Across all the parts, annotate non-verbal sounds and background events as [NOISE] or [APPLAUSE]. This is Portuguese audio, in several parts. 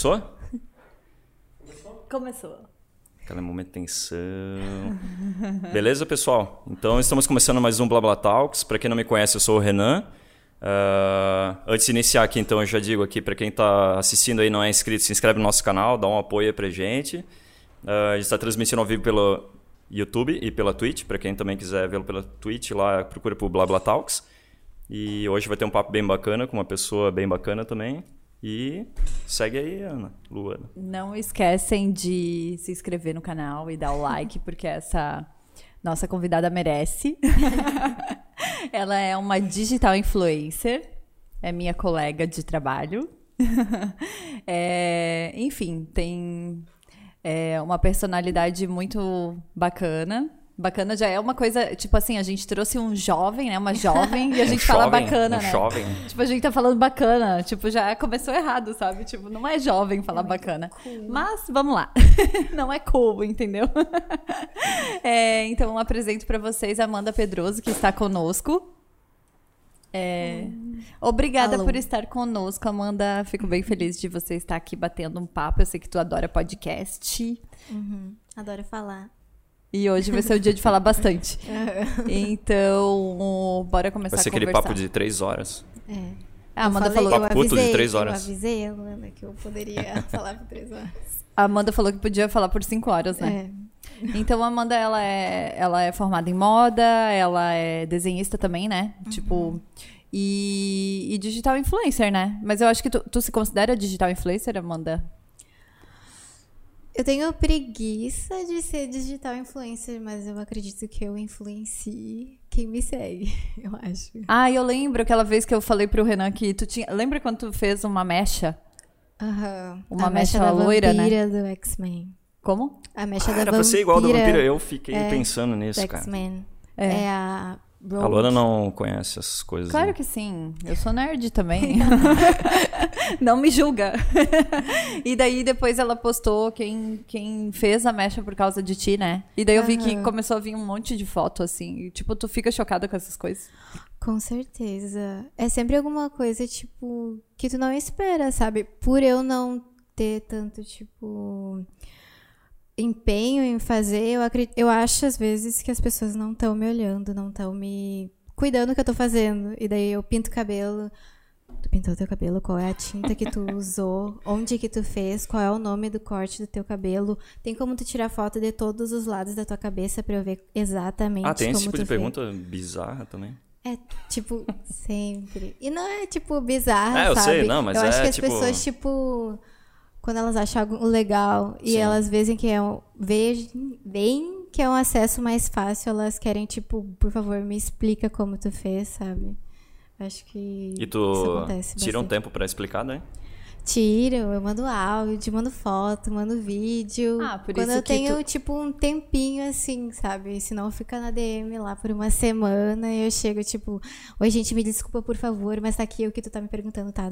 Começou? Começou. Aquele momento de tensão. Beleza, pessoal? Então, estamos começando mais um Blabla Talks. Para quem não me conhece, eu sou o Renan. Uh, antes de iniciar aqui, então, eu já digo aqui para quem está assistindo aí e não é inscrito, se inscreve no nosso canal, dá um apoio pra gente. Uh, a gente está transmitindo ao vivo pelo YouTube e pela Twitch. Para quem também quiser vê-lo pela Twitch, lá procura por Blabla Talks. E hoje vai ter um papo bem bacana com uma pessoa bem bacana também. E segue aí, Ana, Luana. Não esquecem de se inscrever no canal e dar o like, porque essa nossa convidada merece. [LAUGHS] Ela é uma digital influencer, é minha colega de trabalho. [LAUGHS] é, enfim, tem é, uma personalidade muito bacana Bacana já é uma coisa, tipo assim, a gente trouxe um jovem, né? Uma jovem, e a [LAUGHS] gente um fala jovem, bacana, um né? Jovem. Tipo, a gente tá falando bacana. Tipo, já começou errado, sabe? Tipo, não é jovem falar é bacana. Cool. Mas vamos lá. [LAUGHS] não é cool, entendeu? [LAUGHS] é, então, apresento para vocês a Amanda Pedroso, que está conosco. É, hum. Obrigada Alô. por estar conosco, Amanda. Fico bem feliz de você estar aqui batendo um papo. Eu sei que tu adora podcast. Uhum. Adoro falar. E hoje vai ser o dia de falar bastante. [LAUGHS] então, bora começar vai ser a conversar. aquele papo de três horas. É. A Amanda falei, falou papo avisei, de três horas. Eu avisei a Luana que eu poderia [LAUGHS] falar por três horas. A Amanda falou que podia falar por cinco horas, né? É. Então a Amanda ela é, ela é formada em moda, ela é desenhista também, né? Uhum. Tipo, e, e, digital influencer, né? Mas eu acho que tu, tu se considera digital influencer, Amanda? Eu tenho preguiça de ser digital influencer, mas eu acredito que eu influencie quem me segue, [LAUGHS] eu acho. Ah, eu lembro aquela vez que eu falei pro Renan que tu tinha. Lembra quando tu fez uma mecha? Aham. Uma a mecha, mecha loira, da né? do X-Men. Como? A mecha ah, da era vampira. pra ser igual a da vampira. Eu fiquei é, pensando nisso, cara. X-Men. É. é a Road. A Luana não conhece essas coisas. Claro né? que sim. Eu sou nerd também. [LAUGHS] [LAUGHS] não me julga. e daí depois ela postou quem, quem fez a mecha por causa de ti, né? E daí eu vi que começou a vir um monte de foto, assim. E, tipo, tu fica chocada com essas coisas? Com certeza. É sempre alguma coisa, tipo, que tu não espera, sabe? Por eu não ter tanto, tipo empenho em fazer, eu, acredito, eu acho às vezes que as pessoas não estão me olhando, não estão me cuidando do que eu tô fazendo. E daí eu pinto o cabelo. Tu pintou teu cabelo? Qual é a tinta que tu usou? Onde que tu fez? Qual é o nome do corte do teu cabelo? Tem como tu tirar foto de todos os lados da tua cabeça para eu ver exatamente como Ah, tem esse tipo de fez? pergunta bizarra também? É, tipo, [LAUGHS] sempre. E não é, tipo, bizarra, é, eu sabe? sei, não, mas eu é, acho que as tipo... pessoas, tipo quando elas acham algo legal e Sim. elas veem que é um, veem, veem que é um acesso mais fácil, elas querem, tipo, por favor, me explica como tu fez, sabe? Acho que. E tu tira um tempo para explicar, né? Tiro, eu mando áudio, mando foto, mando vídeo. Ah, por Quando isso eu tenho, tu... tipo, um tempinho assim, sabe? Senão fica na DM lá por uma semana e eu chego, tipo, oi, gente, me desculpa, por favor, mas tá aqui o que tu tá me perguntando, tá?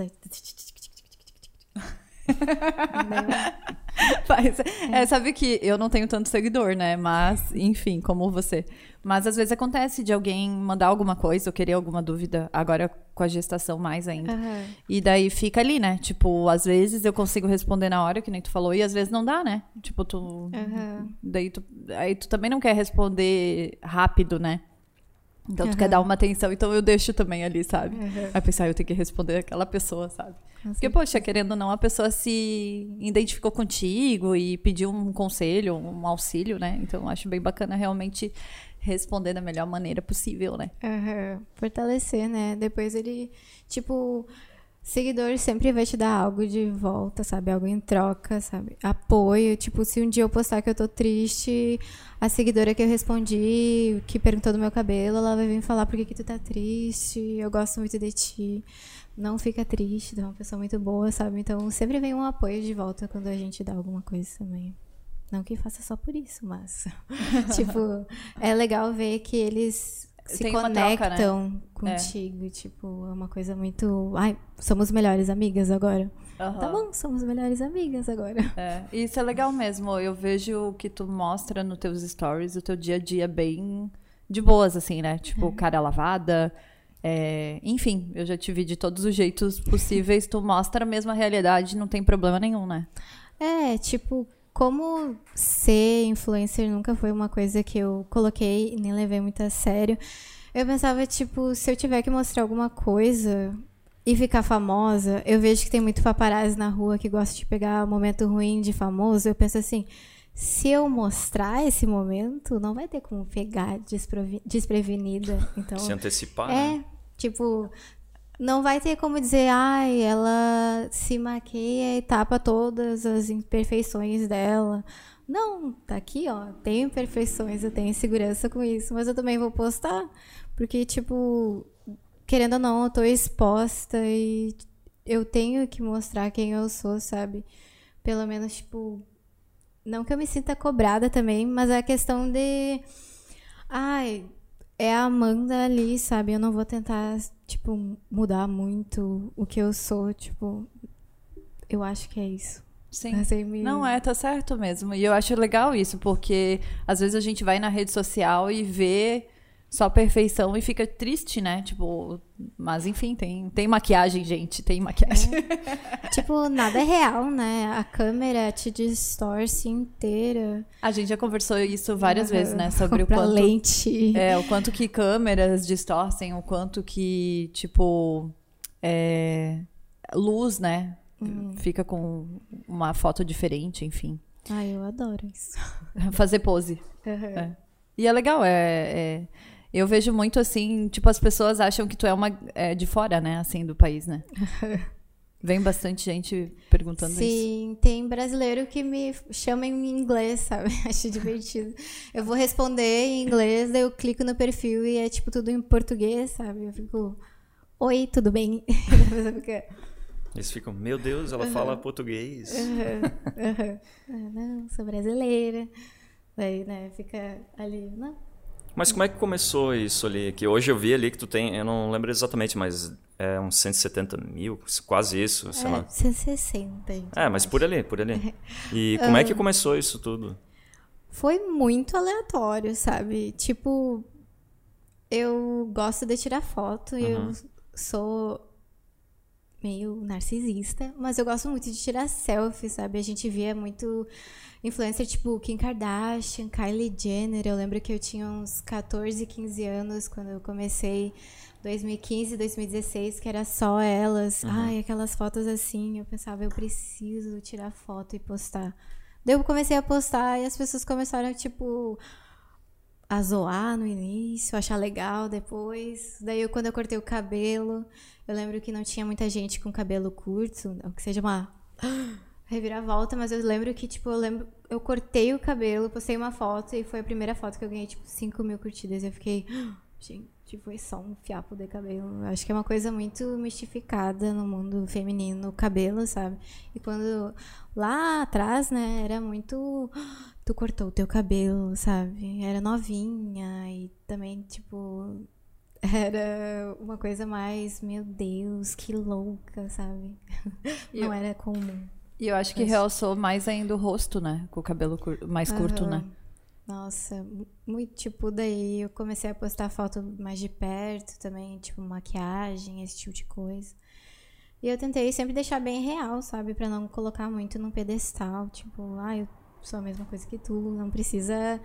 [LAUGHS] Mas, é, sabe que eu não tenho tanto seguidor, né? Mas, enfim, como você. Mas às vezes acontece de alguém mandar alguma coisa ou querer alguma dúvida, agora com a gestação mais ainda. Uhum. E daí fica ali, né? Tipo, às vezes eu consigo responder na hora, que nem tu falou, e às vezes não dá, né? Tipo, tu. Uhum. Daí tu. Aí tu também não quer responder rápido, né? Então tu quer dar uma atenção, então eu deixo também ali, sabe? Uhum. Aí pensar, eu tenho que responder aquela pessoa, sabe? Porque, poxa, querendo ou não, a pessoa se identificou contigo e pediu um conselho, um auxílio, né? Então eu acho bem bacana realmente responder da melhor maneira possível, né? Uhum. Fortalecer, né? Depois ele, tipo, seguidor sempre vai te dar algo de volta, sabe? Algo em troca, sabe? Apoio. Tipo, se um dia eu postar que eu tô triste, a seguidora que eu respondi, que perguntou do meu cabelo, ela vai vir falar por que, que tu tá triste, eu gosto muito de ti. Não fica triste, tu é uma pessoa muito boa, sabe? Então sempre vem um apoio de volta quando a gente dá alguma coisa também. Não que faça só por isso, mas. [LAUGHS] tipo, é legal ver que eles se Tem conectam troca, né? contigo. É. Tipo, é uma coisa muito. Ai, somos melhores amigas agora. Uhum. Tá bom, somos melhores amigas agora. É, isso é legal mesmo. Eu vejo que tu mostra nos teus stories o teu dia a dia bem de boas, assim, né? Tipo, é. cara lavada. É, enfim, eu já te vi de todos os jeitos possíveis. tu mostra a mesma realidade, não tem problema nenhum, né? É, tipo, como ser influencer nunca foi uma coisa que eu coloquei e nem levei muito a sério. Eu pensava, tipo, se eu tiver que mostrar alguma coisa e ficar famosa, eu vejo que tem muito paparazzi na rua que gosta de pegar momento ruim de famoso. Eu penso assim, se eu mostrar esse momento, não vai ter como pegar desprevenida. Então, se antecipar, é, né? tipo, não vai ter como dizer, ai, ela se maquia e tapa todas as imperfeições dela. Não, tá aqui, ó. Tenho imperfeições, eu tenho segurança com isso, mas eu também vou postar. Porque, tipo, querendo ou não, eu tô exposta e eu tenho que mostrar quem eu sou, sabe? Pelo menos, tipo. Não que eu me sinta cobrada também, mas é a questão de. Ai, é a Amanda ali, sabe? Eu não vou tentar, tipo, mudar muito o que eu sou, tipo. Eu acho que é isso. Sim. Me... Não é, tá certo mesmo. E eu acho legal isso, porque às vezes a gente vai na rede social e vê só perfeição e fica triste, né? Tipo, mas enfim, tem, tem maquiagem, gente, tem maquiagem. É. [LAUGHS] tipo, nada é real, né? A câmera te distorce inteira. A gente já conversou isso várias uhum. vezes, né? Sobre o quanto. lente. É, o quanto que câmeras distorcem, o quanto que, tipo. É, luz, né? Uhum. Fica com uma foto diferente, enfim. Ah, eu adoro isso. [LAUGHS] Fazer pose. Uhum. É. E é legal, é, é eu vejo muito assim, tipo, as pessoas acham que tu é uma é, de fora, né, assim, do país, né? [LAUGHS] Vem bastante gente perguntando Sim, isso. Sim, tem brasileiro que me chama em inglês, sabe? [LAUGHS] Acho divertido. Eu vou responder em inglês, daí eu clico no perfil e é tipo tudo em português, sabe? Eu fico, oi, tudo bem? [LAUGHS] Eles ficam, meu Deus, ela uhum. fala português. Uhum. Uhum. não, sou brasileira. Daí, né, fica ali, não, mas como é que começou isso ali? Que hoje eu vi ali que tu tem, eu não lembro exatamente, mas é uns 170 mil, quase isso, sei é, lá. 160. Então é, mas por ali, por ali. [LAUGHS] E como é que começou isso tudo? Foi muito aleatório, sabe? Tipo, eu gosto de tirar foto, uhum. eu sou meio narcisista, mas eu gosto muito de tirar selfie, sabe? A gente via muito influencer tipo Kim Kardashian, Kylie Jenner. Eu lembro que eu tinha uns 14, 15 anos quando eu comecei 2015, 2016, que era só elas. Uhum. Ai, aquelas fotos assim, eu pensava, eu preciso tirar foto e postar. Daí eu comecei a postar e as pessoas começaram tipo a zoar no início, achar legal depois. Daí eu, quando eu cortei o cabelo, eu lembro que não tinha muita gente com cabelo curto, ou que seja uma [GASPS] reviravolta, mas eu lembro que, tipo, eu lembro. Eu cortei o cabelo, postei uma foto e foi a primeira foto que eu ganhei, tipo, 5 mil curtidas. Eu fiquei. [GASPS] Gente, foi só um fiapo de cabelo. Acho que é uma coisa muito mistificada no mundo feminino, o cabelo, sabe? E quando lá atrás, né, era muito. Tu cortou o teu cabelo, sabe? Era novinha e também, tipo. [LAUGHS] Era uma coisa mais, meu Deus, que louca, sabe? [LAUGHS] Não era comum. E eu acho que Mas... realçou mais ainda o rosto, né? Com o cabelo cur... mais curto, uhum. né? Nossa, muito tipo, daí eu comecei a postar foto mais de perto também, tipo maquiagem, esse tipo de coisa. E eu tentei sempre deixar bem real, sabe? Pra não colocar muito num pedestal, tipo, ah, eu sou a mesma coisa que tu, não precisa,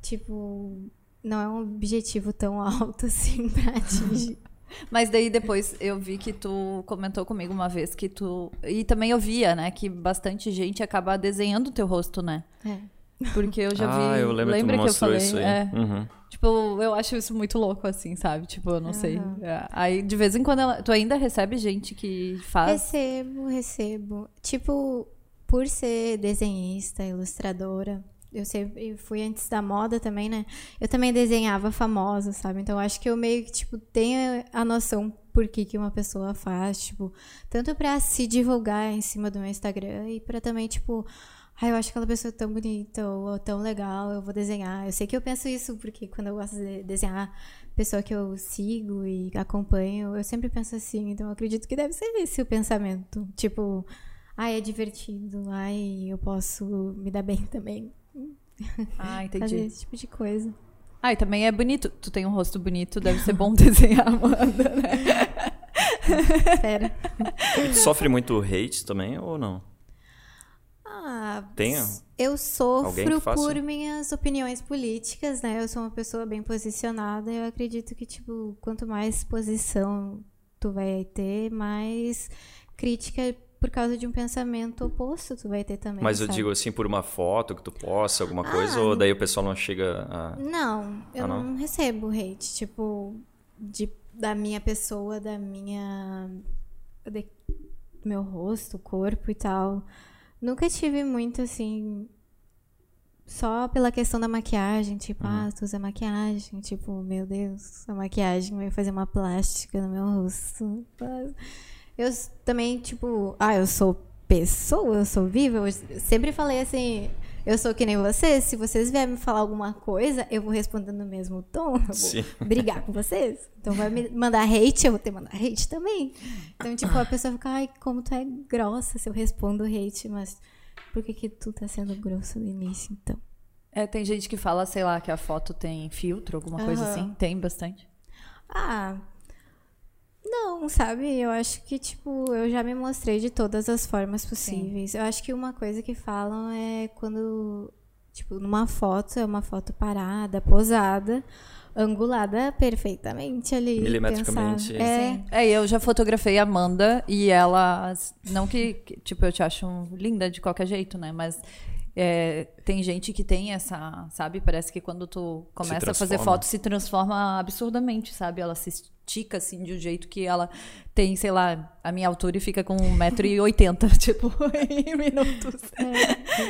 tipo, não é um objetivo tão [LAUGHS] alto assim pra atingir. [LAUGHS] Mas daí depois eu vi que tu comentou comigo uma vez que tu. E também eu via, né, que bastante gente acaba desenhando o teu rosto, né? É. Porque eu já [LAUGHS] ah, vi. Eu lembro Lembra que, que eu falei? Isso aí. É. Uhum. Tipo, eu acho isso muito louco, assim, sabe? Tipo, eu não uhum. sei. É. Aí, de vez em quando, ela... tu ainda recebe gente que faz. Recebo, recebo. Tipo, por ser desenhista, ilustradora, eu sempre fui antes da moda também, né? Eu também desenhava famosa, sabe? Então acho que eu meio que tipo tenho a noção por que, que uma pessoa faz, tipo, tanto para se divulgar em cima do meu Instagram e para também tipo, ah, eu acho aquela pessoa tão bonita ou tão legal, eu vou desenhar. Eu sei que eu penso isso porque quando eu gosto de desenhar pessoa que eu sigo e acompanho, eu sempre penso assim, então eu acredito que deve ser esse o pensamento, tipo, ai, é divertido, ai, eu posso me dar bem também. [LAUGHS] Ah, entendi. Fazer esse tipo de coisa. Ah, e também é bonito. Tu tem um rosto bonito, deve ser bom [LAUGHS] desenhar, Amanda, né? [LAUGHS] Pera. E tu sofre muito hate também ou não? Ah, Tem? eu sofro por minhas opiniões políticas, né? Eu sou uma pessoa bem posicionada. Eu acredito que, tipo, quanto mais posição tu vai ter, mais crítica por causa de um pensamento oposto tu vai ter também. Mas eu sabe? digo assim, por uma foto que tu posta, alguma coisa, Ah, ou daí o pessoal não chega a. Não, eu Ah, não? não? recebo hate, tipo, de, da minha pessoa, da minha. de- meu rosto, corpo e tal. Nunca tive muito assim. Só pela questão da maquiagem, tipo, ah, tu usa maquiagem, tipo, meu Deus, a maquiagem vai fazer uma plástica no meu rosto. Eu também, tipo, ah, eu sou pessoa, eu sou viva. Eu sempre falei assim, eu sou que nem vocês. Se vocês vierem me falar alguma coisa, eu vou responder no mesmo tom. Eu vou Sim. [LAUGHS] brigar com vocês. Então vai me mandar hate, eu vou ter que mandar hate também. Então, tipo, a pessoa fica, ai, como tu é grossa se eu respondo hate, mas por que que tu tá sendo grosso no início, então? É, tem gente que fala, sei lá, que a foto tem filtro, alguma coisa Aham. assim. Tem bastante. Ah, não, sabe? Eu acho que, tipo, eu já me mostrei de todas as formas possíveis. Eu acho que uma coisa que falam é quando, tipo, numa foto, é uma foto parada, posada, angulada perfeitamente ali. Milimetricamente. É, Sim. É, eu já fotografei a Amanda e ela. Não que, que, tipo, eu te acho linda de qualquer jeito, né? Mas é, tem gente que tem essa, sabe? Parece que quando tu começa a fazer foto se transforma absurdamente, sabe? Ela se estica assim de um jeito que ela tem, sei lá, a minha altura e fica com 1,80m, [LAUGHS] tipo, [LAUGHS] em minutos.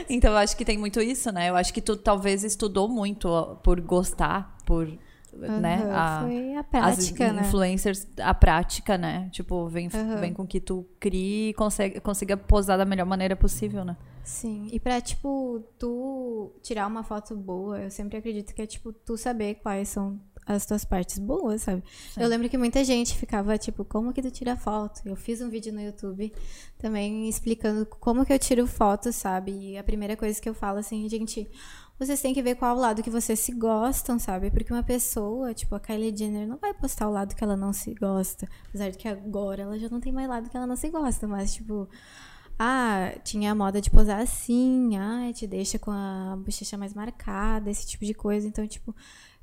Então eu acho que tem muito isso, né? Eu acho que tu talvez estudou muito por gostar, por. Né? aham, a- foi a as prática, né? influencers, a prática, né? Tipo, vem, Aham. vem com que tu crie e consegue, consiga posar da melhor maneira possível, né? Sim, e pra, tipo, tu tirar uma foto boa, eu sempre acredito que é, tipo, tu saber quais são as tuas partes boas, sabe? Eu lembro que muita gente ficava, tipo, como que tu tira foto? Eu fiz um vídeo no YouTube também explicando como que eu tiro foto, sabe? E a primeira coisa que eu falo, assim, gente, vocês têm que ver qual lado que vocês se gostam, sabe? Porque uma pessoa, tipo, a Kylie Jenner não vai postar o lado que ela não se gosta. Apesar de que agora ela já não tem mais lado que ela não se gosta, mas, tipo... Ah, tinha a moda de posar assim, ah, te deixa com a bochecha mais marcada, esse tipo de coisa. Então, tipo,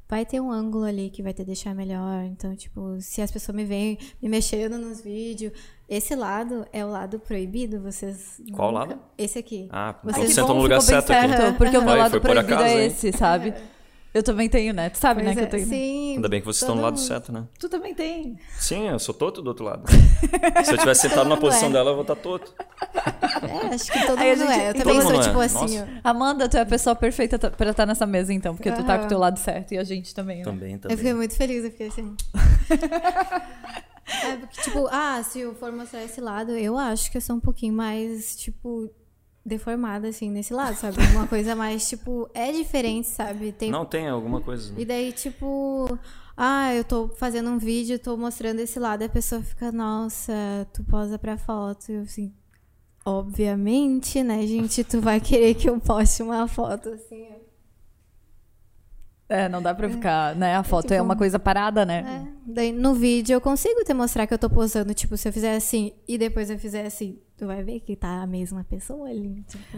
vai ter um ângulo ali que vai te deixar melhor. Então, tipo, se as pessoas me veem me mexendo nos vídeos, esse lado é o lado proibido, vocês. Qual nunca- lado? Esse aqui. Ah, Vocês então Que senta bom, no lugar certo aqui. certo, Porque o meu lado foi por proibido acaso, é hein? esse, sabe? Eu também tenho, né? Tu sabe, né, Pois que eu é, tenho. Sim. Ainda bem que vocês estão no todo lado mundo- certo, né? Tu também tem. Sim, eu sou todo do outro lado. [LAUGHS] Se eu tivesse sentado na posição é. dela, eu vou estar todo. É, acho que todo Aí mundo gente- é. Eu todo também mundo sou, é. tipo, assim, Nossa. ó. Amanda, tu é a pessoa perfeita pra estar nessa mesa, então, porque tu tá com o teu lado certo e a gente também, né? Também, Eu também. fiquei muito feliz, eu fiquei assim. [LAUGHS] é, porque, tipo, ah, se eu for mostrar esse lado, eu acho que eu sou um pouquinho mais, tipo, deformada, assim, nesse lado, sabe? Uma coisa mais, tipo, é diferente, sabe? Tem... Não, tem alguma coisa. E daí, tipo, ah, eu tô fazendo um vídeo, tô mostrando esse lado, e a pessoa fica, nossa, tu posa pra foto. E eu assim, obviamente, né, gente, tu vai querer que eu poste uma foto assim, ó. É, não dá pra ficar, né? A foto é, tipo, uma coisa parada, né? Daí no vídeo eu consigo te mostrar que eu tô posando, tipo, se eu fizer assim e depois eu fizer assim, tu vai ver que tá a mesma pessoa ali, tipo.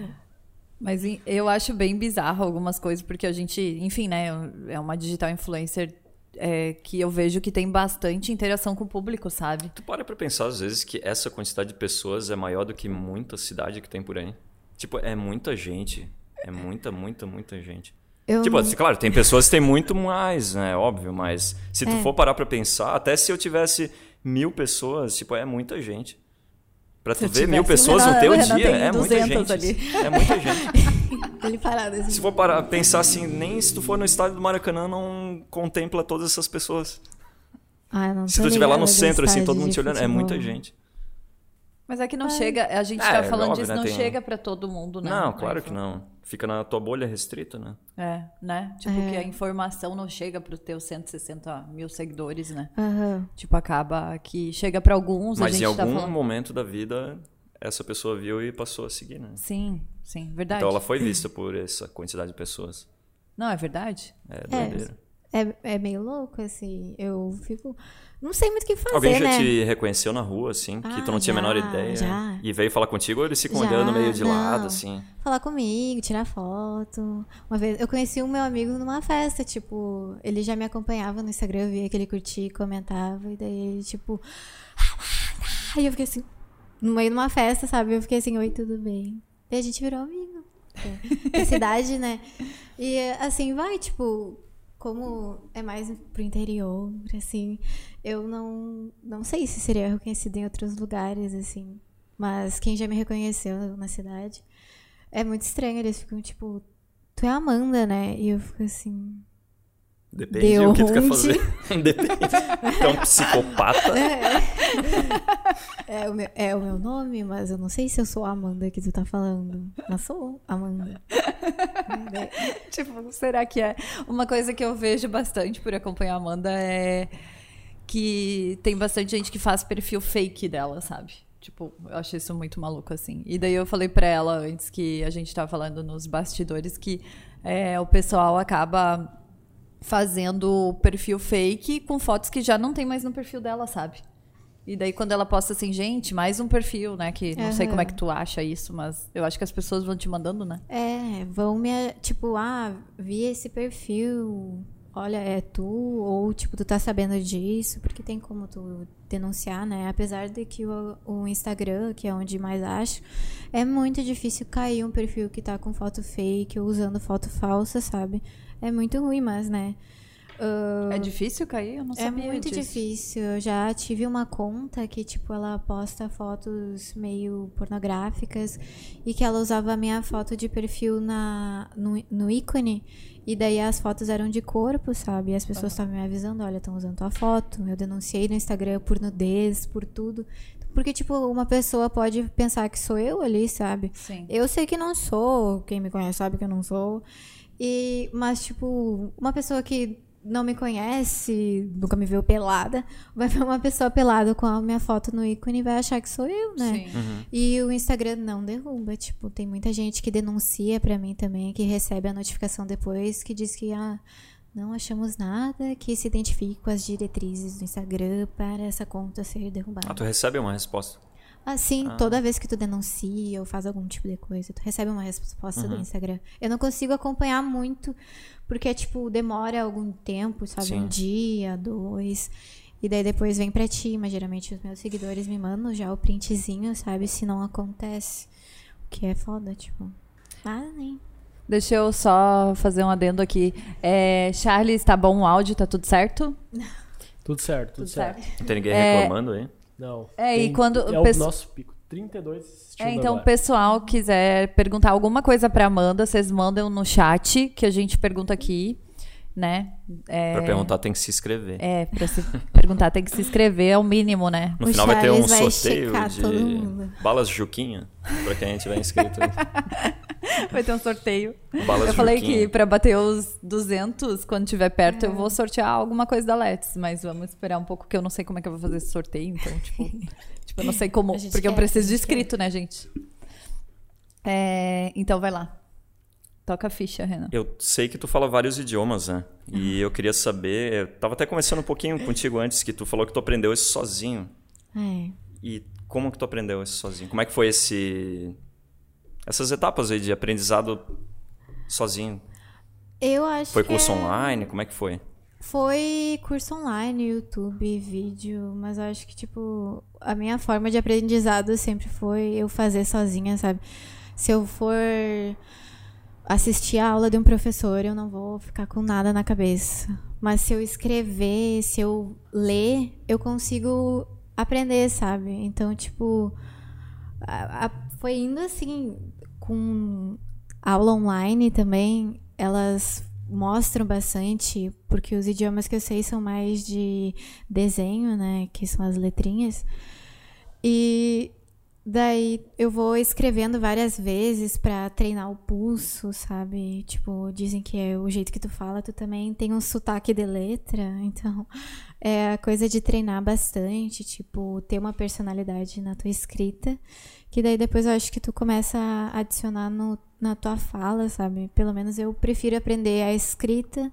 Mas eu acho bem bizarro algumas coisas, porque a gente, enfim, né? É uma digital influencer é, que eu vejo que tem bastante interação com o público, sabe? Tu para pra pensar, às vezes, que essa quantidade de pessoas é maior do que muita cidade que tem por aí. Tipo, é muita gente. É muita, muita, muita gente. Eu Tipo, assim, claro, tem pessoas que têm muito mais, né? Óbvio, mas se tu É. for parar pra pensar, até se eu tivesse mil pessoas, tipo, é muita gente. Pra tu ver mil pessoas o no Renan- teu Renan dia, tem é muita 200 gente. ali. É muita gente. [LAUGHS] ele parado assim. Se for parar pensar assim, nem se tu for no estádio do Maracanã, não contempla todas essas pessoas. Ah, não Se tu estiver lá no do centro, assim, todo mundo te olhando, é muita gente. Mas é que não chega, a gente É, tá falando óbvio, disso, né, não tem- chega pra todo mundo, né? Não, A claro que não. Fica na tua bolha restrita, né? É, né? Tipo, É. que a informação não chega pros teus 160 mil seguidores, né? Aham. Tipo, acaba que chega pra alguns, a Mas gente em tá algum falando... momento da vida, essa pessoa viu e passou a seguir, né? Sim, sim, verdade. Então ela foi vista por essa quantidade de pessoas. Não, é verdade? É É. é, é meio louco, assim. Eu fico. Não sei muito o que fazer, Alguém já né? te reconheceu na rua, assim, que Ah, tu não tinha a menor já, ideia? já. E veio falar contigo ou eles ficam Já, olhando meio de não. lado, assim? Falar comigo, tirar foto. Uma vez eu conheci o meu amigo numa festa, tipo, ele já me acompanhava no Instagram, eu via que ele curtia, comentava, e daí ele, tipo. Aí eu fiquei assim, no meio de uma festa, sabe? Eu fiquei assim, oi, tudo bem? E a gente virou amigo. É, [LAUGHS] da cidade, né? E assim, vai, tipo, como é mais pro interior, assim, eu não, não sei se seria reconhecido em outros lugares, assim. Mas quem já me reconheceu na cidade é muito estranho. Eles ficam tipo, tu é Amanda, né? E eu fico assim. Depende do que tu quer fazer. [LAUGHS] Depende. Tu é um psicopata. É o, meu, é o meu nome, mas eu não sei se eu sou a Amanda que tu tá falando. Mas sou Amanda. [LAUGHS] Tipo, será que é? Uma coisa que eu vejo bastante por acompanhar a Amanda é que tem bastante gente que faz perfil fake dela, sabe? Tipo, eu achei isso muito maluco, assim. E daí eu falei pra ela, antes que a gente tava falando nos bastidores, que é, o pessoal acaba fazendo perfil fake com fotos que já não tem mais no perfil dela, sabe? E daí quando ela posta assim, gente, mais um perfil, né? Que não sei Aham. como é que tu acha isso, mas eu acho que as pessoas vão te mandando, né? É, vão me. Tipo, ah, vi esse perfil. Olha, é tu, ou tipo, tu tá sabendo disso, porque tem como tu denunciar, né? Apesar de que o, o Instagram, que é onde mais acho, é muito difícil cair um perfil que tá com foto fake ou usando foto falsa, sabe? É muito ruim, mas, né? Ah, É difícil cair? Eu não é sabia muito disso. difícil. Eu já tive uma conta que, tipo, ela posta fotos meio pornográficas e que ela usava a minha foto de perfil na, no, no ícone. E daí as fotos eram de corpo, sabe? E as pessoas estavam me avisando, olha, estão usando tua foto. Eu denunciei no Instagram por nudez, por tudo. Porque, tipo, uma pessoa pode pensar que sou eu ali, sabe? Sim. Eu sei que não sou, quem me conhece sabe que eu não sou. E, mas, tipo, uma pessoa que não me conhece, nunca me viu pelada, vai ver uma pessoa pelada com a minha foto no ícone e vai achar que sou eu, né? Sim. E o Instagram não derruba, tipo, tem muita gente que denuncia pra mim também, que recebe a notificação depois, que diz que, ah, não achamos nada que se identifique com as diretrizes do Instagram para essa conta ser derrubada. Ah, tu recebe uma resposta. Assim, toda vez que tu denuncia ou faz algum tipo de coisa, tu recebe uma resposta do Instagram. Eu não consigo acompanhar muito, porque, tipo, demora algum tempo, sabe? Sim. Um dia, dois. E daí depois vem pra ti, mas geralmente os meus seguidores me mandam já o printzinho, sabe? Se não acontece. O que é foda, tipo. Ah, nem. Deixa eu só fazer um adendo aqui. É, Charles, tá bom o áudio? Tá tudo certo? [LAUGHS] Tudo certo, tudo, certo. Não tem ninguém É. reclamando aí? Não. É, e tem- quando É o nosso pico. 32 assistindo É, então, o pessoal quiser perguntar alguma coisa pra Amanda, vocês mandam no chat, que a gente pergunta aqui, né? É, Pra perguntar tem que se inscrever. É, pra se [LAUGHS] perguntar tem que se inscrever, é o mínimo, né? No O final vai ter um Charles vai sorteio de balas Juquinha, pra quem tiver inscrito. [LAUGHS] Vai ter um sorteio. Balas Eu falei Juquinha. que pra bater os 200, quando tiver perto, eu É. vou sortear alguma coisa da Let's, mas vamos esperar um pouco, que eu não sei como é que eu vou fazer esse sorteio, então, [LAUGHS] tipo, tipo eu não sei como, porque eu quer, preciso a de inscrito, né, gente? É, então, vai lá. Toca a ficha, Renan. Eu sei que tu fala vários idiomas, né? E eu queria saber. Eu tava até conversando um pouquinho contigo antes, que tu falou que tu aprendeu isso sozinho. É. E como que tu aprendeu isso sozinho? Como é que foi esse. Essas etapas aí de aprendizado sozinho? Eu acho Foi curso é- online? Como é que foi? Foi curso online, YouTube, vídeo, mas eu acho que, tipo, a minha forma de aprendizado sempre foi eu fazer sozinha, sabe? Se eu for assistir a aula de um professor, eu não vou ficar com nada na cabeça. Mas se eu escrever, se eu ler, eu consigo aprender, sabe? Então, tipo, a- a- foi indo assim, com aula online também, elas mostram bastante, porque os idiomas que eu sei são mais de desenho, né? Que são as letrinhas. E daí eu vou escrevendo várias vezes pra treinar o pulso, sabe? Tipo, dizem que é o jeito que tu fala, tu também tem um sotaque de letra, [LAUGHS] então é a coisa de treinar bastante, tipo, ter uma personalidade na tua escrita, que daí depois eu acho que tu começa a adicionar no, na tua fala, sabe? Pelo menos eu prefiro aprender a escrita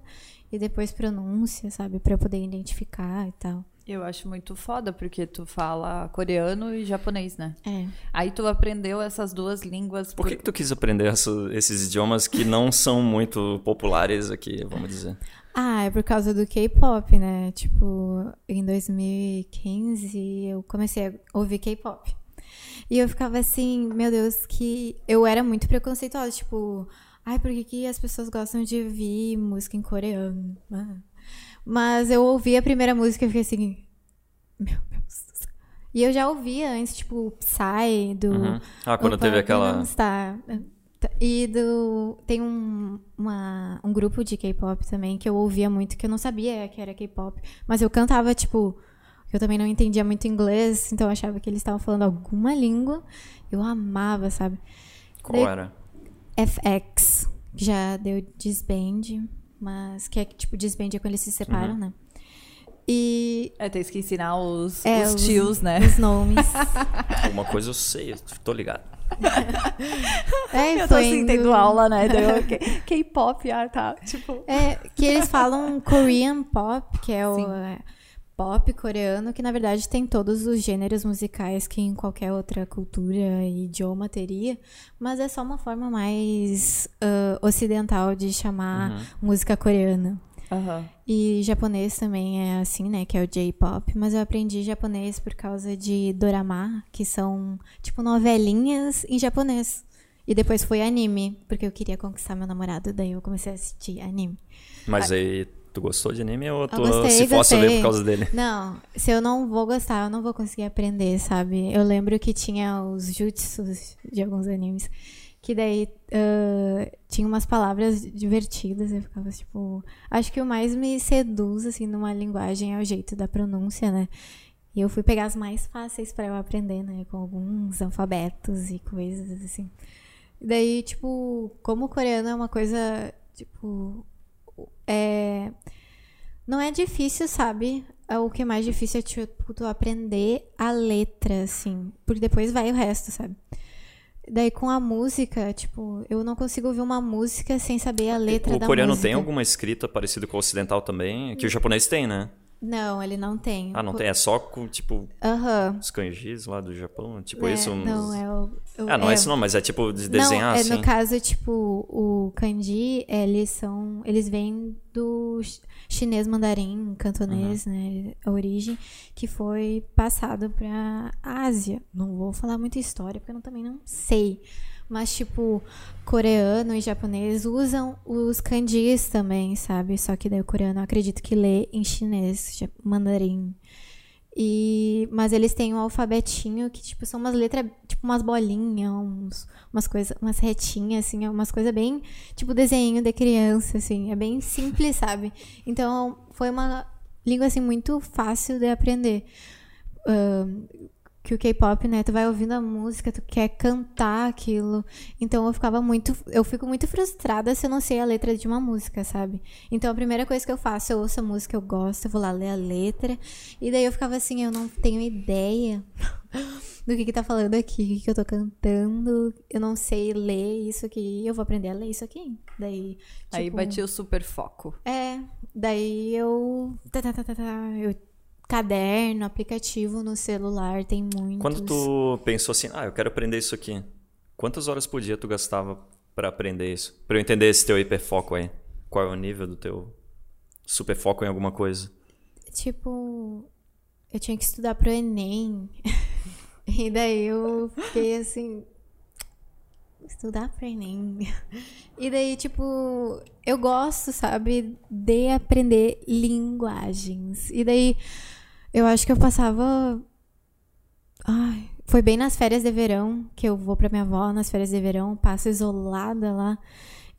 e depois pronúncia, sabe? Eu poder identificar e tal. Eu acho muito foda, porque tu fala coreano e japonês, né? É. Aí tu aprendeu essas duas línguas. Por que, que tu quis aprender essa- esses idiomas que não são muito populares aqui, vamos dizer? Ah, é por causa do K-pop, né? Tipo, em 2015 eu comecei a ouvir K-pop. E eu ficava assim, meu Deus, que eu era muito preconceituosa, tipo, ai, por que, que as pessoas gostam de ouvir música em coreano? Ah. Mas eu ouvi a primeira música e fiquei assim, meu Deus do céu. E eu já ouvia antes, tipo, Psy, do. Uhum. Ah, quando Opa, teve aquela. Style. E do. Tem um, uma, um grupo de K-pop também que eu ouvia muito, que eu não sabia que era K-pop. Mas eu cantava, tipo. Eu também não entendia muito inglês, então eu achava que eles estavam falando alguma língua. Eu amava, sabe? Qual Daí- era? FX, que já deu disband, mas que é tipo disband é quando eles se separam, né? E É, tem que ensinar os, É, os os- tios, né? os nomes. [LAUGHS] Uma coisa eu sei, eu tô ligado. [LAUGHS] é, Eu tô assim, indo- tendo aula, né? K-pop, ah, tá. Tipo. É, que eles falam Korean pop, que é o Sim. Pop coreano, que na verdade tem todos os gêneros musicais que em qualquer outra cultura e idioma teria, mas é só uma forma mais ah, ocidental de chamar música coreana. Aham. E japonês também é assim, né? Que é o J-pop. Mas eu aprendi japonês por causa de dorama, que são tipo novelinhas em japonês. E depois foi anime, porque eu queria conquistar meu namorado, daí eu comecei a assistir anime. Mas aí, tu gostou de anime ou tu gostei, se fosse ler por causa dele? Não, se eu não vou gostar, eu não vou conseguir aprender, sabe? Eu lembro que tinha os jutsus de alguns animes, que daí ah, tinha umas palavras divertidas, eu ficava tipo. Acho que o mais me seduz, assim, numa linguagem é o jeito da pronúncia, né? E eu fui pegar as mais fáceis pra eu aprender, né? Com alguns alfabetos e coisas assim. Daí, tipo, como o coreano é uma coisa, tipo. É. Não é difícil, sabe? É O que é mais difícil é tipo, tu aprender a letra, assim. Porque depois vai o resto, sabe? Daí com a música, tipo, eu não consigo ouvir uma música sem saber a letra o da coreano música. tem alguma escrita parecida com o ocidental também? Que o japonês tem, né? Não, ele não tem. Ah, não tem. É só com, tipo, Aham. os kanjis lá do Japão? Tipo É, isso? uns- Não, é o. o- Ah, não é isso não, mas é tipo de Não, desenhar é, assim. no caso, tipo, o kanji, eles são. Eles vêm do ch- chinês mandarim, cantonês, né? A origem, que foi passado pra Ásia. Não vou falar muita história, porque eu não- também não sei. Mas, tipo, coreano e japonês usam os kanjis também, sabe? Só que daí o coreano acredito que lê em chinês, mandarim. E, mas eles têm um alfabetinho que, tipo, são umas letras, tipo, umas bolinhas, uns, umas coisas, umas retinhas, assim, umas coisas bem, tipo, desenho de criança, assim, é bem simples, sabe? Então, foi uma língua, assim, muito fácil de aprender. Ahn, que o K-pop, né, tu vai ouvindo a música, tu quer cantar aquilo. Então eu ficava muito, eu fico muito frustrada se eu não sei a letra de uma música, sabe? Então a primeira coisa que eu faço, eu ouço a música, eu gosto, eu vou lá ler a letra. E daí eu ficava assim, eu não tenho ideia [LAUGHS] do que que tá falando aqui, o que que eu tô cantando. Eu não sei ler isso aqui, eu vou aprender a ler isso aqui. Daí, Aí tipo, bati o super foco. é, daí eu. Tá, tá, tá, tá, tá, eu caderno, aplicativo no celular, tem muitos. Quando tu pensou assim, ah, eu quero aprender isso aqui, quantas horas por dia tu gastava pra aprender isso? Pra eu entender esse teu hiperfoco aí. Qual é o nível do teu superfoco em alguma coisa? Tipo, eu tinha que estudar pro Enem. [LAUGHS] e daí eu fiquei assim. Estudar pro Enem. E daí, tipo, eu gosto, sabe, de aprender linguagens. E daí, eu acho que eu passava. Ai, foi bem nas férias de verão, que eu vou pra minha avó nas férias de verão, passo isolada lá.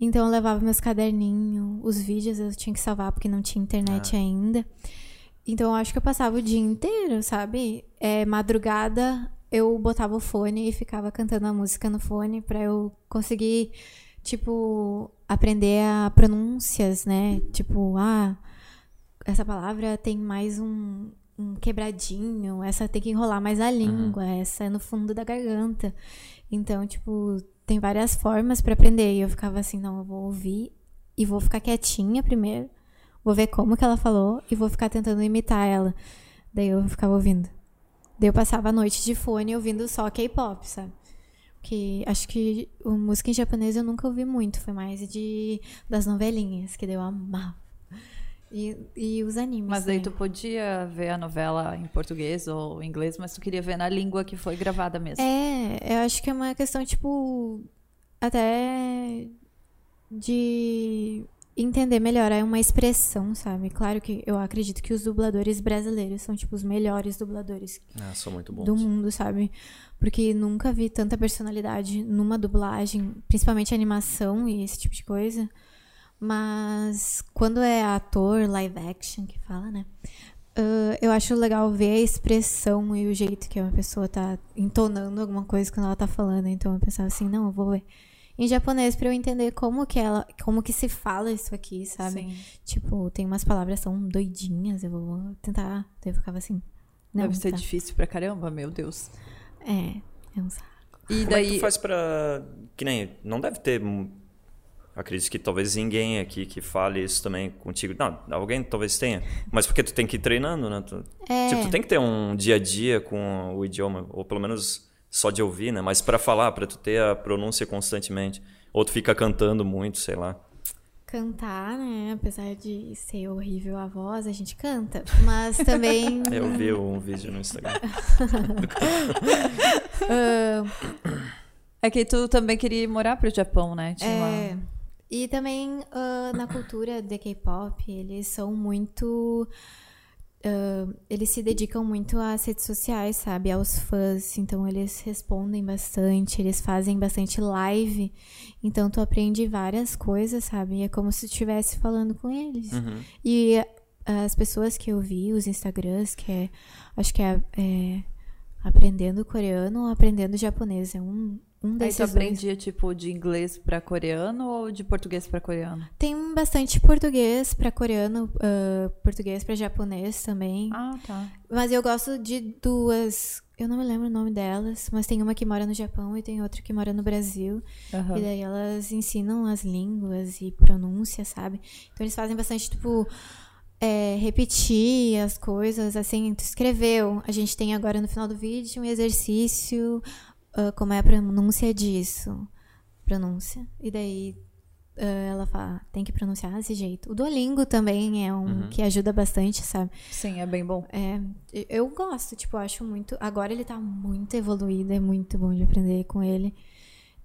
Então eu levava meus caderninhos, os vídeos eu tinha que salvar porque não tinha internet ainda. Então eu acho que eu passava o dia inteiro, sabe? É, madrugada eu botava o fone e ficava cantando a música no fone pra eu conseguir, tipo, aprender a pronúncias, né? Tipo, ah, essa palavra tem mais um, um quebradinho, essa tem que enrolar mais a língua, essa é no fundo da garganta. Então, tipo, tem várias formas pra aprender. E eu ficava assim, não, eu vou ouvir e vou ficar quietinha primeiro, vou ver como que ela falou e vou ficar tentando imitar ela. Daí eu ficava ouvindo. Daí eu passava a noite de fone ouvindo só K-pop, sabe? Que acho que o música em japonês eu nunca ouvi muito, foi mais de das novelinhas, que daí eu amava. E, e os animes. Mas daí também. tu podia ver a novela em português ou em inglês, mas tu queria ver na língua que foi gravada mesmo. É, eu acho que é uma questão, tipo, até de entender melhor. É uma expressão, sabe? Claro que eu acredito que os dubladores brasileiros são, tipo, os melhores dubladores Ah, são muito bons. do mundo, sabe? Porque nunca vi tanta personalidade numa dublagem, principalmente animação e esse tipo de coisa. Mas quando é ator, live action que fala, né? ah, eu acho legal ver a expressão e o jeito que uma pessoa tá entonando alguma coisa quando ela tá falando. Então eu pensava assim, não, eu vou ver em japonês pra eu entender como que ela, como que se fala isso aqui, sabe? Sim. Tipo, tem umas palavras que são doidinhas, eu vou tentar. Daí eu ficava assim. Não, Deve ser tá. difícil pra caramba, meu Deus. É, é um saco. E Como é que daí. tu faz pra... Que nem... Não deve ter... Acredito que talvez ninguém aqui que fale isso também contigo. Não, alguém talvez tenha. Mas porque tu tem que ir treinando, né? Tu... É. Tipo, tu tem que ter um dia a dia com o idioma. Ou pelo menos só de ouvir, né? Mas pra falar, pra tu ter a pronúncia constantemente. Ou tu fica cantando muito, sei lá. Cantar, né? Apesar de ser horrível a voz, a gente canta. Mas também. [LAUGHS] Eu vi um vídeo no Instagram. [LAUGHS] ah, É que tu também queria ir morar pro Japão, né? Tinha é, uma- E também ah, na cultura de K-pop, eles são muito. ah, eles se dedicam muito às redes sociais, sabe? Aos fãs. Então eles respondem bastante, eles fazem bastante live. Então tu aprende várias coisas, sabe? É como se tu estivesse falando com eles. Uhum. E as pessoas que eu vi, os Instagrams, que é. Acho que é, é aprendendo coreano ou aprendendo japonês. É um, um Aí desses tu dois. aprendia, tipo, de inglês pra coreano ou de português pra coreano? Tem bastante português pra coreano, ah, português pra japonês também. Ah, tá. Mas eu gosto de duas. Eu não me lembro o nome delas, mas tem uma que mora no Japão e tem outra que mora no Brasil. Aham. E daí elas ensinam as línguas e pronúncia, sabe? Então eles fazem bastante, tipo, é, repetir as coisas, assim, tu escreveu. A gente tem agora no final do vídeo um exercício, ah, como é a pronúncia disso. Pronúncia. E daí ah, ela fala, tem que pronunciar desse jeito. O Duolingo também é um que ajuda bastante, sabe? Sim, é bem bom. É, eu gosto, tipo, acho muito. Agora ele tá muito evoluído, é muito bom de aprender com ele.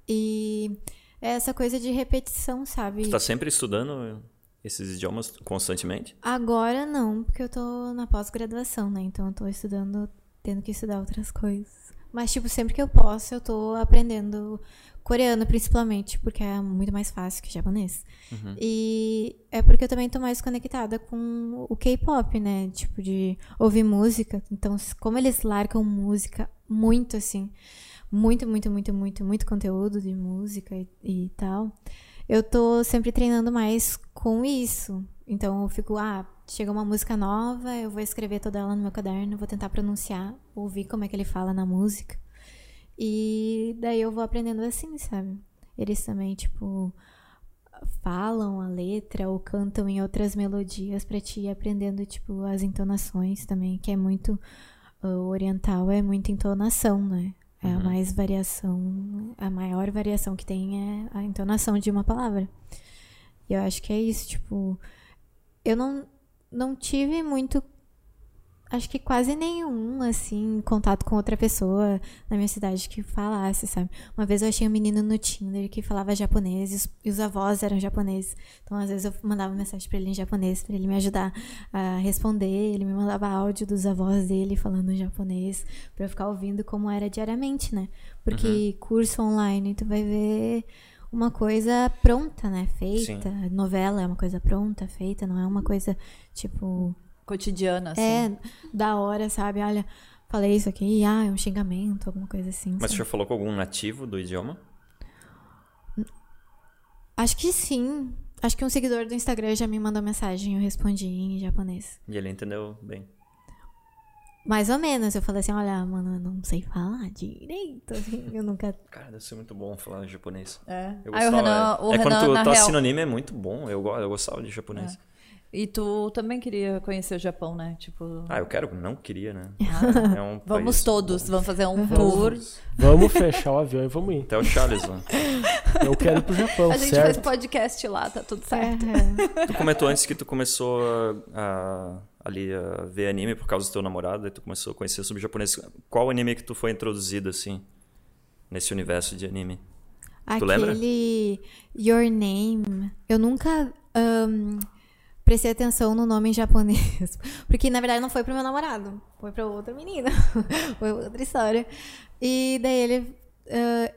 E é essa coisa de repetição, sabe? Tu tá sempre estudando esses idiomas constantemente? Agora não, porque eu tô na pós-graduação, né? Então eu tô estudando, tendo que estudar outras coisas. Mas, tipo, sempre que eu posso, eu tô aprendendo coreano, principalmente, porque é muito mais fácil que japonês. E é porque eu também tô mais conectada com o K-pop, né? Tipo, de ouvir música. Então, como eles largam música muito, assim, muito, muito, muito, muito, muito conteúdo de música e, e tal, eu tô sempre treinando mais com isso. Então, eu fico, ah, chega uma música nova, eu vou escrever toda ela no meu caderno, vou tentar pronunciar, ouvir como é que ele fala na música. E daí eu vou aprendendo assim, sabe? Eles também, tipo, falam a letra ou cantam em outras melodias pra ti ir aprendendo, tipo, as entonações também, que é muito. O oriental é muita entonação, né? É a mais variação, a maior variação que tem é a entonação de uma palavra. E eu acho que é isso, tipo. Eu não, não tive muito. Acho que quase nenhum, assim, contato com outra pessoa na minha cidade que falasse, sabe? Uma vez eu achei um menino no Tinder que falava japonês e os, e os avós eram japoneses. Então, às vezes, eu mandava mensagem pra ele em japonês, pra ele me ajudar a responder. Ele me mandava áudio dos avós dele falando japonês, pra eu ficar ouvindo como era diariamente, né? Porque curso online, tu vai ver uma coisa pronta, né? Feita. Novela é uma coisa pronta, feita, não é uma coisa, tipo. Cotidiana, assim. É, da hora, sabe? Olha, falei isso aqui, ah, é um xingamento, alguma coisa assim. Mas sabe? já falou com algum nativo do idioma? Acho que sim. Acho que um seguidor do Instagram já me mandou mensagem, eu respondi em japonês. E ele entendeu bem. Mais ou menos, eu falei assim, olha, mano, eu não sei falar direito, assim, eu nunca... [LAUGHS] Cara, deve ser muito bom falar japonês. É. Eu Aí o gostava, Renan, é, o é Renan quando tu na tá real, sinônimo é muito bom. Eu, eu gostava de japonês. E tu também queria conhecer o Japão, né? Tipo, Ah, eu quero, não queria, né? É um [LAUGHS] vamos país- todos, vamos fazer um tour. Vamos fechar o avião e vamos ir. Até o Charles lá. [LAUGHS] Eu quero ir pro Japão, A gente faz certo? podcast lá, tá tudo certo. É, Tu comentou antes que tu começou a, a- ali a ver anime por causa do teu namorado, e tu começou a conhecer sobre japonês. Qual anime que tu foi introduzido, assim, nesse universo de anime? Tu lembra? Aquele Your Name, eu nunca ahn, prestei atenção no nome em japonês. [LAUGHS] Porque, na verdade, não foi pro meu namorado. Foi pra outra menina. [LAUGHS] foi outra história. E daí ele... ah,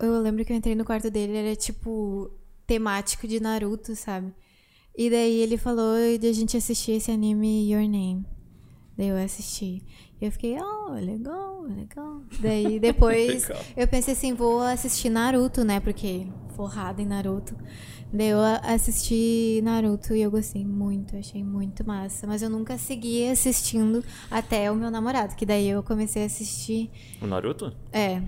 eu lembro que eu entrei no quarto dele, ele era tipo temático de Naruto, sabe? E daí ele falou de a gente assistir esse anime Your Name. Daí eu assisti. E eu fiquei, oh, legal, legal. Daí [LAUGHS] depois Legal. eu pensei assim, vou assistir Naruto, né? Porque forrada em Naruto. Daí eu assisti Naruto e eu gostei muito, achei muito massa. Mas eu nunca segui assistindo até o meu namorado, que daí eu comecei a assistir. O Naruto? É.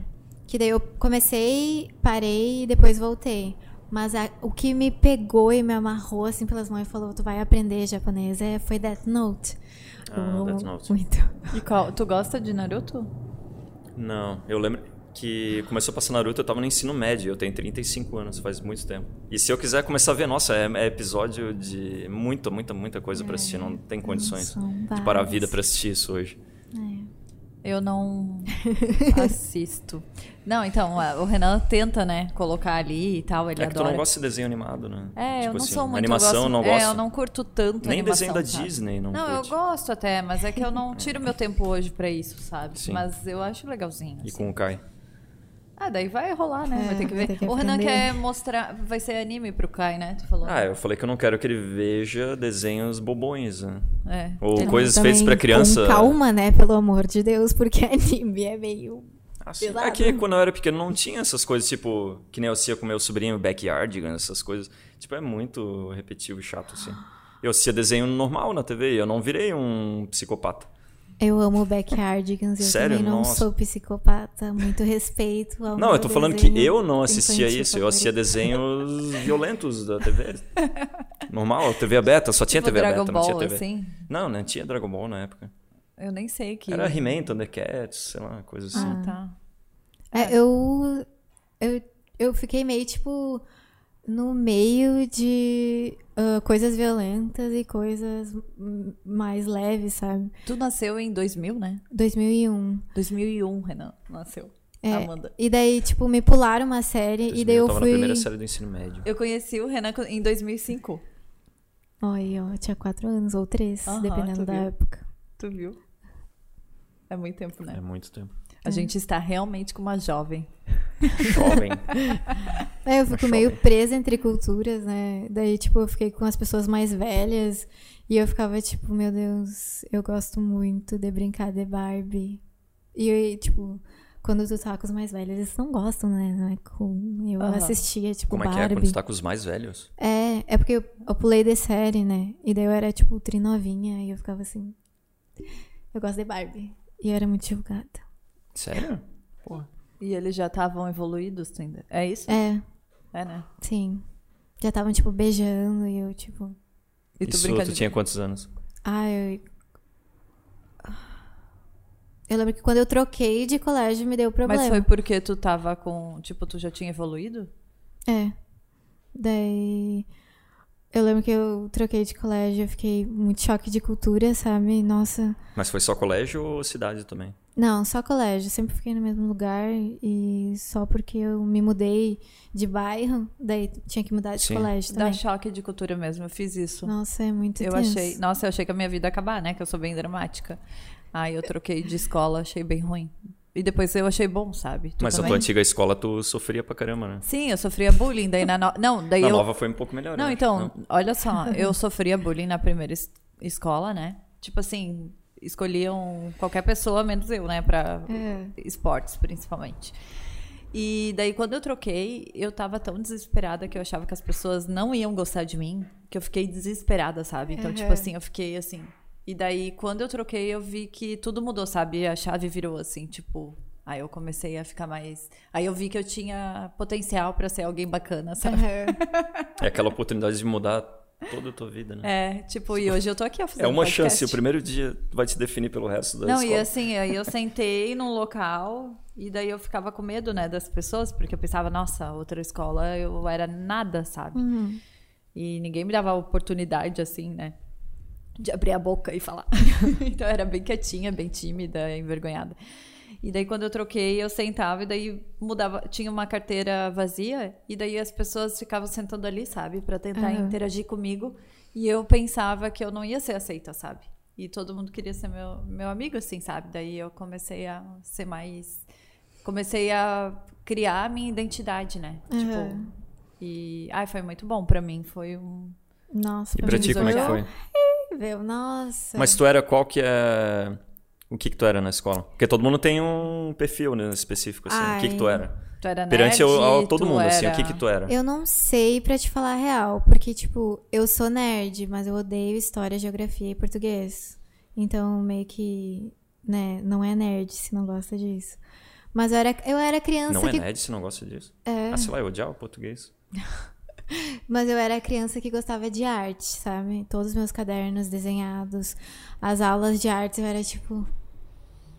Que daí eu comecei, parei e depois voltei. Mas a- o que me pegou e me amarrou assim pelas mãos e falou, tu vai aprender japonês, é, foi Death Note. Ah, amo Death Note. Muito. E qual? Tu gosta de Naruto? Não, eu lembro que começou a passar Naruto, eu tava no ensino médio, eu tenho 35 anos, faz muito tempo. E se eu quiser começar a ver, nossa, é, é episódio de muita, muita, muita coisa pra assistir, não tem condições de parar a vida pra assistir isso hoje. Eu não [LAUGHS] assisto. Não, então, a- o Renan tenta, né, colocar ali e tal, ele é que tu adora. não gosta de desenho animado, né? É, eu Tipo não assim, sou muito Animação eu gosto, não gosto. É, eu não curto tanto Nem animação, desenho da sabe? Disney não Não, curte. eu gosto até, mas é que eu não [LAUGHS] tiro meu tempo hoje pra isso, sabe? Sim. Mas eu acho legalzinho. E assim. com o Kai. Ah, daí vai rolar, né? É, vai ter que ver. ter que o Renan quer mostrar. Vai ser anime pro Kai, né? Tu falou. Ah, eu falei que eu não quero que ele veja desenhos bobões, né? É. Ou Ele- coisas feitas pra criança. Com calma, né? Pelo amor de Deus, porque [LAUGHS] anime é meio. Assim, é que quando eu era pequeno não tinha essas coisas, tipo, que nem eu assistia com meu sobrinho Backyardigans, essas coisas. Tipo, é muito repetitivo e chato, assim. Eu assistia desenho normal na TV e eu não virei um psicopata. Eu amo Backyardigans, eu Sério? também não Nossa. sou psicopata. Muito respeito ao Não, eu tô falando que eu não assistia isso, eu assistia favorito. desenhos [LAUGHS] violentos da TV. Normal, TV aberta, só tinha tipo TV Dragon aberta, não tinha Ball, TV. assim. Não, não tinha Dragon Ball na época. Eu nem sei que. Era He-Man, Thundercats, sei lá, coisa assim. Ah, tá. É, eu, eu, eu fiquei meio, tipo, no meio de ah, coisas violentas e coisas mais leves, sabe? Tu nasceu em 2000, né? 2001. 2001, Renan, nasceu. É, Amanda. E daí, tipo, me pularam uma série e daí eu tava fui... na primeira série do ensino médio. Eu conheci o Renan em 2005. Olha, ó, eu tinha quatro anos ou três, Aham, dependendo tu da viu. época. Tu viu? É muito tempo, né? É muito tempo. A gente está realmente com uma jovem. Jovem. É, eu fico Uma meio jovem. presa entre culturas, né? Daí, tipo, eu fiquei com as pessoas mais velhas e eu ficava, tipo, meu Deus, eu gosto muito de brincar de Barbie. E, eu, tipo, quando tu tá com os mais velhos, eles não gostam, né? Não é cool. Eu assistia, tipo, Como é que é Barbie. quando tu tá com os mais velhos? É, é porque eu, eu pulei de série, né? E daí eu era, tipo, trinovinha e eu ficava assim. Eu gosto de Barbie. E eu era muito julgada. Sério? E eles já estavam evoluídos ainda. É isso? É, É, né? sim. Já estavam, tipo, beijando e eu, tipo. E tu Isso tu tinha quantos anos? Ah, eu. Eu lembro que quando eu troquei de colégio me deu problema. Mas foi porque tu tava com... Tipo, tu já tinha evoluído? É. Daí. Eu lembro que eu troquei de colégio, eu fiquei muito choque de cultura, sabe? Nossa. Mas foi só colégio ou cidade também? Não, só colégio. Sempre fiquei no mesmo lugar e só porque eu me mudei de bairro, daí tinha que mudar de Sim. colégio Dá também. choque de cultura mesmo, eu fiz isso. Nossa, é muito eu tenso. achei... Nossa, eu achei que a minha vida ia acabar, né? Que eu sou bem dramática. Aí eu troquei de escola, achei bem ruim. E depois eu achei bom, sabe? Tu Mas a também? tua antiga escola tu sofria pra caramba, né? Sim, eu sofria bullying. Daí na... No... Não, daí Na eu... nova foi um pouco melhor. Não, então, olha só, eu sofria bullying na primeira es- escola, né? Tipo assim, escolhiam qualquer pessoa menos eu, né? Pra É. esportes, principalmente. E daí, quando eu troquei, eu tava tão desesperada que eu achava que as pessoas não iam gostar de mim, que eu fiquei desesperada, sabe? Então, tipo Uhum. assim, eu fiquei assim. E daí, quando eu troquei, eu vi que tudo mudou, sabe? A chave virou assim, tipo. Aí eu comecei a ficar mais. Aí eu vi que eu tinha potencial pra ser alguém bacana, sabe? Aham. É aquela oportunidade de mudar toda a tua vida, né? É, tipo, e hoje eu tô aqui, ó, fazendo É uma podcast. chance, o primeiro dia vai te definir pelo resto da Não, escola. e assim, aí eu sentei [LAUGHS] num local e daí eu ficava com medo, né, das pessoas, porque eu pensava, nossa, outra escola eu era nada, sabe? E ninguém me dava a oportunidade, assim, né, de abrir a boca e falar. [LAUGHS] então eu era bem quietinha, bem tímida, envergonhada. E daí quando eu troquei, eu sentava e daí mudava, tinha uma carteira vazia e daí as pessoas ficavam sentando ali, sabe, Pra tentar Aham. interagir comigo, e eu pensava que eu não ia ser aceita, sabe? E todo mundo queria ser meu, meu amigo, assim, sabe? Daí eu comecei a ser mais. Comecei a criar a minha identidade, né? Aham. Tipo. E. Ai, foi muito bom pra mim. Foi um. Nossa, E pra ti, como é que foi? Nossa. Mas tu era qual que é... O que que tu era na escola? Porque todo mundo tem um perfil né, específico, assim. O que que tu Ai. era? Tu era nerd, Perante ao, ao todo mundo, assim, o era- que que tu era? Eu não sei pra te falar a real, porque, tipo, eu sou nerd, mas eu odeio história, geografia e português. Então, meio que, né, não é nerd se não gosta disso. Mas eu era, eu era criança Não é que. nerd se não gosta disso? É. Ah, sei lá, eu odiava português. [LAUGHS] Mas eu era criança que gostava de arte, sabe? Todos os meus cadernos desenhados, as aulas de arte, eu era tipo.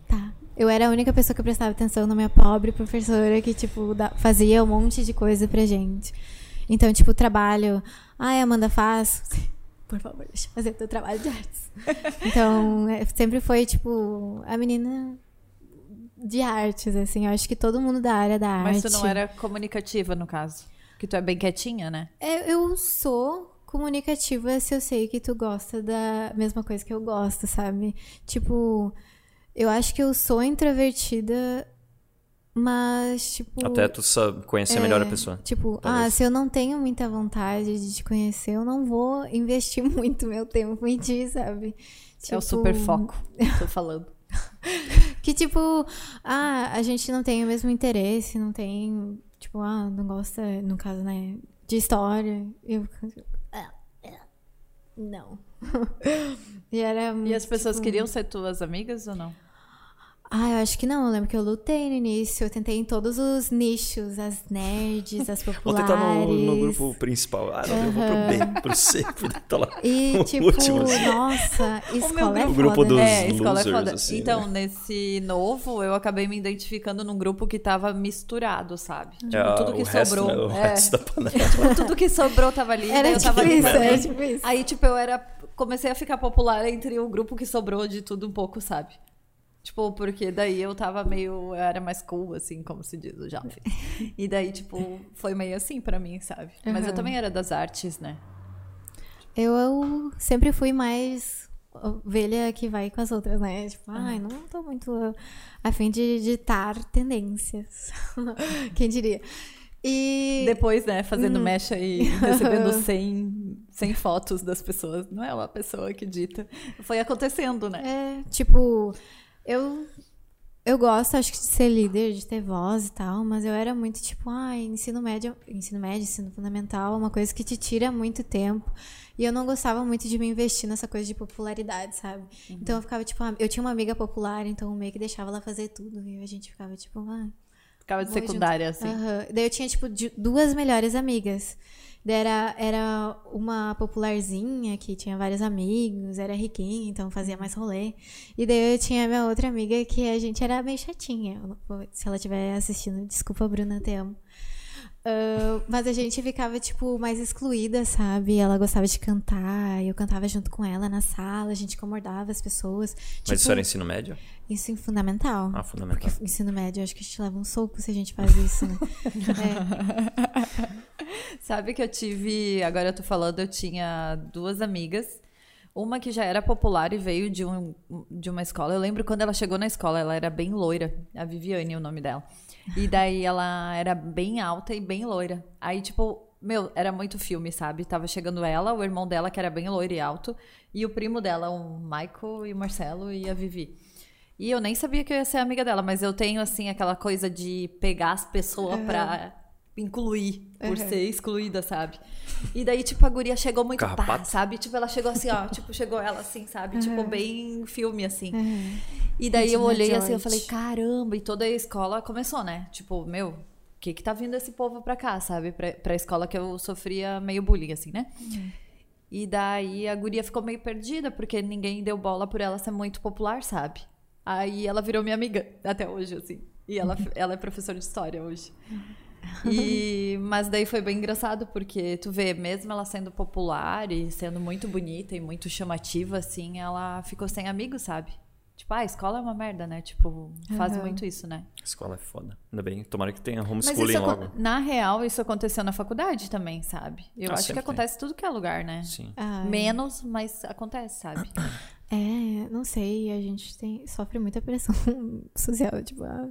Tá. Eu era a única pessoa que prestava atenção na minha pobre professora que, tipo, fazia um monte de coisa pra gente. Então, tipo, trabalho. Ai, Amanda, faz. [LAUGHS] Por favor, deixa eu fazer teu trabalho de artes. [LAUGHS] Então, é, sempre foi, tipo, a menina de artes, assim. Eu acho que todo mundo da área da Mas arte. tu não era comunicativa, no caso. Que tu é bem quietinha, né? É, eu sou comunicativa se eu sei que tu gosta da mesma coisa que eu gosto, sabe? Tipo, eu acho que eu sou introvertida, mas, tipo. Até tu sabe conhecer é, melhor a pessoa. Tipo, talvez. ah, se eu não tenho muita vontade de te conhecer, eu não vou investir [LAUGHS] muito meu tempo em ti, sabe? é o Tipo, super foco. Tô falando. [LAUGHS] Que tipo, ah, a gente não tem o mesmo interesse, não tem, tipo, ah, não gosta, no caso, né, de história. Eu ah, é, não. [LAUGHS] e era E as pessoas tipo, queriam ser tuas amigas ou não? Ah, eu acho que não. Eu lembro que eu lutei no início. Eu tentei em todos os nichos, as nerds, as [LAUGHS] Vou populares. tentar no, no grupo principal. Ah, não, eu vou pro B, pro C, pro D, tá lá. E, [LAUGHS] O tipo, último, assim. nossa, [LAUGHS] escola é O grupo foda, dos- né? É, escola é losers, foda. assim, então, né? nesse novo, eu acabei me identificando num grupo que tava misturado, sabe? Tipo, É, tudo que o resto, sobrou. né, o é, resto da panela. tipo, tudo que sobrou tava ali. Era eu tipo tava ali isso, pra era tipo isso. Aí, tipo, eu era. Comecei a ficar popular entre o grupo que sobrou de tudo um pouco, sabe? Tipo, porque daí eu tava meio. Eu era mais cool, assim, como se diz o jovem. E daí, tipo, foi meio assim pra mim, sabe? Mas eu também era das artes, né? Eu, eu sempre fui mais ovelha que vai com as outras, né? Tipo, ai, não tô muito a fim de ditar tendências. [LAUGHS] Quem diria? E. Depois, né, fazendo Hum. mecha e recebendo [LAUGHS] 100, 100 fotos das pessoas. Não é uma pessoa que dita. Foi acontecendo, né? É, tipo, eu. Eu gosto, acho que, de ser líder, de ter voz e tal, mas eu era muito tipo, ai, ensino médio, ensino médio, ensino fundamental, é uma coisa que te tira muito tempo. E eu não gostava muito de me investir nessa coisa de popularidade, sabe? Então eu ficava, tipo, ah, eu tinha uma amiga popular, então meio que deixava ela fazer tudo. E a gente ficava, tipo, ah, Ficava de secundária, assim. Aham. Daí eu tinha, tipo, duas melhores amigas. Daí era, era uma popularzinha que tinha vários amigos, era riquinha, então fazia mais rolê. E daí eu tinha minha outra amiga que a gente era meio chatinha. Se ela estiver assistindo, desculpa, Bruna, te amo. Ah, mas a gente ficava, tipo, mais excluída, sabe? Ela gostava de cantar, eu cantava junto com ela na sala, a gente incomodava as pessoas. Mas Tipo, isso era ensino médio? isso em fundamental. Ah, fundamental. Porque ensino médio, acho que a gente leva um soco se a gente faz isso, né? [LAUGHS] Sabe que eu tive. Agora eu tô falando, eu tinha duas amigas. Uma que já era popular e veio de, um, de uma escola. Eu lembro quando ela chegou na escola, ela era bem loira. A Viviane, o nome dela. E daí ela era bem alta e bem loira. Aí, tipo, meu, era muito filme, sabe? Tava chegando ela, o irmão dela, que era bem loiro e alto, e o primo dela, o Michael e o Marcelo e a Vivi. E eu nem sabia que eu ia ser amiga dela, mas eu tenho, assim, aquela coisa de pegar as pessoas pra incluir, por ser excluída, sabe? E daí, tipo, a guria chegou muito pá, Carrapato. sabe? Tipo, ela chegou assim, ó, tipo, chegou ela assim, sabe? Tipo, bem filme, assim. E daí eu olhei assim, eu falei, caramba, e toda a escola começou, né? Tipo, meu, o que que tá vindo esse povo pra cá, sabe? Pra, pra escola que eu sofria meio bullying, assim, né? E daí a guria ficou meio perdida, porque ninguém deu bola por ela ser muito popular, sabe? Aí ela virou minha amiga até hoje, assim. E ela, [LAUGHS] ela é professora de história hoje. E, mas daí foi bem engraçado, porque tu vê, mesmo ela sendo popular e sendo muito bonita e muito chamativa, assim, ela ficou sem amigos, sabe? Tipo, ah, a escola é uma merda, né? Tipo, faz Aham. muito isso, né? A escola é foda. Ainda bem. Tomara que tenha homeschooling logo. na real, isso aconteceu na faculdade também, sabe? Eu Ah, acho que tem. acontece em tudo que é lugar, né? Sim. Ai. Menos, mas acontece, sabe? É, não sei, a gente tem, sofre muita pressão [LAUGHS] social, tipo, ah,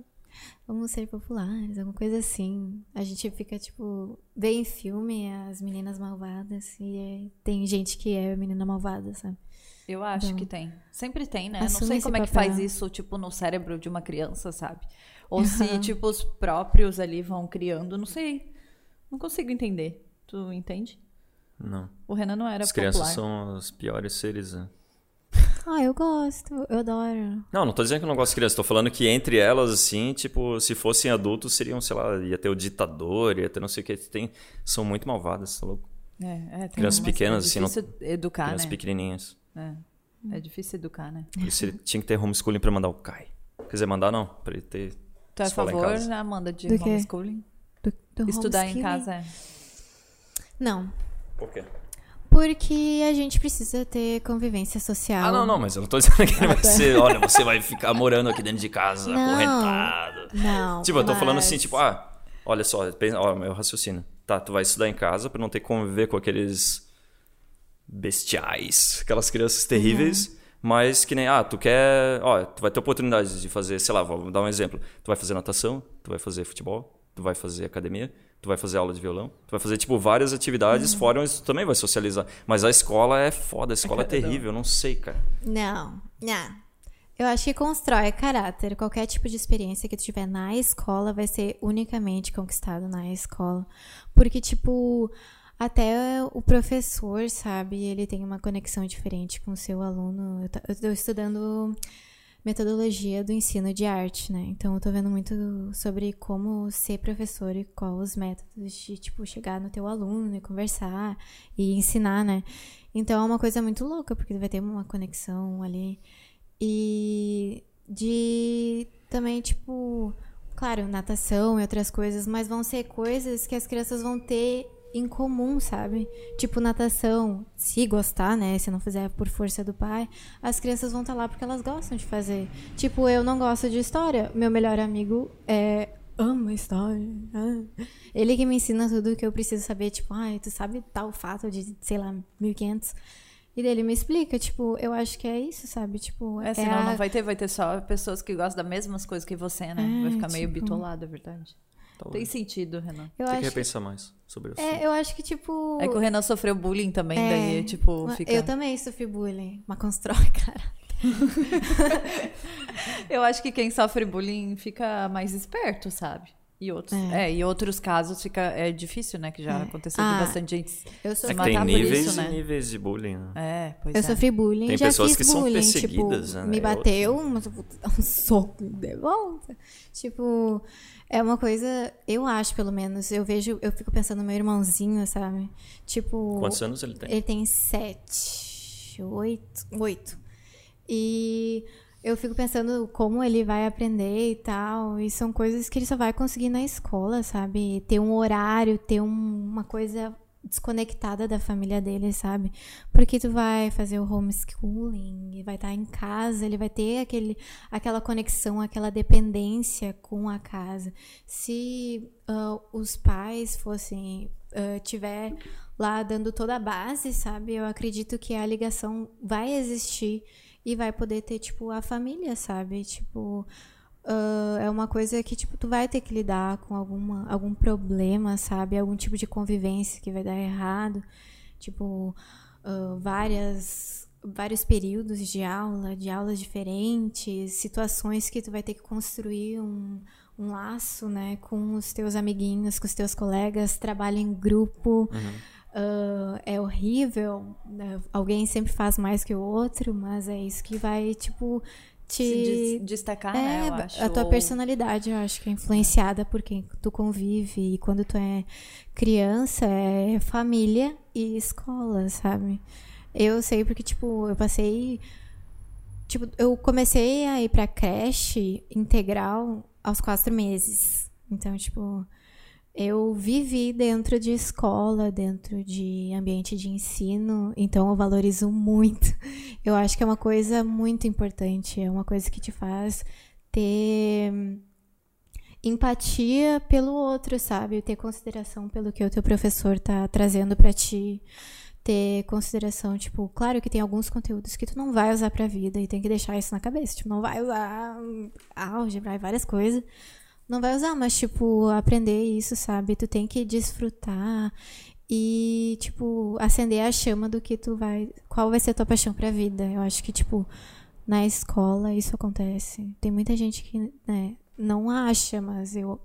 vamos ser populares, alguma coisa assim. A gente fica, tipo, vê em filme as meninas malvadas e é- tem gente que é menina malvada, sabe? Eu acho Então, que tem. Sempre tem, né? Não sei como é que faz isso, tipo, no cérebro de uma criança, sabe? Ou se, tipo, os próprios ali vão criando, não sei. Não consigo entender. Tu entende? Não. O Renan não era As crianças popular. são os piores seres. Ah, eu gosto, eu adoro. Não, não tô dizendo que eu não gosto de crianças. Tô falando que entre elas, assim, tipo, se fossem adultos, seriam, sei lá, ia ter o ditador, ia ter não sei o que. Tem, são muito malvadas, tá louco? É, é, tem Crianças umas- pequenas, é assim, não- difícil educar, Crianças né? pequenininhas. É. é difícil educar, né? Por isso ele tinha que ter homeschooling pra mandar o Kai. Quer dizer, mandar não, pra ele ter Tu é a em favor, né, Amanda, de Do homeschooling? Do, do Estudar em homeschooling. casa, é. Não, Por quê? Porque a gente precisa ter convivência social. Ah, não, não, mas eu não tô dizendo que ele vai [LAUGHS] tá. ser, olha, você vai ficar morando aqui dentro de casa, Não. acorrentado. Não. Tipo, eu tô falando assim, tipo, ah, olha só, pensa, ó, meu raciocínio. Tá, tu vai estudar em casa pra não ter que conviver com aqueles bestiais, aquelas crianças terríveis, mas que nem, ah, tu quer, ó, tu vai ter oportunidade de fazer, sei lá, vou dar um exemplo. Tu vai fazer natação, tu vai fazer futebol, tu vai fazer academia, tu vai fazer aula de violão, tu vai fazer, tipo, várias atividades fora onde tu também vai socializar. Mas a escola é foda, a escola é [LAUGHS] terrível, não sei, cara. Não, não. Eu acho que constrói caráter. Qualquer tipo de experiência que tu tiver na escola vai ser unicamente conquistado na escola. Porque, tipo, até o professor, sabe, ele tem uma conexão diferente com o seu aluno. Eu estou estudando metodologia do ensino de arte, né? Então eu tô vendo muito sobre como ser professor e qual os métodos de, tipo, chegar no teu aluno e conversar e ensinar, né? Então é uma coisa muito louca, porque vai ter uma conexão ali. E de também, tipo, claro, natação e outras coisas, mas vão ser coisas que as crianças vão ter em comum, sabe? Tipo, natação, se gostar, né? Se não fizer por força do pai, as crianças vão estar lá porque elas gostam de fazer. Tipo, eu não gosto de história. Meu melhor amigo é. Ama história. Ah. Ele que me ensina tudo que eu preciso saber. Tipo, ai, tu sabe tal fato de, sei lá, 1500. E daí ele me explica, tipo, eu acho que é isso, sabe? Tipo, É, senão a- não vai ter, vai ter só pessoas que gostam das mesmas coisas que você, né? É, vai ficar meio tipo- bitolado, é verdade. Talvez. Tem sentido, Renan. Eu Tem que acho que, repensar mais sobre isso. é, eu acho que, tipo. É que o Renan sofreu bullying também, é, daí, tipo, fica... Eu também sofri bullying, mas constrói, [LAUGHS] cara. [LAUGHS] Eu acho que quem sofre bullying fica mais esperto, sabe? E outros, é. e outros casos fica é difícil, né? Que já aconteceu Ah, de bastante gente. Eu É sofri, que tem matar por níveis isso, né? e níveis de bullying, né? É, pois eu é. sofri bullying, Tem já pessoas fiz que são bullying, perseguidas, tipo, né? me É bateu, mas eu vou dar um [LAUGHS] soco de volta. Tipo, é uma coisa, eu acho, pelo menos, eu vejo, eu fico pensando no meu irmãozinho, sabe? Tipo, Quantos anos ele tem? Ele tem sete, oito, oito. E eu fico pensando como ele vai aprender e tal. E são coisas que ele só vai conseguir na escola, sabe? Ter um horário, ter um- uma coisa desconectada da família dele, sabe? Porque tu vai fazer o homeschooling, vai estar em casa, ele vai ter aquele, aquela conexão, aquela dependência com a casa. Se ah, os pais fossem ah, tiver lá dando toda a base, sabe? Eu acredito que a ligação vai existir e vai poder ter tipo a família, sabe? Tipo ah, é uma coisa que tipo tu vai ter que lidar com alguma algum problema, sabe? Algum tipo de convivência que vai dar errado, tipo ah, várias vários períodos de aula, de aulas diferentes, situações que tu vai ter que construir um, um laço, né, com os teus amiguinhos, com os teus colegas, trabalho em grupo. Ah, é horrível, né? alguém sempre faz mais que o outro, mas é isso que vai, tipo, te Se des- destacar, né? Eu É, acho. a tua personalidade, eu acho que é influenciada por quem tu convive. E quando tu é criança, é família e escola, sabe? Eu sei porque, tipo, eu passei. Tipo, eu comecei a ir pra creche integral aos quatro meses. Então, tipo, eu vivi dentro de escola, dentro de ambiente de ensino, então eu valorizo muito. [LAUGHS] Eu acho que é uma coisa muito importante, é uma coisa que te faz ter hum, empatia pelo outro, sabe? Ter consideração pelo que o teu professor tá trazendo pra ti. Ter consideração, tipo, claro que tem alguns conteúdos que tu não vai usar pra vida e tem que deixar isso na cabeça. Tipo, não vai usar hum, álgebra e várias coisas. Não vai usar, mas, tipo, aprender isso, sabe? Tu tem que desfrutar e, tipo, acender a chama do que tu vai. Qual vai ser a tua paixão pra vida. Eu acho que, tipo, na escola isso acontece. Tem muita gente que, né, não acha, mas eu.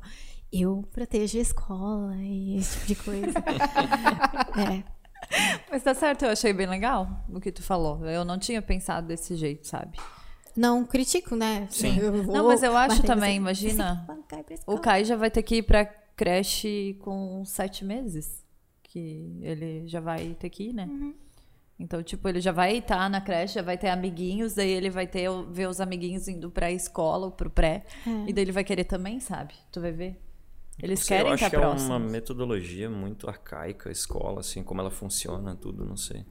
Eu protejo a escola e esse tipo de coisa. [LAUGHS] é. Mas tá certo, eu achei bem legal o que tu falou. Eu não tinha pensado desse jeito, sabe? Não critico, né? Sim. Eu vou Não, mas eu acho também, você. imagina. Você O. Kai já vai ter que ir pra creche com sete meses. Que ele já vai ter que ir, né? Uhum. Então, tipo, ele já vai estar na creche, já vai ter amiguinhos, daí ele vai ter ver os amiguinhos indo pra escola ou pro pré. É. E daí ele vai querer também, sabe? Tu vai ver. Eles sei, querem eu estar acho que é próximos. uma metodologia muito arcaica, a escola, assim, como ela funciona, tudo, não sei.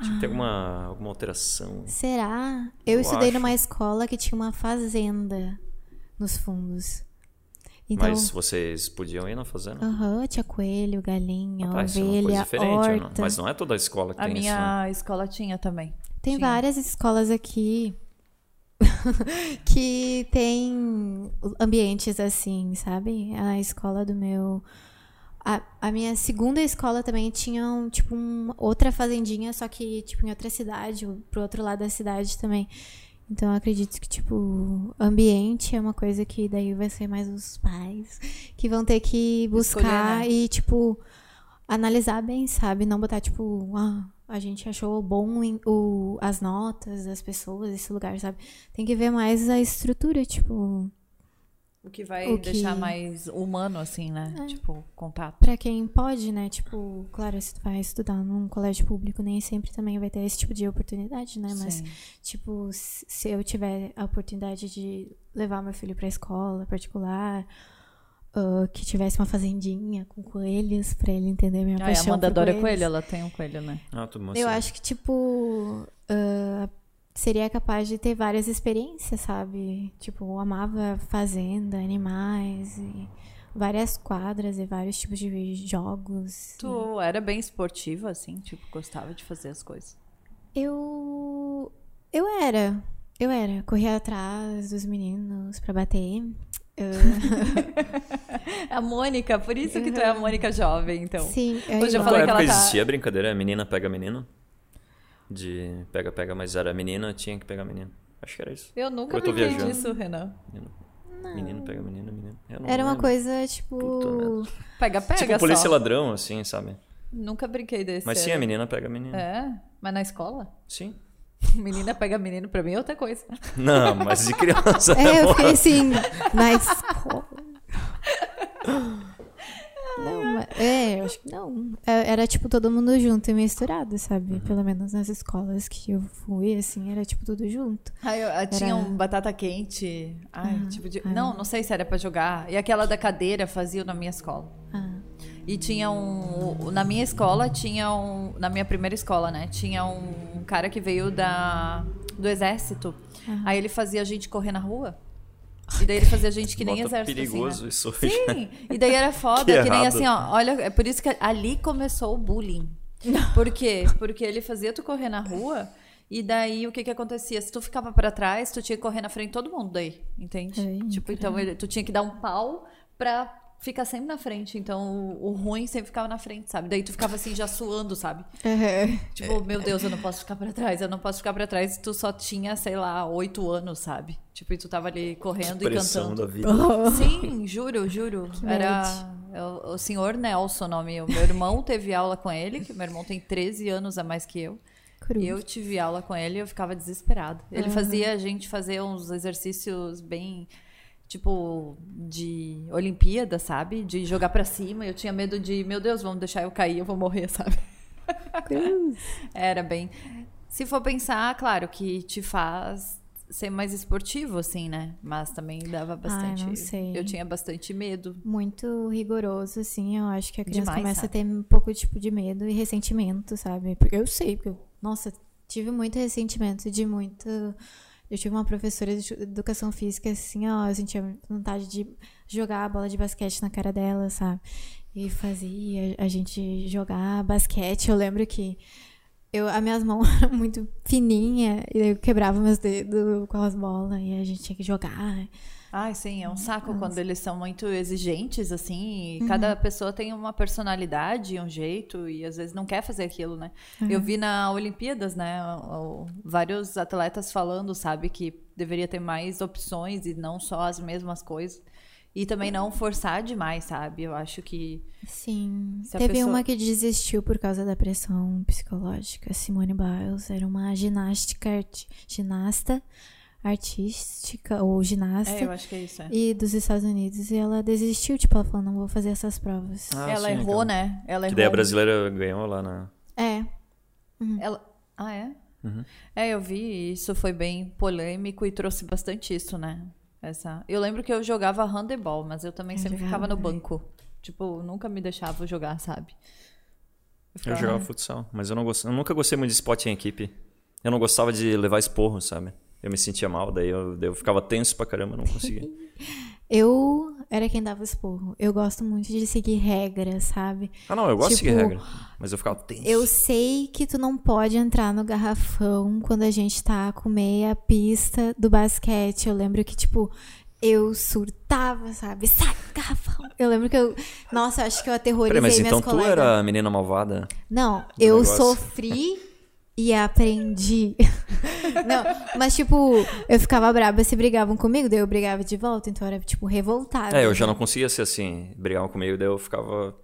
Tinha que ter alguma, alguma alteração. Será? Eu, Eu estudei acho. numa escola que tinha uma fazenda nos fundos. Então, Mas vocês podiam ir na fazenda? aham, tinha coelho, galinha, Ah, isso é uma coisa ovelha, diferente, não? mas não é toda a escola que A tem isso. né? minha escola tinha também. Tem Tinha. várias escolas aqui [LAUGHS] que tem ambientes assim, sabe? A escola do meu. A, a minha segunda escola também tinha um, tipo um, outra fazendinha, só que tipo em outra cidade, pro outro lado da cidade também. Então eu acredito que tipo ambiente é uma coisa que daí vai ser mais os pais que vão ter que buscar Escolher, né? e tipo analisar bem, sabe? Não botar tipo, ah, a gente achou bom o, as notas das pessoas, esse lugar, sabe? Tem que ver mais a estrutura, tipo, O que vai O que- deixar mais humano, assim, né? É. Tipo, contato. Pra quem pode, né? Tipo, claro, se tu vai estudar num colégio público, nem sempre também vai ter esse tipo de oportunidade, né? Mas, Sim. tipo, se eu tiver a oportunidade de levar meu filho pra escola particular, ah, que tivesse uma fazendinha com coelhos pra ele entender minha Ah, a paixão Amanda por adora coelho, ela tem um coelho, né? Ah, tu Eu acho que, tipo, ah, seria capaz de ter várias experiências, sabe? Tipo, eu amava fazenda, animais e várias quadras e vários tipos de jogos. Tu era bem esportiva, assim, tipo, gostava de fazer as coisas. Eu. Eu era. Eu era. Corria atrás dos meninos pra bater. [LAUGHS] A Mônica, por isso que tu é a Mônica jovem, então. sim, eu, Hoje eu Na falei que ela época tá- existia a brincadeira menina pega menino? De pega, pega, mas era menina, tinha que pegar menino. Acho que era isso. Eu nunca Eu brinquei viajando. disso, Renan. Menino, menino pega menino, menino. Eu não Era uma lembro. coisa, tipo. Puta merda. Pega, pega Tipo polícia só. ladrão, assim, sabe? Nunca brinquei desse. Mas sim, a menina pega menino. É? Mas na escola? Sim. [LAUGHS] Menina pega menino, pra mim é outra coisa. [LAUGHS] Não, mas de criança. [LAUGHS] É, eu fiquei assim, na escola. É, eu acho que não. É, Era tipo todo mundo junto e misturado, sabe? Uhum. Pelo menos nas escolas que eu fui, assim, era tipo tudo junto. Aí eu, eu tinha um batata quente. Ai, tipo de. ai. Não, não sei se era pra jogar. E aquela da cadeira fazia na minha escola. Ah, E tinha um. Na minha escola tinha um. Na minha primeira escola, né? Tinha um cara que veio da, do exército. Aí ele fazia a gente correr na rua. E daí ele fazia gente que nem exército. perigoso assim, né? isso hoje. Sim, e daí era [LAUGHS] foda, Que que, nem assim, ó. Olha, é por isso que ali começou o bullying. Por quê? Porque ele fazia tu correr na rua. E daí o que que acontecia? Se tu ficava pra trás, tu tinha que correr na frente de todo mundo daí, entende? Ai, tipo, então ele- tu tinha que dar um pau pra ficar sempre na frente. Então o, o ruim sempre ficava na frente, sabe? Daí tu ficava assim já suando, sabe? Tipo, meu Deus, eu não posso ficar pra trás, eu não posso ficar pra trás. E tu só tinha, sei lá, oito anos, sabe? Tipo, e tu tava ali correndo e cantando. da vida. [LAUGHS] Sim, [LAUGHS] juro, juro. Era é o, o senhor Nelson, o nome. O meu irmão [LAUGHS] teve aula com ele, que meu irmão tem 13 anos a mais que eu. cru. Eu tive aula com ele e eu ficava desesperado. Ele Uhum. fazia a gente fazer uns exercícios bem tipo de Olimpíada, sabe? De jogar pra cima. Eu tinha medo de, meu Deus, vamos deixar eu cair, eu vou morrer, [LAUGHS] sabe? Era bem. Se for pensar, claro que te faz ser mais esportivo, assim, né? Mas também dava bastante. não sei. Eu tinha bastante medo. Muito rigoroso, assim. Eu acho que a criança Demais, começa sabe? a ter um pouco tipo de medo e ressentimento, sabe? Porque eu sei, porque, eu- nossa, tive muito ressentimento de muito. Eu tive uma professora de educação física, assim, ó, eu sentia vontade de jogar a bola de basquete na cara dela, sabe? E fazia a gente jogar basquete. Eu lembro que eu, as minhas mãos [LAUGHS] eram muito fininhas e eu quebrava meus dedos com as bolas e a gente tinha que jogar. Ai, sim, é um saco quando eles são muito exigentes, assim, Uhum. cada pessoa tem uma personalidade, um jeito, e às vezes não quer fazer aquilo, né? Uhum. Eu vi na Olimpíadas, né, vários atletas falando, sabe, que deveria ter mais opções e não só as mesmas coisas. E também não forçar demais, sabe? Eu acho que. Sim. Teve pessoa- uma que desistiu por causa da pressão psicológica. Simone Biles era uma ginástica, ginasta artística ou ginasta. É, eu acho que é isso. É. E dos Estados Unidos, e ela desistiu, tipo, ela falou, não vou fazer essas provas. Ah, Ela sim, errou, então. né? Ela Que errou. daí a brasileira ganhou lá na. É, Ela... Ah, é? Uhum. É, eu vi, isso foi bem polêmico e trouxe bastante isso, né? Essa... Eu lembro que eu jogava handebol, mas eu também Eu sempre jogava ficava no banco. Tipo, nunca me deixava jogar, sabe? Eu ficava- jogava futsal, mas eu, não gost... eu nunca gostei muito de esporte em equipe. Eu não gostava de levar esporro, sabe? Eu me sentia mal, daí eu, daí eu ficava tenso pra caramba, não conseguia. [LAUGHS] eu era quem dava esporro. Eu gosto muito de seguir regras, sabe? Ah, não, eu gosto de seguir Tipo, regra, mas eu ficava tenso. Eu sei que tu não pode entrar no garrafão quando a gente tá com meia pista do basquete. Eu lembro que, tipo, eu surtava, sabe? Sai do garrafão. Eu lembro que eu. Nossa, eu acho que eu aterrorizei Peraí, mas então tu colegas. era a menina malvada? Não, eu negócio. sofri e aprendi. [LAUGHS] não, mas tipo, eu ficava braba se brigavam comigo, daí eu brigava de volta, então eu era, tipo, revoltada. É, eu já não conseguia ser assim, brigavam comigo, daí eu ficava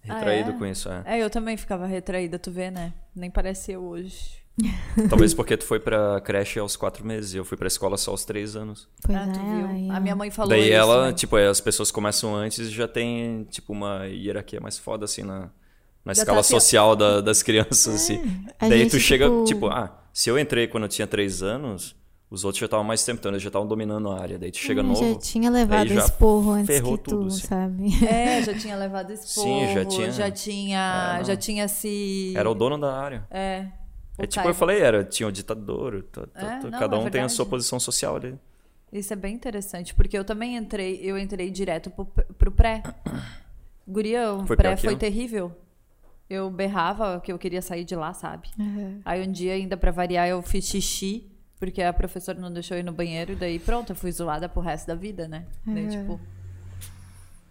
retraído Ah, é? com isso, é. É, eu também ficava retraída, tu vê, né? Nem parece eu hoje. [LAUGHS] Talvez porque tu foi pra creche aos quatro meses e eu fui pra escola só aos três anos. Pois ah, tu é, viu? aí, A minha mãe falou daí isso. ela, né? tipo, as pessoas começam antes e já tem, tipo, uma hierarquia mais foda, assim, na, na Já escala tá assim, social da- das crianças, assim. a Daí gente, tu chega, tipo- tipo, ah, se eu entrei quando eu tinha três anos, os outros já estavam mais tempo, então eles já estavam dominando a área. Daí tu chega Eu novo. já tinha levado aí já esporro antes ferrou que tu, tudo, assim. sabe? É, já [LAUGHS] tinha levado esporro, Sim, já tinha- já tinha, É, já tinha se... Era o dono da área. É. É tipo, Caio. eu falei, era, tinha o ditador, tá- tá- É, tá- não, cada é um tem a sua posição social ali. Isso é bem interessante, porque eu também entrei, eu entrei direto pro, pro pré. [COUGHS] Guria, o Foi pré foi terrível. Eu berrava que eu queria sair de lá, sabe? Uhum. Aí um dia, ainda pra variar, eu fiz xixi, porque a professora não deixou eu ir no banheiro, e daí pronto, eu fui zoada pro resto da vida, né? Daí, Uhum. tipo,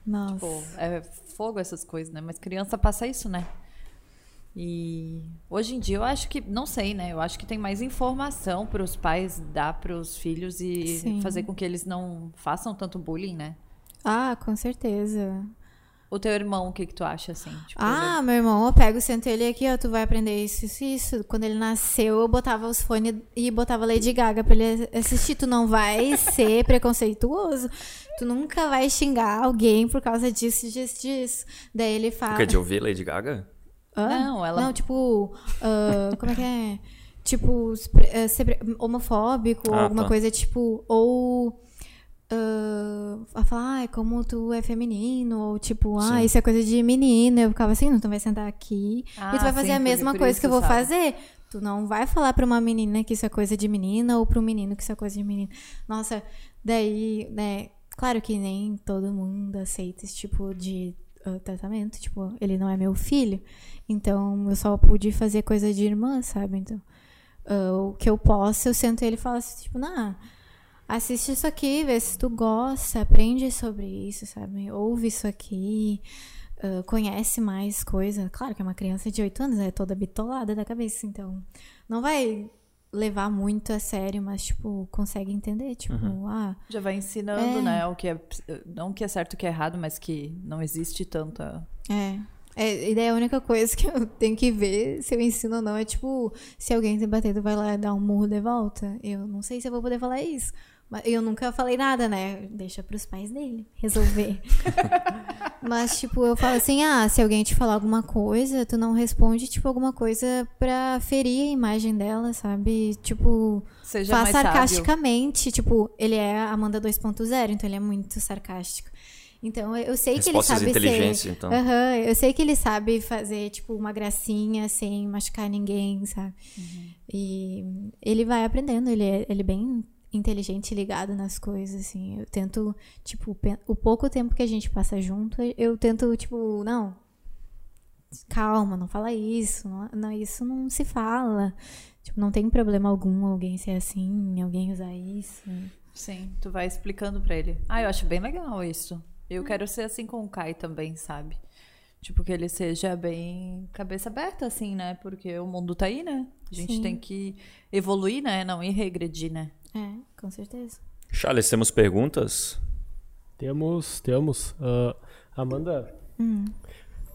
Nossa. Pô, é fogo essas coisas, né? Mas criança passa isso, né? E hoje em dia eu acho que, não sei, né? Eu acho que tem mais informação para os pais dar para os filhos e Sim. fazer com que eles não façam tanto bullying, né? Ah, com certeza. O teu irmão, o que que tu acha assim? Tipo, Ah, meu irmão, eu pego, sento ele aqui, ó, tu vai aprender isso, isso, isso. Quando ele nasceu, eu botava os fones e botava Lady Gaga pra ele assistir. Tu não vai ser [LAUGHS] preconceituoso. Tu nunca vai xingar alguém por causa disso, disso, disso. Daí ele fala. Quer de ouvir Lady Gaga? Hã? Não, ela- Não, tipo. ah, como é que é? Tipo, eh, ser homofóbico, ou Ah, alguma tá. coisa tipo. Ou. Ah, a falar, ah, como tu é feminino, ou tipo, ah, Sim. isso é coisa de menina. Eu ficava assim, não, tu vai sentar aqui Ah, e tu vai fazer sim, a mesma coisa isso, que eu vou sabe? fazer. Tu não vai falar pra uma menina que isso é coisa de menina, ou pra um menino que isso é coisa de menina. Nossa, daí, né? Claro que nem todo mundo aceita esse tipo de ah, tratamento. Tipo, ele não é meu filho. Então, eu só pude fazer coisa de irmã, sabe? Então, ah, o que eu posso, eu sento ele e falo assim, tipo, não, assiste isso aqui, vê se tu gosta, aprende sobre isso, sabe? Ouve isso aqui, ah, conhece mais coisa. Claro que é uma criança de 8 anos, é toda bitolada da cabeça, então não vai levar muito a sério, mas, tipo, consegue entender, tipo, ah, já vai ensinando, É. né? O que é, não que é certo o que é errado, mas que não existe tanta. é. É, e daí a única coisa que eu tenho que ver se eu ensino ou não é tipo, se alguém te bater, tu vai lá dar um murro de volta. Eu não sei se eu vou poder falar isso. Eu nunca falei nada, né? Deixa pros pais dele resolver. [LAUGHS] Mas, tipo, eu falo assim: ah, se alguém te falar alguma coisa, tu não responde, tipo, alguma coisa pra ferir a imagem dela, sabe? Tipo, Seja faz mais sábio. sarcasticamente. Tipo, ele é Amanda 2.0, então ele é muito sarcástico. Então, eu sei que ele Respostas sabe inteligência, ser... então. Aham, eu sei que ele sabe fazer, tipo, uma gracinha sem machucar ninguém, sabe? Uhum. E ele vai aprendendo, ele é, ele é bem inteligente ligado nas coisas, assim. Eu tento, tipo, o pouco tempo que a gente passa junto, eu tento, tipo, não, calma, não fala isso, não, não, isso não se fala. Tipo, não tem problema algum alguém ser assim, alguém usar isso. Sim, tu vai explicando pra ele. Ah, eu acho bem legal isso. Eu quero ser assim com o Kai também, sabe? Tipo, que ele seja bem cabeça aberta, assim, né? Porque o mundo tá aí, né? A gente Sim. tem que evoluir, né? Não ir regredir, né? É, com certeza. Charles, temos perguntas? Temos, temos. Ah, Amanda, Hum.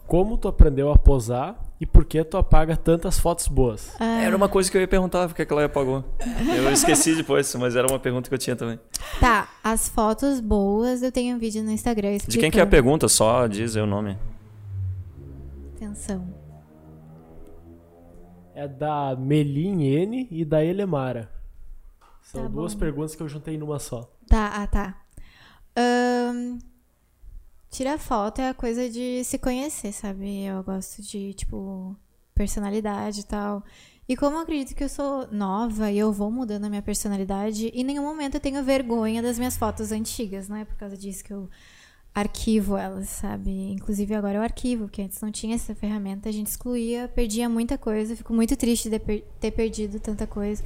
como tu aprendeu a posar e por que tu apaga tantas fotos boas? Era uma coisa que eu ia perguntar, porque que ela apagou. Eu esqueci depois, mas era uma pergunta que eu tinha também. Tá, as fotos boas, eu tenho um vídeo no Instagram De quem que é a explicando. pergunta? Só diz aí o nome. Atenção. É da Melin N e da Elemara. São Tá duas bom. perguntas que eu juntei numa só. Tá, ah, tá. Ahn, tirar foto é a coisa de se conhecer, sabe? Eu gosto de, tipo, personalidade e tal. E como eu acredito que eu sou nova e eu vou mudando a minha personalidade, em nenhum momento eu tenho vergonha das minhas fotos antigas, não é por causa disso que eu arquivo elas, sabe? Inclusive agora eu arquivo, porque antes não tinha essa ferramenta, a gente excluía, perdia muita coisa, fico muito triste de ter perdido tanta coisa.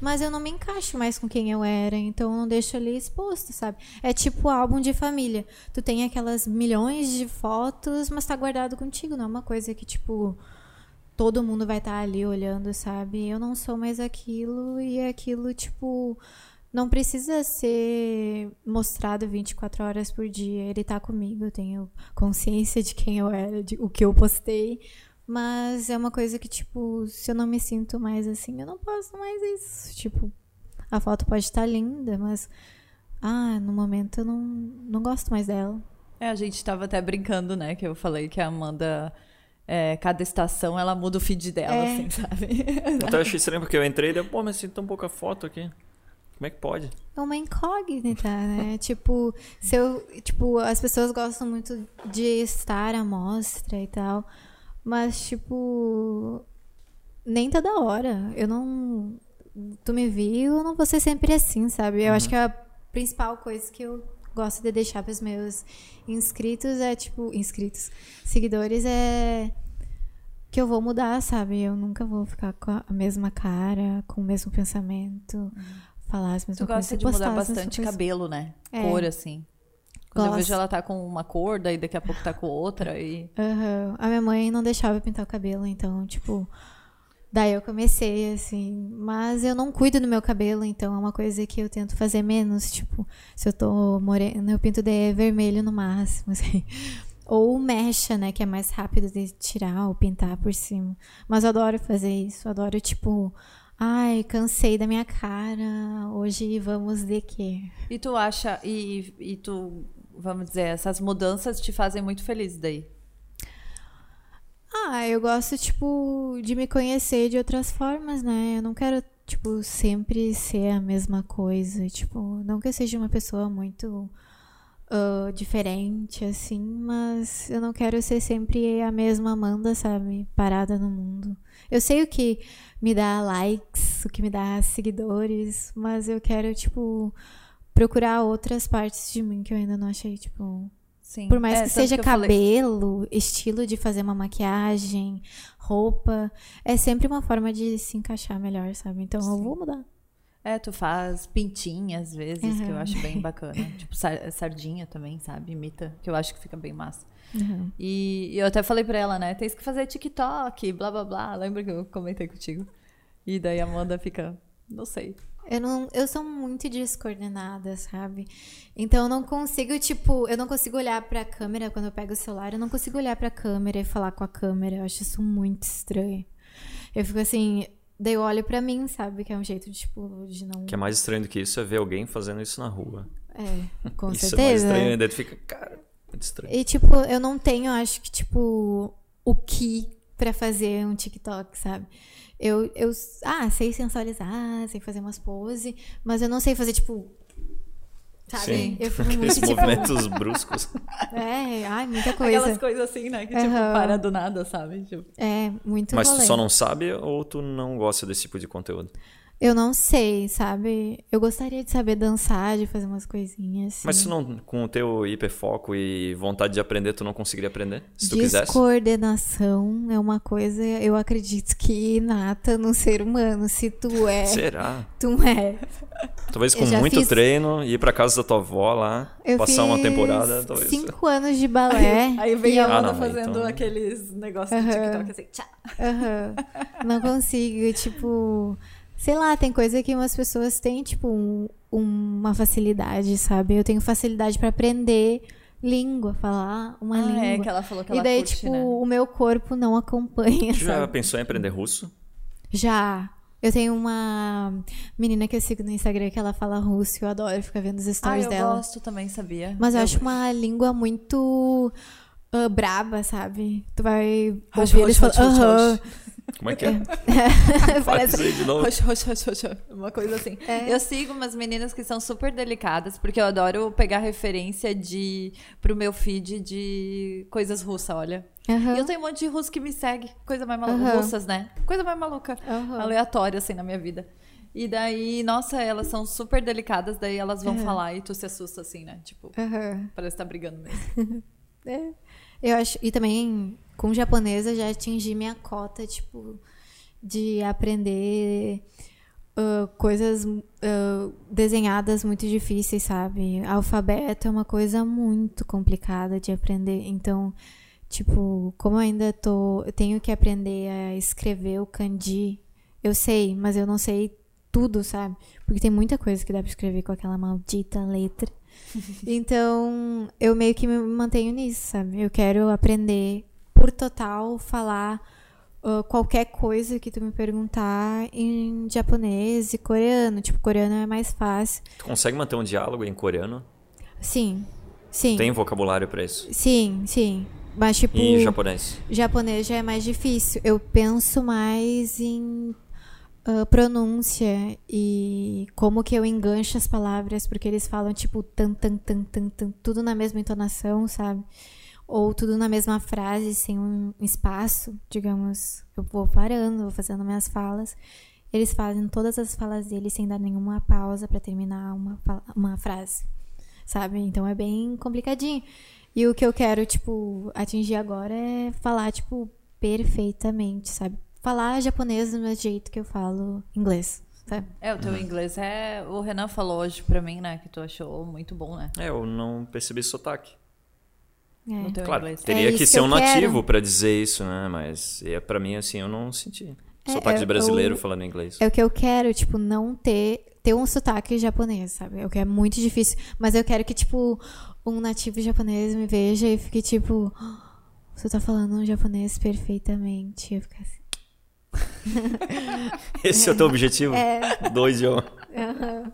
Mas eu não me encaixo mais com quem eu era, então eu não deixo ali exposto, sabe? É tipo álbum de família. Tu tem aquelas milhões de fotos, mas tá guardado contigo, não é uma coisa que, tipo, todo mundo vai estar ali olhando, sabe? Eu não sou mais aquilo e aquilo, tipo, não precisa ser mostrado 24 horas por dia. Ele tá comigo, eu tenho consciência de quem eu era, de o que eu postei. Mas é uma coisa que, tipo, se eu não me sinto mais assim, eu não posso mais isso. Tipo, a foto pode estar linda, mas. Ah, no momento eu não, não gosto mais dela. É, a gente tava até brincando, né? Que eu falei que a Amanda, é, cada estação, ela muda o feed dela, É. assim, sabe? [LAUGHS] Eu até achei estranho porque eu entrei e deu, pô, mas tem tão pouca foto aqui. Como é que pode? É uma incógnita, né? [LAUGHS] tipo, se eu, tipo, as pessoas gostam muito de estar à mostra e tal, mas tipo, nem toda hora. Eu não tu me viu, eu não vou ser sempre assim, sabe? Eu acho que a principal coisa que eu gosto de deixar para os meus inscritos é tipo, inscritos, seguidores é que eu vou mudar, sabe? Eu nunca vou ficar com a mesma cara, com o mesmo pensamento, falar as mesmas Tu coisas. gosta e de mudar bastante cabelo, né? É. Cor, assim. Quando eu Gosto. vejo ela tá com uma cor, daí daqui a pouco tá com outra e... Aham. A minha mãe não deixava eu pintar o cabelo, então, tipo. Daí eu comecei, assim. Mas eu não cuido do meu cabelo, então é uma coisa que eu tento fazer menos. Tipo, se eu tô morena, eu pinto de vermelho no máximo, [LAUGHS] assim. Ou mecha, né? Que é mais rápido de tirar ou pintar por cima. Mas eu adoro fazer isso. Eu adoro, tipo. Ai, cansei da minha cara. Hoje vamos de quê? E tu acha... E, e tu, vamos dizer, essas mudanças te fazem muito feliz daí? Ah, eu gosto, tipo, de me conhecer de outras formas, né? Eu não quero, tipo, sempre ser a mesma coisa. Tipo, não que eu seja uma pessoa muito ah, diferente, assim, mas eu não quero ser sempre a mesma Amanda, sabe? Parada no mundo. Eu sei o que me dá likes, o que me dá seguidores, mas eu quero, tipo, procurar outras partes de mim que eu ainda não achei, tipo, Sim. por mais É, que seja eu falei- cabelo, estilo de fazer uma maquiagem, roupa, é sempre uma forma de se encaixar melhor, sabe? Então eu Sim. vou mudar. É, tu faz pintinha às vezes, que eu Uhum. acho bem [LAUGHS] bacana. tipo, sar- sardinha também, sabe? Imita, que eu acho que fica bem massa. Uhum. E eu até falei pra ela, né? Tens que fazer TikTok, blá blá blá. Lembra que eu comentei contigo? E daí a Amanda fica, não sei. Eu, não, eu sou muito descoordenada, sabe? Então eu não consigo, tipo, eu não consigo olhar pra câmera quando eu pego o celular, eu não consigo olhar pra câmera e falar com a câmera. Eu acho isso muito estranho. Eu fico assim, daí eu olho pra mim, sabe? Que é um jeito de, tipo, de não. O que é mais estranho do que isso é ver alguém fazendo isso na rua. É, com isso certeza. é mais estranho ainda. Fica, cara, muito estranho. E, tipo, eu não tenho, acho que, tipo, o que pra fazer um TikTok, sabe? Eu, eu, ah, sei sensualizar, sei fazer umas poses, mas eu não sei fazer, tipo. Sabe? Sim. Eu fico muito, tipo. movimentos [LAUGHS] bruscos. É, ai, muita coisa. Aquelas coisas assim, né? Que tipo, Aham. para do nada, sabe? Tipo, É, muito Mas tu rolê. só não sabe ou tu não gosta desse tipo de conteúdo? Eu não sei, sabe? Eu gostaria de saber dançar, de fazer umas coisinhas. Assim. Mas tu não, com o teu hiperfoco e vontade de aprender, tu não conseguiria aprender? Se tu quisesse? Descoordenação é uma coisa, eu acredito que inata no ser humano. Se tu [LAUGHS] é, Será? tu é. Talvez com muito fiz- treino, ir pra casa da tua avó lá, Eu passar uma temporada, talvez. cinco anos de balé. [LAUGHS] Aí vem e a eu- Ah, fazendo então- aqueles negócios do Aham. TikTok assim, tchá. Aham. Não consigo, tipo. Sei lá, tem coisa que umas pessoas têm, tipo, um- uma facilidade, sabe? Eu tenho facilidade pra aprender língua, falar uma Ah, língua. é que ela falou que ela e daí, curte, tipo, né? o meu corpo não acompanha, Tu já pensou em aprender russo? Já. Eu tenho uma menina que eu sigo no Instagram que ela fala russo, eu adoro ficar vendo os Ah, stories eu dela. gosto também, sabia? Mas eu acho uma língua muito ah, braba, sabe? Tu vai ouvir eles falando. Aham. Como é que é? [LAUGHS] [LAUGHS] Faz Parece- aí de novo. Roxa, roxa, roxa, roxa. Uma coisa assim. É. Eu sigo umas meninas que são super delicadas, porque eu adoro pegar referência de pro meu feed de coisas russas, olha. Aham. E eu tenho um monte de russo que me segue. Coisa mais maluca. Aham. Russas, né? Coisa mais maluca. Aham. Aleatória, assim, na minha vida. E daí, nossa, elas são super delicadas, daí elas vão falar e tu se assusta, assim, né? Tipo, parece que tá brigando mesmo. [LAUGHS] É. Eu acho. E também, com japonês, eu já atingi minha cota, tipo, de aprender ah, coisas ah, desenhadas muito difíceis, sabe? Alfabeto é uma coisa muito complicada de aprender. Então, tipo, como eu ainda tô. Eu tenho que aprender a escrever o kanji. Eu sei, mas eu não sei tudo, sabe? Porque tem muita coisa que dá pra escrever com aquela maldita letra. [LAUGHS] Então, eu meio que me mantenho nisso, sabe? Eu quero aprender por total falar ah, qualquer coisa que tu me perguntar em japonês e coreano. Tipo, coreano é mais fácil. Tu consegue manter um diálogo em coreano? Sim. Sim. Tem vocabulário pra isso? Sim, sim. Mas, tipo, E em japonês? japonês já é mais difícil. Eu penso mais em ah, pronúncia e como que eu engancho as palavras, porque eles falam tipo tan, tan, tan, tan, tan, tudo na mesma entonação, sabe? Ou tudo na mesma frase, sem um espaço, digamos. Eu vou parando, vou fazendo minhas falas. Eles fazem todas as falas deles sem dar nenhuma pausa pra terminar uma, uma frase, sabe? Então é bem complicadinho. E o que eu quero, tipo, atingir agora é falar, tipo, perfeitamente, sabe? Falar japonês do mesmo jeito que eu falo inglês, sabe? É, o teu inglês é. O Renan falou hoje pra mim, né? Que tu achou muito bom, né? É, eu não percebi sotaque. No É. teu Claro, inglês. teria É que ser um nativo pra dizer isso, né? Mas é, pra mim, assim, eu não senti. É, Sotaque de brasileiro eu- falando inglês. É o que eu quero, tipo, não ter ter um sotaque japonês, sabe? É o que é muito difícil, mas eu quero que tipo um nativo japonês me veja e fique tipo, "Ah, você tá falando um japonês perfeitamente. Eu fico assim. [LAUGHS] Esse é o teu objetivo? É. Do idioma. aham.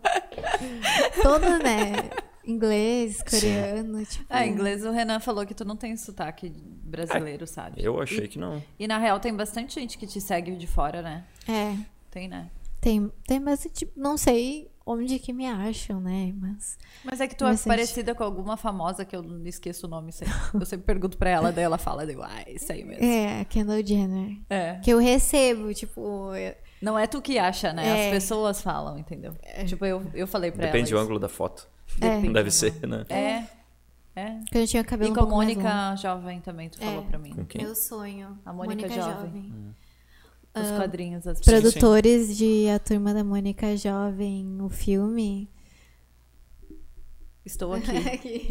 Todo, né? Inglês, coreano, tipo. Ah, inglês o Renan falou que tu não tem sotaque brasileiro, sabe? Eu achei que não. E na real tem bastante gente que te segue de fora, né? É. Tem, né? Tem, tem bastante. Não sei onde que me acham, né? Mas. Mas é que tu é Bastante. parecida com alguma famosa que eu não esqueço o nome sempre. Eu sempre pergunto pra ela, daí ela fala, daí ah, é isso aí mesmo. É, a Kendall Jenner. É. Que eu recebo, tipo. eu- Não é tu que acha, né? É. As pessoas falam, entendeu? Tipo, eu, eu falei pra Depende do ela. ângulo da foto. É. Depende Deve do ser, ângulo. né? É. É. Porque eu tinha cabelo E um com a mais longo. Mônica jovem também, tu falou É. pra mim. Com quem? Meu sonho. A Mônica Jovem. Os Ah, quadrinhos, as Produtores de A Turma da Mônica Jovem, o filme. Estou [LAUGHS] aqui.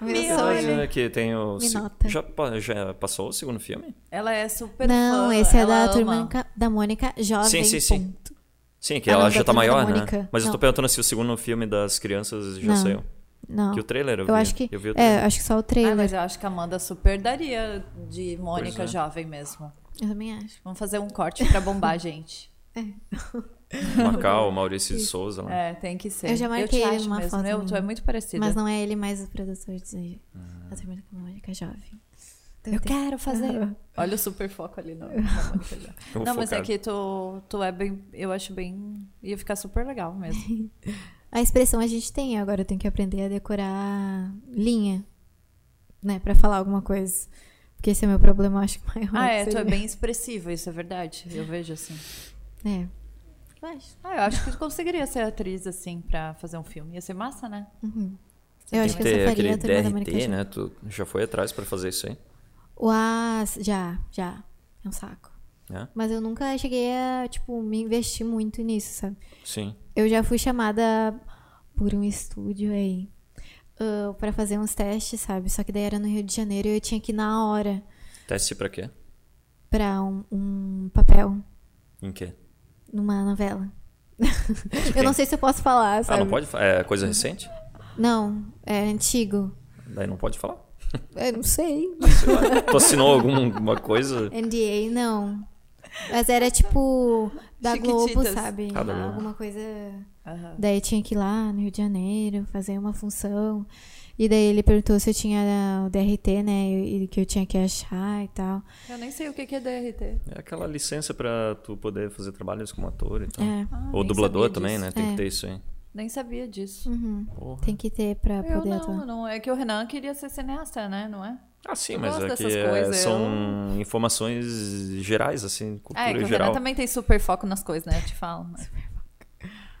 É [LAUGHS] que tem o. Me se- nota. Já, já passou o segundo filme? Ela é super Não, fã, esse é ela da ama. Turma da Mônica Jovem. Sim, sim, sim. ponto. Sim, que Ah, ela não, já tá maior, né? Mas eu tô Não. perguntando se o segundo filme das crianças já Não. saiu. Não. Que o trailer eu, Eu vi. acho que. Eu vi o É, trailer. acho que só o Ah, trailer. mas eu acho que a Amanda super daria de Mônica é. jovem mesmo. Eu também acho. Vamos fazer um corte pra bombar, [LAUGHS] gente. Macau, [LAUGHS] Maurício de Souza lá. É, tem que ser. Eu já marquei te ele numa mesmo. foto Eu, é muito parecida. Mas não é ele mais o produtor de Hum. A Turma da Mônica Jovem. Eu quero fazer. [LAUGHS] Olha o super foco ali no. Eu vou Não, mas é que tu, tu é bem. Eu acho bem. Ia ficar super legal mesmo. [LAUGHS] A expressão a gente tem, agora eu tenho que aprender a decorar linha, né, Pra falar alguma coisa. Porque esse é meu problema, eu acho que maior. Ah, é, tu é bem expressiva, isso é verdade. Eu vejo assim. É. Ah, eu acho que tu conseguiria ser atriz, assim, pra fazer um filme. Ia ser massa, né? Uhum. Eu acho que ter faria aquele DRT, né? Tu já foi atrás pra fazer isso aí? AS, já, já. É um saco. É? Mas eu nunca cheguei a, tipo, me investir muito nisso, sabe? Sim. Eu já fui chamada por um estúdio aí ah, pra fazer uns testes, sabe? Só que daí era no Rio de Janeiro e eu tinha que ir na hora Teste pra quê? pra um, um papel Em quê? Numa novela. eu não sei se eu posso falar, Ah, sabe? não pode? É coisa recente? Não, é antigo. Daí não pode falar. Eu não sei. Sei lá. tu assinou alguma coisa? NDA, não. Mas era tipo da Globo, sabe? Ah. Alguma coisa. Daí tinha que ir lá no Rio de Janeiro fazer uma função. E daí ele perguntou se eu tinha o DRT, né? E que eu tinha que achar e tal. Eu nem sei o que que é DRT. É aquela licença pra tu poder fazer trabalhos como ator e tal. É. Ah, Ou dublador também, né? Tem É. que ter isso aí. Nem sabia disso. Uhum. Porra. Tem que ter pra Eu poder não, atuar. não. É que o Renan queria ser cineasta, né? Não é? Ah, sim, Eu mas é que é, coisas, são informações gerais, assim, cultura É, que o geral. Renan também tem super foco nas coisas, né? Eu te falo. né?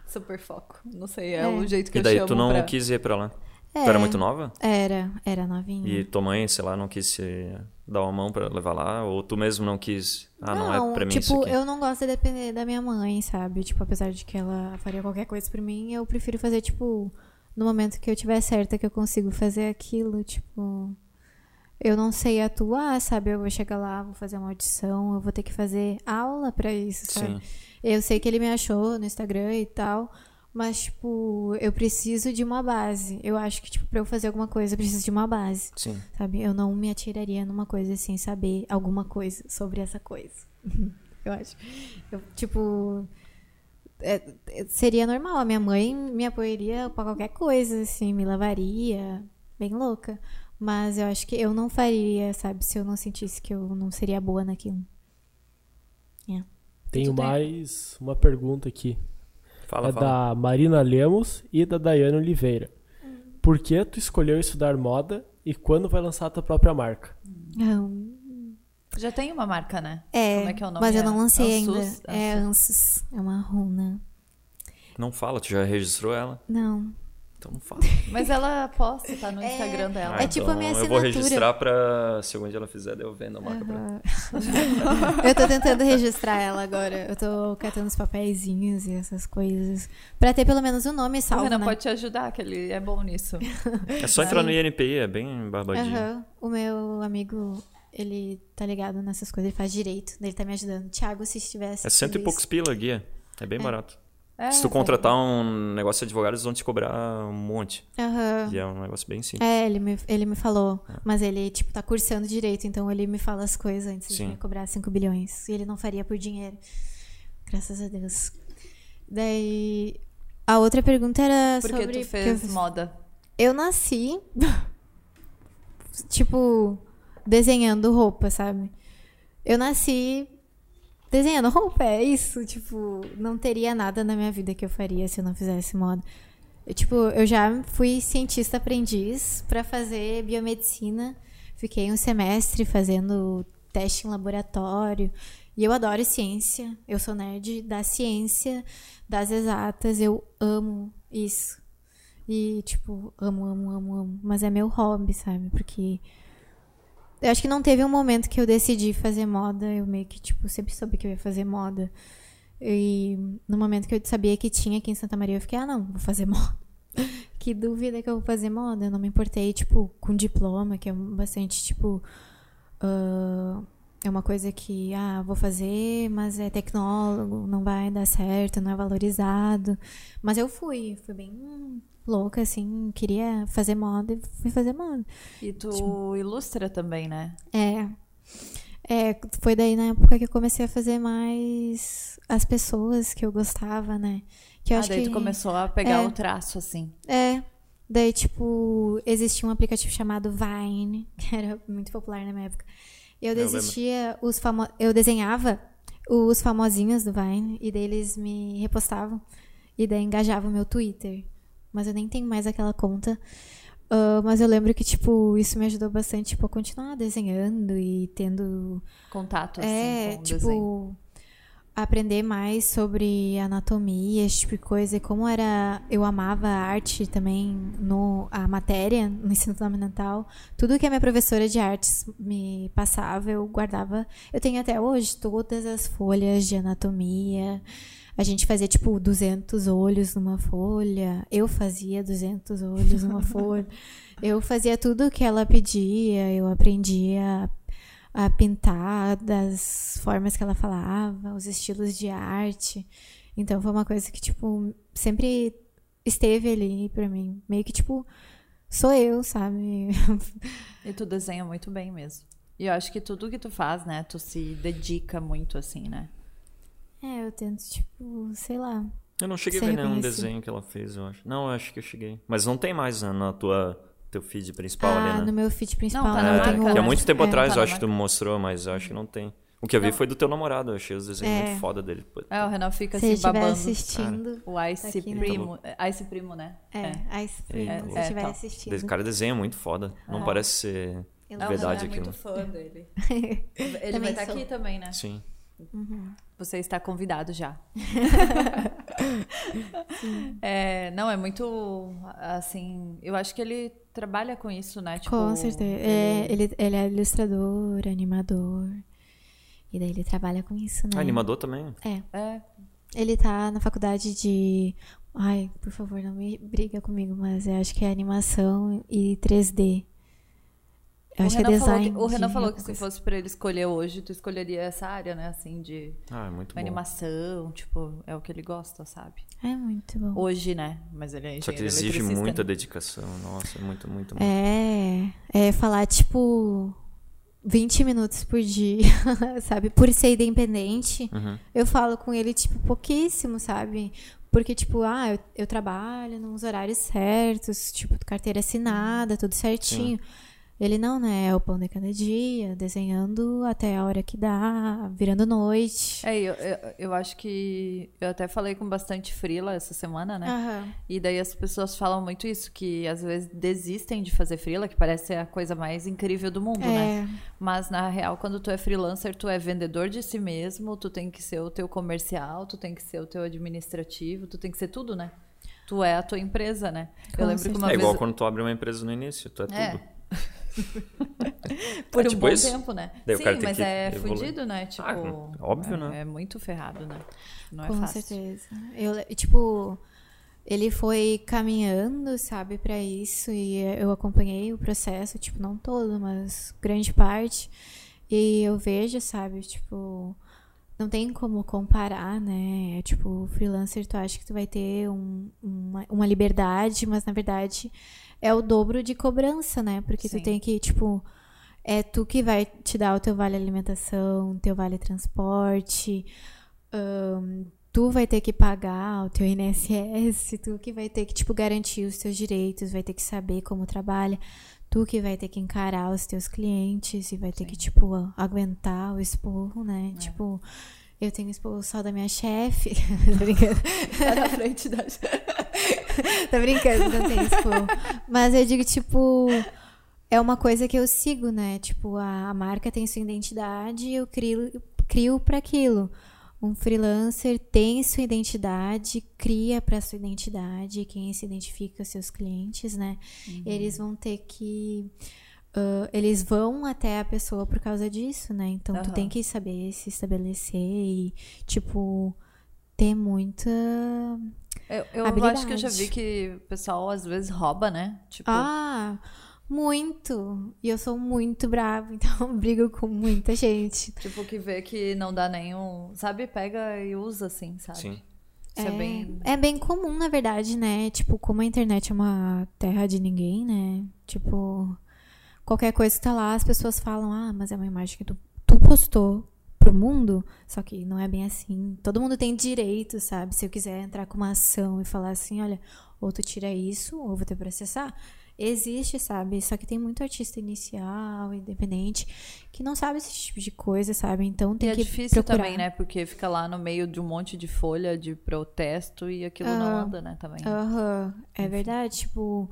Super foco. Não sei, é, É. o jeito que E eu daí chamo tu não pra... quis ir pra lá? É, Tu era muito nova? Era, era novinha. E tua mãe, sei lá, não quis se dar uma mão pra levar lá? Ou tu mesmo não quis? Ah, não, é pra mim tipo, isso aqui. eu não gosto de depender da minha mãe, sabe? Tipo, apesar de que ela faria qualquer coisa por mim, eu prefiro fazer, tipo, no momento que eu tiver certa que eu consigo fazer aquilo, tipo. Eu não sei atuar, sabe? Eu vou chegar lá, vou fazer uma audição, eu vou ter que fazer aula pra isso, sabe? Sim. Eu sei que ele me achou no Instagram e tal, mas, tipo, eu preciso de uma base. Eu acho que, tipo, pra eu fazer alguma coisa, eu preciso de uma base. Sim. Sabe? Eu não me atiraria numa coisa sem saber alguma coisa sobre essa coisa. [LAUGHS] eu acho. Eu, tipo. é- é- seria normal. A minha mãe me apoiaria pra qualquer coisa, assim, me levaria. Bem louca. Mas eu acho que eu não faria, sabe? Se eu não sentisse que eu não seria boa naquilo. Tenho Tu tem- mais uma pergunta aqui. Fala, é fala. da Marina Lemos e da Daiane Oliveira. Por que tu escolheu estudar moda e quando vai lançar a tua própria marca? Não. Já tem uma marca, né? É, Como é que é o nome? mas eu É não lancei Ansus? ainda. É Ansus. É uma runa. Não fala, tu já registrou ela? Não. Então não fala. [LAUGHS] Mas ela posta, tá no Instagram dela. É tipo a minha então Eu vou assinatura. registrar pra. Se algum dia ela fizer, eu vendo a marca pra ela. [LAUGHS] eu tô tentando registrar ela agora. Eu tô catando os papeizinhos e essas coisas. Pra ter pelo menos o nome O salvo, Renan né? pode te ajudar, que ele é bom nisso. É só entrar no INPI, é bem barbadinho. Aham. O meu amigo, ele tá ligado nessas coisas, ele faz direito. Ele tá me ajudando. Thiago, se estivesse. É cento e poucos pila guia. É bem barato. É, Se tu contratar um negócio de advogado, eles vão te cobrar um monte. Aham. E é um negócio bem simples. É, ele me, ele me falou. Mas ele, tipo, tá cursando direito, então ele me fala as coisas antes de Sim. me cobrar 5 bilhões. E ele não faria por dinheiro. Graças a Deus. Daí. A outra pergunta era Porque sobre. tu fez eu- moda. Eu nasci, [LAUGHS] tipo, desenhando roupa, sabe? Eu nasci desenhando roupa, é isso. Tipo, não teria nada na minha vida que eu faria se eu não fizesse moda. Eu, tipo, eu já fui cientista aprendiz pra fazer biomedicina. Fiquei um semestre fazendo teste em laboratório. E eu adoro ciência. Eu sou nerd da ciência, das exatas. Eu amo isso. E, tipo, amo, amo, amo, amo. Mas é meu hobby, sabe? Porque. Eu acho que não teve um momento que eu decidi fazer moda. Eu meio que, tipo, sempre soube que eu ia fazer moda. E no momento que eu sabia que tinha aqui em Santa Maria, eu fiquei, ah, não, vou fazer [LAUGHS] moda. que dúvida que eu vou fazer moda. Eu não me importei, tipo, com diploma, que é bastante, tipo. ah, é uma coisa que, ah, vou fazer, mas é tecnólogo, não vai dar certo, não é valorizado. Mas eu fui, fui bem louca, assim, queria fazer moda e fui fazer moda. E tu ilustra também, né? É. É, foi daí na época que eu comecei a fazer mais as pessoas que eu gostava, né? Que eu ah, acho daí que tu começou a pegar é. o traço, assim. É. Daí, tipo, existia um aplicativo chamado Vine, [LAUGHS] que era muito popular na minha época. Eu desistia os famo... Eu desenhava os famosinhos do Vine e daí eles me repostavam e daí engajava o meu Twitter. Mas eu nem tenho mais aquela conta. Ah, mas eu lembro que, tipo, isso me ajudou bastante, tipo, a continuar desenhando e tendo Contato, assim, é, com o tipo, desenho. Aprender mais sobre anatomia, esse tipo de coisa. E como era. Eu amava a arte também, no, a matéria, no ensino fundamental. Tudo que a minha professora de artes me passava, eu guardava. Eu tenho até hoje todas as folhas de anatomia. A gente fazia, tipo, 200 olhos numa folha. Eu fazia 200 olhos numa [LAUGHS] folha. Eu fazia tudo o que ela pedia. Eu aprendia a pintar das formas que ela falava, os estilos de arte. Então foi uma coisa que, tipo, sempre esteve ali pra mim. Meio que, tipo, sou eu, sabe? E tu desenha muito bem mesmo. E eu acho que tudo que tu faz, né? Tu se dedica muito, assim, né? é, eu tento, tipo, sei lá. Eu não cheguei a ver nenhum desenho que ela fez, eu acho. Não, eu acho que eu cheguei. Mas não tem mais né, na tua teu feed principal ah, ali, né? no meu feed principal Não, tá não, na eu marca, tenho Que há né? muito tempo é. atrás tá eu acho que tu me mostrou, mas eu acho que não tem. O que eu vi Não. foi do teu namorado, eu achei os desenhos É. muito foda dele. Pô, É, o Renan fica Se assim estiver babando. assistindo. O Ice Tá aqui, né? Primo. é, Ice Primo, né? É, Ice Primo, É, se é, estiver tá. assistindo. Esse cara desenha muito foda. Não Ah. parece ser Eu Não, o verdade Renan é aquilo. muito fã dele. [LAUGHS] Ele vai Também estar sou. aqui também, né? Sim. Você está convidado já. [LAUGHS] É, não, é muito assim. Eu acho que ele trabalha com isso, né? Tipo, Com certeza. É, ele, ele é ilustrador, animador. E daí ele trabalha com isso, né? Ah, animador também? É. É, Ele tá na faculdade de. Ai, por favor, não me briga comigo, mas eu acho que é animação e 3D. Eu o acho que é Renan falou design. que, o Renan de falou que se fosse pra ele escolher hoje, tu escolheria essa área, né? Assim, de Ah, é animação, tipo, é o que ele gosta, sabe? É muito bom. Hoje, né? Mas ele é Só que exige muita né? dedicação. Nossa, é muito, muito, muito. É. É falar, tipo. 20 minutos por dia, [LAUGHS] sabe? Por ser independente. Uhum. Eu falo com ele, tipo, pouquíssimo, sabe? Porque, tipo, ah, eu, eu trabalho nos horários certos, tipo, carteira assinada, tudo certinho. Ele não, né? É o pão de cada dia, desenhando até a hora que dá, virando noite. É, eu, eu, eu acho que. Eu até falei com bastante frila essa semana, né? Aham. E daí as pessoas falam muito isso, que às vezes desistem de fazer frila, que parece ser a coisa mais incrível do mundo, né? É, Mas na real, quando tu é freelancer, tu é vendedor de si mesmo, tu tem que ser o teu comercial, tu tem que ser o teu administrativo, tu tem que ser tudo, né? Tu é a tua empresa, né? Com eu lembro que uma É vez. igual quando tu abre uma empresa no início, tu é, É. tudo. [LAUGHS] [LAUGHS] Por É um tipo bom isso. tempo, né? Daí Sim, mas é evoluir. fudido, né? Tipo. Ah, óbvio, é, né? É muito ferrado, né? Não é com fácil. certeza. Eu, tipo, ele foi caminhando, sabe, pra isso. E eu acompanhei o processo, tipo, não todo, mas grande parte. E eu vejo, sabe, tipo. Não tem como comparar, né? É, tipo, freelancer, tu acha que tu vai ter um- uma, uma liberdade, mas na verdade é o dobro de cobrança, né? Porque Sim. tu tem que, tipo, é tu que vai te dar o teu vale alimentação, teu vale transporte, tu vai ter que pagar o teu INSS, tu que vai ter que, tipo, garantir os teus direitos, vai ter que saber como trabalha, tu que vai ter que encarar os teus clientes e vai ter que, tipo, aguentar o esporro, né? É. Tipo, eu tenho só da minha chefe. [LAUGHS] Tá na frente da. [LAUGHS] Tô brincando, não tem esporro. Mas eu digo, tipo, é uma coisa que eu sigo, né? Tipo, a, a marca tem sua identidade e eu crio, crio para aquilo. Um freelancer tem sua identidade, cria para sua identidade, quem se identifica seus clientes, né? Eles vão ter que ah, eles vão até a pessoa por causa disso, né? Então tu Aham. tem que saber se estabelecer e tipo ter muita Eu, eu acho que eu já vi que o pessoal às vezes rouba, né? Tipo, Ah, Muito. E eu sou muito brava, [LAUGHS] então eu brigo com muita gente. Tipo, que vê que não dá nenhum. Sabe? Pega e usa assim, sabe? Sim. Isso é, bem. É bem comum, na verdade, né? Tipo, como a internet é uma terra de ninguém, né? Tipo, qualquer coisa que tá lá, as pessoas falam, ah, mas é uma imagem que tu, tu postou pro mundo, só que não é bem assim. Todo mundo tem direito, sabe? Se eu quiser entrar com uma ação e falar assim, olha, ou tu tira isso, ou vou te processar. Existe, sabe? Só que tem muito artista inicial, independente, que não sabe esse tipo de coisa, sabe? Então tem e é que difícil procurar. também, né? Porque fica lá no meio de um monte de folha de protesto e aquilo não Ah. anda, né? Também. Aham, é verdade, tipo.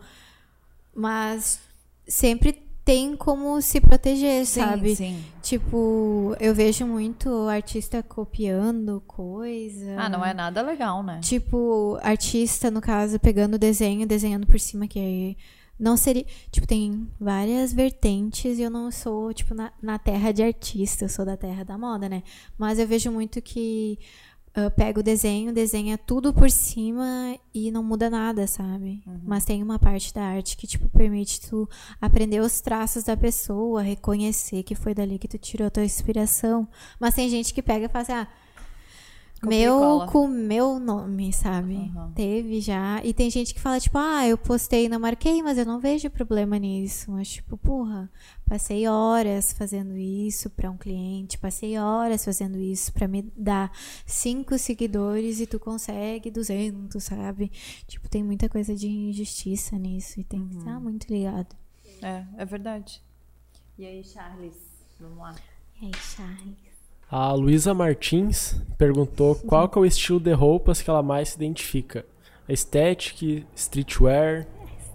Mas sempre tem como se proteger, Sim, sabe? sim. Tipo, eu vejo muito artista copiando coisa. Ah, não é nada legal, né? Tipo, artista, no caso, pegando o desenho, desenhando por cima, que aí não seria. Tipo, tem várias vertentes e eu não sou, tipo, na, na terra de artista, eu sou da terra da moda, né? Mas eu vejo muito que ah, pega o desenho, desenha tudo por cima e não muda nada, sabe? Mas tem uma parte da arte que, tipo, permite tu aprender os traços da pessoa, reconhecer que foi dali que tu tirou a tua inspiração. Mas tem gente que pega e fala assim, ah, meu com meu nome, sabe? Uhum. Teve já. E tem gente que fala, tipo, ah, eu postei e não marquei, mas eu não vejo problema nisso. Mas, tipo, porra, passei horas fazendo isso pra um cliente, passei horas fazendo isso pra me dar cinco seguidores e tu consegue 200, sabe? Tipo, tem muita coisa de injustiça nisso e tem que Uhum. estar muito ligado. É, é verdade. E aí, Charles? Vamos lá. E aí, Charles? A Luísa Martins perguntou qual que é o estilo de roupas que ela mais se identifica. Aesthetic, streetwear,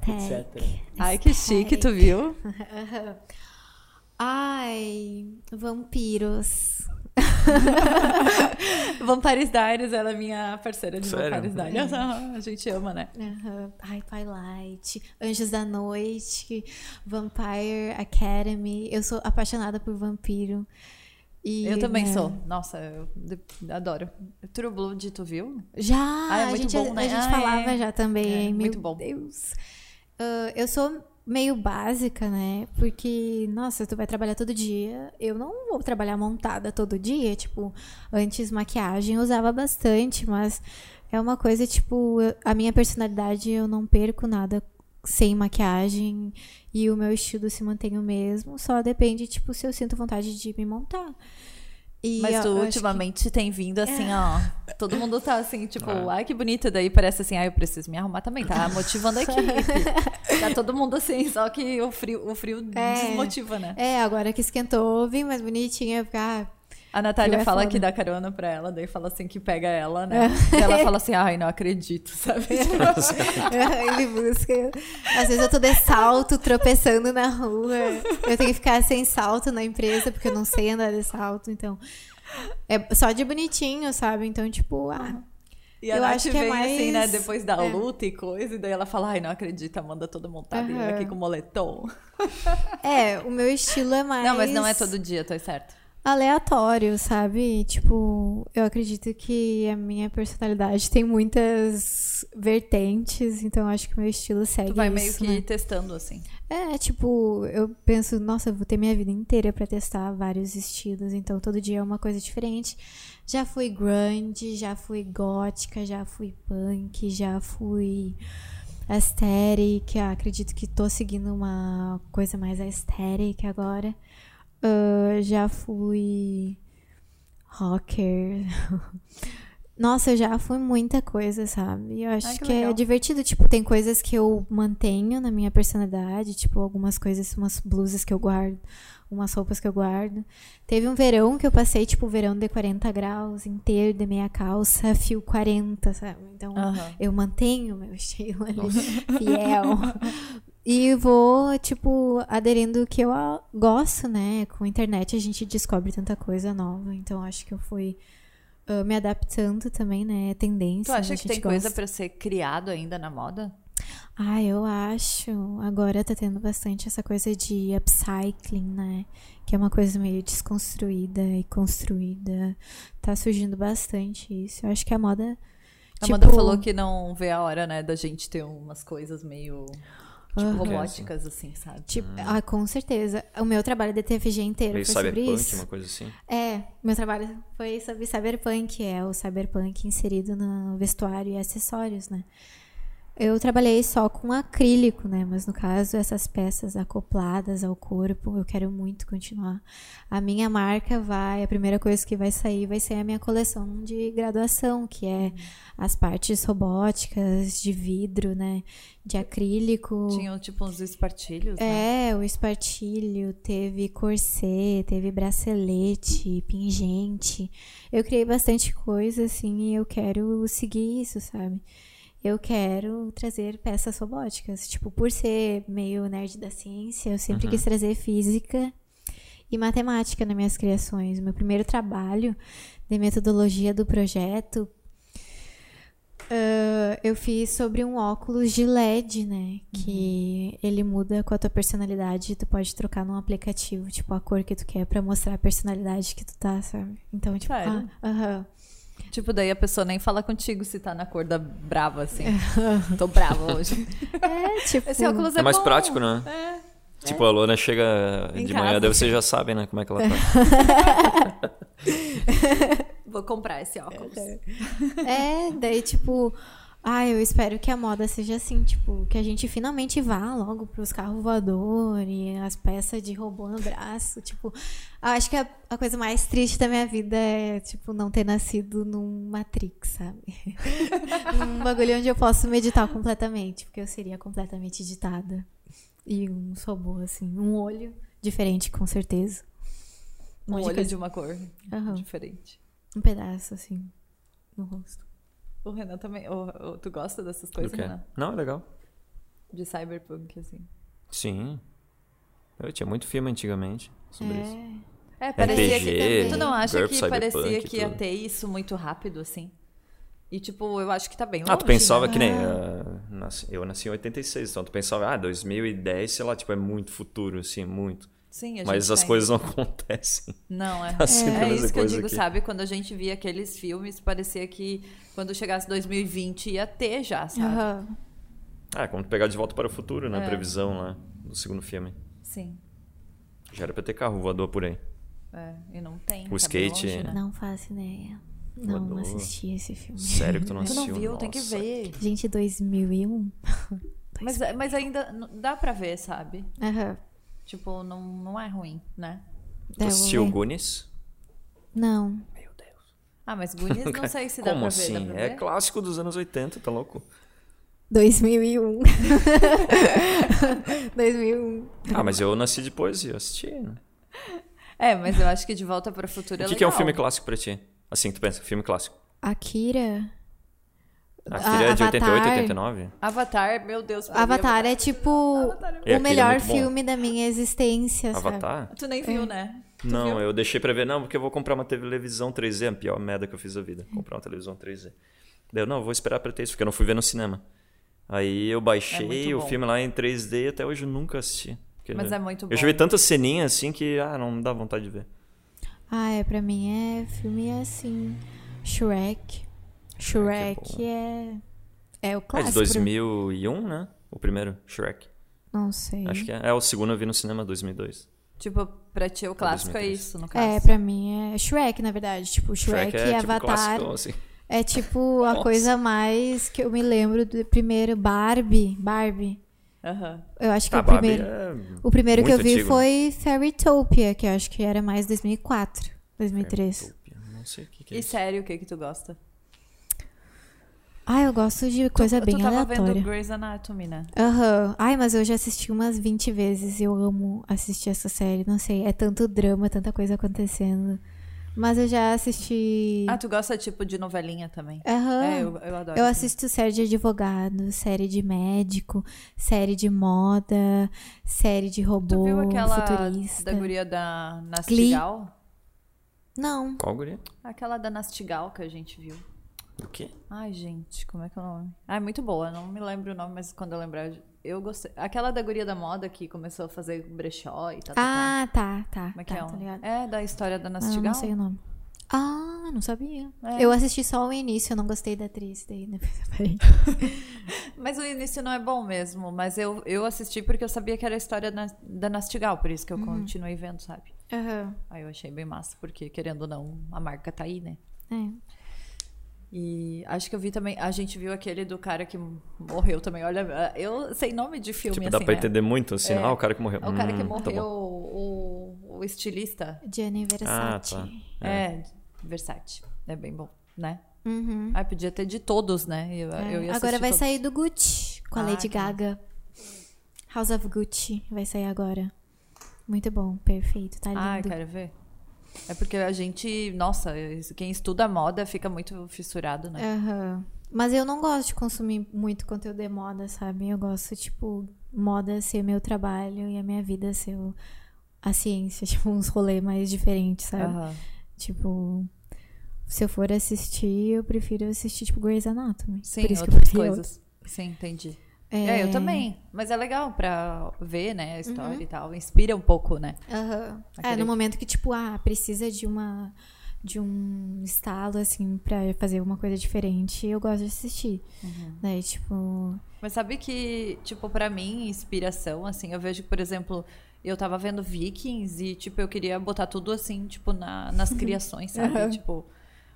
etc. Ai, que chique, tu viu? [LAUGHS] Ai, vampiros. [LAUGHS] Vampires Diaries, ela é minha parceira de Sério? Vampires Diaries. A gente ama, né? Aham. Ai, Twilight, Anjos da Noite, Vampire Academy. Eu sou apaixonada por vampiro. E, Eu também né, sou. Nossa, eu adoro. True Blood, tu viu? Já, Ah, é a muito gente, bom, a né? gente Ah, falava é. já também. É, muito bom. Deus. Ah, eu sou meio básica, né? Porque, nossa, tu vai trabalhar todo dia. Eu não vou trabalhar montada todo dia. Tipo, antes maquiagem eu usava bastante, mas é uma coisa, tipo, eu- a minha personalidade eu não perco nada sem maquiagem e o meu estilo se mantém o mesmo. Só depende, tipo, se eu sinto vontade de me montar. E Mas eu- tu eu acho que- ultimamente tem vindo assim, ó. Todo mundo tá assim, tipo, Ah. ai que bonita. Daí parece assim, ai, eu preciso me arrumar também. Tá motivando a equipe. [LAUGHS] tá todo mundo assim, só que o frio, o frio É. desmotiva, né? É, agora que esquentou, vim mais bonitinha, ficar A Natália é fala foda. que dá carona pra ela, daí fala assim que pega ela, né? E ela fala assim, ai, não acredito, sabe? [LAUGHS] Ele busca. Às vezes eu tô de salto, tropeçando na rua. Eu tenho que ficar sem salto na empresa, porque eu não sei andar de salto, então. É só de bonitinho, sabe? Então, tipo, ah. E a Eu Nath acho que é vem assim, né, mais- depois da é. luta e coisa, e daí ela fala, ai, não acredito, Amanda toda montada e eu Aham. aqui com moletom. É, o meu estilo é mais. Não, mas não é todo dia, tô certo. Aleatório, sabe? Tipo, eu acredito que a minha personalidade tem muitas vertentes, então eu acho que o meu estilo segue Tu vai meio isso, que né? testando, assim. É, tipo, eu penso, nossa, eu vou ter minha vida inteira pra testar vários estilos, então todo dia é uma coisa diferente. Já fui grunge, já fui gótica, já fui punk, já fui aesthetic, ah, acredito que tô seguindo uma coisa mais aesthetic agora. Ah, já fui rocker. [LAUGHS] Nossa, eu já fui muita coisa, sabe? Eu acho Ai, que que, é divertido. Tipo, tem coisas que eu mantenho na minha personalidade, tipo, algumas coisas, umas blusas que eu guardo, umas roupas que eu guardo. Teve um verão que eu passei, tipo, verão de 40 graus inteiro, de meia calça, fio 40, sabe? Então, eu mantenho meu [LAUGHS] estilo ali, [LAUGHS] fiel. E vou, tipo, aderindo o que eu gosto, né? Com a internet a gente descobre tanta coisa nova. Então acho que eu fui ah, me adaptando também, né? Tendência. Tu acha a que tem coisa gosta. pra ser criado ainda na moda? Ah, eu acho. Agora tá tendo bastante essa coisa de upcycling, né? Que é uma coisa meio desconstruída e construída. Tá surgindo bastante isso. Eu acho que a moda. A tipo, falou que não vê a hora, né, da gente ter umas coisas meio Tipo, Aham. robóticas, assim, sabe? Tipo, ah, com certeza. O meu trabalho de TFG inteiro Meio foi sobre cyberpunk, isso. uma coisa assim. É, meu trabalho foi sobre cyberpunk, é o cyberpunk inserido no vestuário e acessórios, né? Eu trabalhei só com acrílico, né? Mas no caso, essas peças acopladas ao corpo, eu quero muito continuar. A minha marca vai, a primeira coisa que vai sair vai ser a minha coleção de graduação, que é as partes robóticas de vidro, né? De acrílico. Tinham, tipo, uns espartilhos, né? É, o espartilho, teve corset, teve bracelete, pingente. Eu criei bastante coisa, assim, e eu quero seguir isso, sabe? Eu quero trazer peças robóticas. Tipo, por ser meio nerd da ciência, eu sempre quis trazer física e matemática nas minhas criações. Meu primeiro trabalho de metodologia do projeto ah, eu fiz sobre um óculos de LED, né? Que ele muda com a tua personalidade. Tu pode trocar num aplicativo, tipo, a cor que tu quer pra mostrar a personalidade que tu tá, sabe? Então, tipo, ah, aham. Tipo, daí a pessoa nem fala contigo se tá na cor da brava, assim. Tô brava hoje. [LAUGHS] É, tipo. Esse óculos é, É mais bom. prático, né? É. Tipo, a Lona chega Em de casa. manhã, daí vocês já sabem, né, como é que ela tá. [LAUGHS] Vou comprar esse óculos. É, daí, tipo. Ah, eu espero que a moda seja assim, tipo, que a gente finalmente vá logo pros carros voadores e as peças de robô no braço. Tipo, acho que a, a coisa mais triste da minha vida é, tipo, não ter nascido num Matrix, sabe? [LAUGHS] num bagulho onde eu posso meditar completamente, porque eu seria completamente editada. E um robô, assim, um olho diferente, com certeza. Um de olho coisa. de uma cor Aham. diferente. Um pedaço, assim, no rosto. O Renan também. o- o- tu gosta dessas coisas? Renan? Não, é legal. De cyberpunk, assim. Sim. Eu tinha muito filme antigamente sobre isso. É. É, parecia RPG, que. Tu não acha GURP, que parecia que ia ter isso muito rápido, assim? E, tipo, eu acho que tá bem longe. Ah, tu pensava né? que nem. nasci- eu nasci em 86, então tu pensava, ah, 2010, sei lá, tipo, é muito futuro, assim, muito. Sim, a Mas as tem. coisas não [LAUGHS] acontecem. Não, é. Assim, é pela isso que eu digo, aqui. sabe? Quando a gente via aqueles filmes, parecia que quando chegasse 2020 ia ter já, sabe? Aham. Ah, é como tu pegar de volta para o futuro, né? É. A previsão lá do segundo filme. Sim. Já era pra ter carro voador por aí. É, e não tem. O tá skate, longe, né? Não faço ideia. Não, não assisti esse filme. Sério que tu não Tu não assistiu? viu? Tem que ver. Gente, 2001. [LAUGHS] Mas, mas ainda dá pra ver, sabe? Aham. Tipo, não, não é ruim, né? Tu É, assistiu. Goonies? Não. Meu Deus. Ah, mas Goonies não sei se dá Como pra assim? ver. Dá pra É ver? clássico dos anos 80, tá louco? 2001. 2001. [LAUGHS] Ah, mas eu nasci depois e eu assisti, né? É, mas eu acho que De Volta para o Futuro é O que, que é um filme clássico pra ti? Assim, tu pensa, filme clássico. Akira. Aquele é de Avatar. 88, 89? Avatar, meu Deus. mim, Avatar é tipo É, o é melhor bom. filme da minha existência, sabe? Avatar? Tu nem viu, né? Tu Não, viu? eu deixei pra ver, não, porque eu vou comprar uma televisão 3D, é a pior merda que eu fiz da vida. Comprar uma televisão 3D. Daí eu, não, eu vou esperar pra ter isso, porque eu não fui ver no cinema. Aí eu É baixei o filme lá em 3D e até hoje eu nunca assisti. Porque Mas é muito bom. Eu já vi tantas ceninhas assim que, ah, não dá vontade de ver. Ah, é, pra mim é filme assim. Shrek. Shrek é. É, o É clássico. de 2001, né? O primeiro, Shrek. Não sei. Acho que é. É, o segundo eu vi no cinema, 2002. Tipo, pra ti o clássico é 2003. isso, no caso. É, pra mim é Shrek, na verdade. Tipo, Shrek, Shrek é e tipo Avatar. clássico, assim. É tipo [LAUGHS] a Nossa. coisa mais que eu me lembro do primeiro Barbie. Barbie. Aham. Eu acho que Ah, o primeiro. é O primeiro que eu vi antigo, né? foi Fairytopia, que eu acho que era mais 2004, 2003. Fairytopia, Não sei o que, que é E isso. sério, o que que tu gosta? Ah, eu gosto de coisa bem tu tava aleatória. vendo Grey's Anatomy, né? Aham. Ai, mas eu já assisti umas 20 vezes. Eu amo assistir essa série. Não sei, é tanto drama, tanta coisa acontecendo. Mas eu já assisti. Ah, tu gosta tipo de novelinha também? Aham. É, eu, eu adoro. Eu também. assisto série de advogado, série de médico, série de moda, série de robô Tu viu aquela futurista. da guria da Nastigal? Não. Qual guria? Aquela da Nastigal que a gente viu. O quê? Ai, gente, como é que é o nome? Ah, é muito boa, não me lembro o nome, mas quando eu lembrar, eu gostei. Aquela da guria da moda que começou a fazer brechó e tal. tal, tal. Ah, tá, tá. Como é que tá, é? tá um-. É da história da Ah, Nastigal? não sei o nome. Ah, não sabia. É. Eu assisti só o início, eu não gostei da atriz, daí depois eu parei. [LAUGHS] Mas o início não é bom mesmo. Mas eu, eu assisti porque eu sabia que era a história na- da Nastigal, por isso que eu continuei vendo, sabe? Aham. Aí eu achei bem massa, porque querendo ou não, a marca tá aí, né? É. E acho que eu vi também. A gente viu aquele do cara que morreu também. Olha, eu sei nome de filme Tipo, assim. dá pra né? entender muito, assim. É. Ah, o cara que morreu. É o cara que Hum, tá morreu, bom. o, o estilista. Gianni Versace. tá. É. Versace. É bem bom, né? Uhum. Ah, podia ter de todos, né? Eu, É. eu ia Agora vai todos. sair do Gucci com a Ah, Lady que Gaga. House of Gucci vai sair agora. Muito bom, perfeito, tá lindo. Ah, eu quero ver. É porque a gente, nossa, quem estuda moda fica muito fissurado, né? Aham. Mas eu não gosto de consumir muito conteúdo de moda, sabe? Eu gosto, tipo, moda ser meu trabalho e a minha vida ser o- a ciência, [LAUGHS] tipo, uns rolês mais diferentes, sabe? Aham. Tipo, se eu for assistir, eu prefiro assistir, tipo, Grey's Anatomy. Sim, Por isso que eu outras coisas. Sim, entendi. É... É, eu também. Mas é legal pra ver, né, a história Uhum. e tal. Inspira um pouco, né? É, Aquele- no momento que, tipo, ah, precisa de uma de um estalo, assim, pra fazer uma coisa diferente, eu gosto de assistir. Uhum. Daí, tipo. Mas sabe que, tipo, pra mim, inspiração, assim, eu vejo que, por exemplo, eu tava vendo Vikings e, tipo, eu queria botar tudo assim, tipo, na, nas [LAUGHS] criações, sabe? Tipo,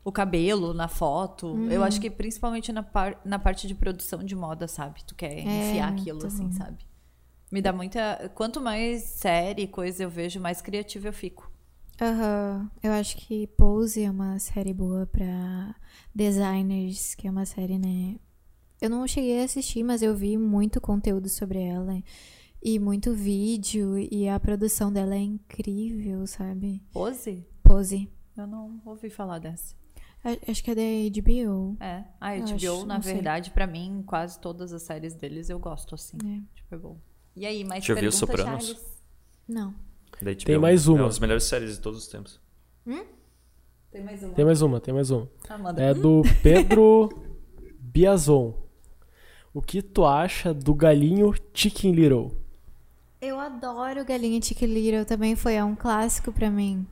o cabelo na foto. Eu acho que principalmente na, par, na parte de produção de moda, sabe? Tu quer enfiar aquilo, assim, sabe? Me dá muita. Quanto mais série, coisa eu vejo, mais criativa eu fico. Aham. Eu acho que Pose é uma série boa pra designers, que é uma série, né? Eu não cheguei a assistir, mas eu vi muito conteúdo sobre ela. E muito vídeo, e a produção dela é incrível, sabe? Pose? Pose. Eu não ouvi falar dessa. Acho que é da HBO. É. A HBO, acho- na verdade, pra mim, quase todas as séries deles eu gosto, assim. É. Tipo, é bom. E aí, mais Já viu Sopranos? Charles? Não. Tem mais uma. É uma das melhores séries de todos os tempos. Tem mais uma. Tem mais uma, tem mais uma. Ah, manda. É do Pedro [LAUGHS] Biazon. O que tu acha do galinho Chicken Little? Eu adoro Galinha Chicken Little, também foi é um clássico pra mim.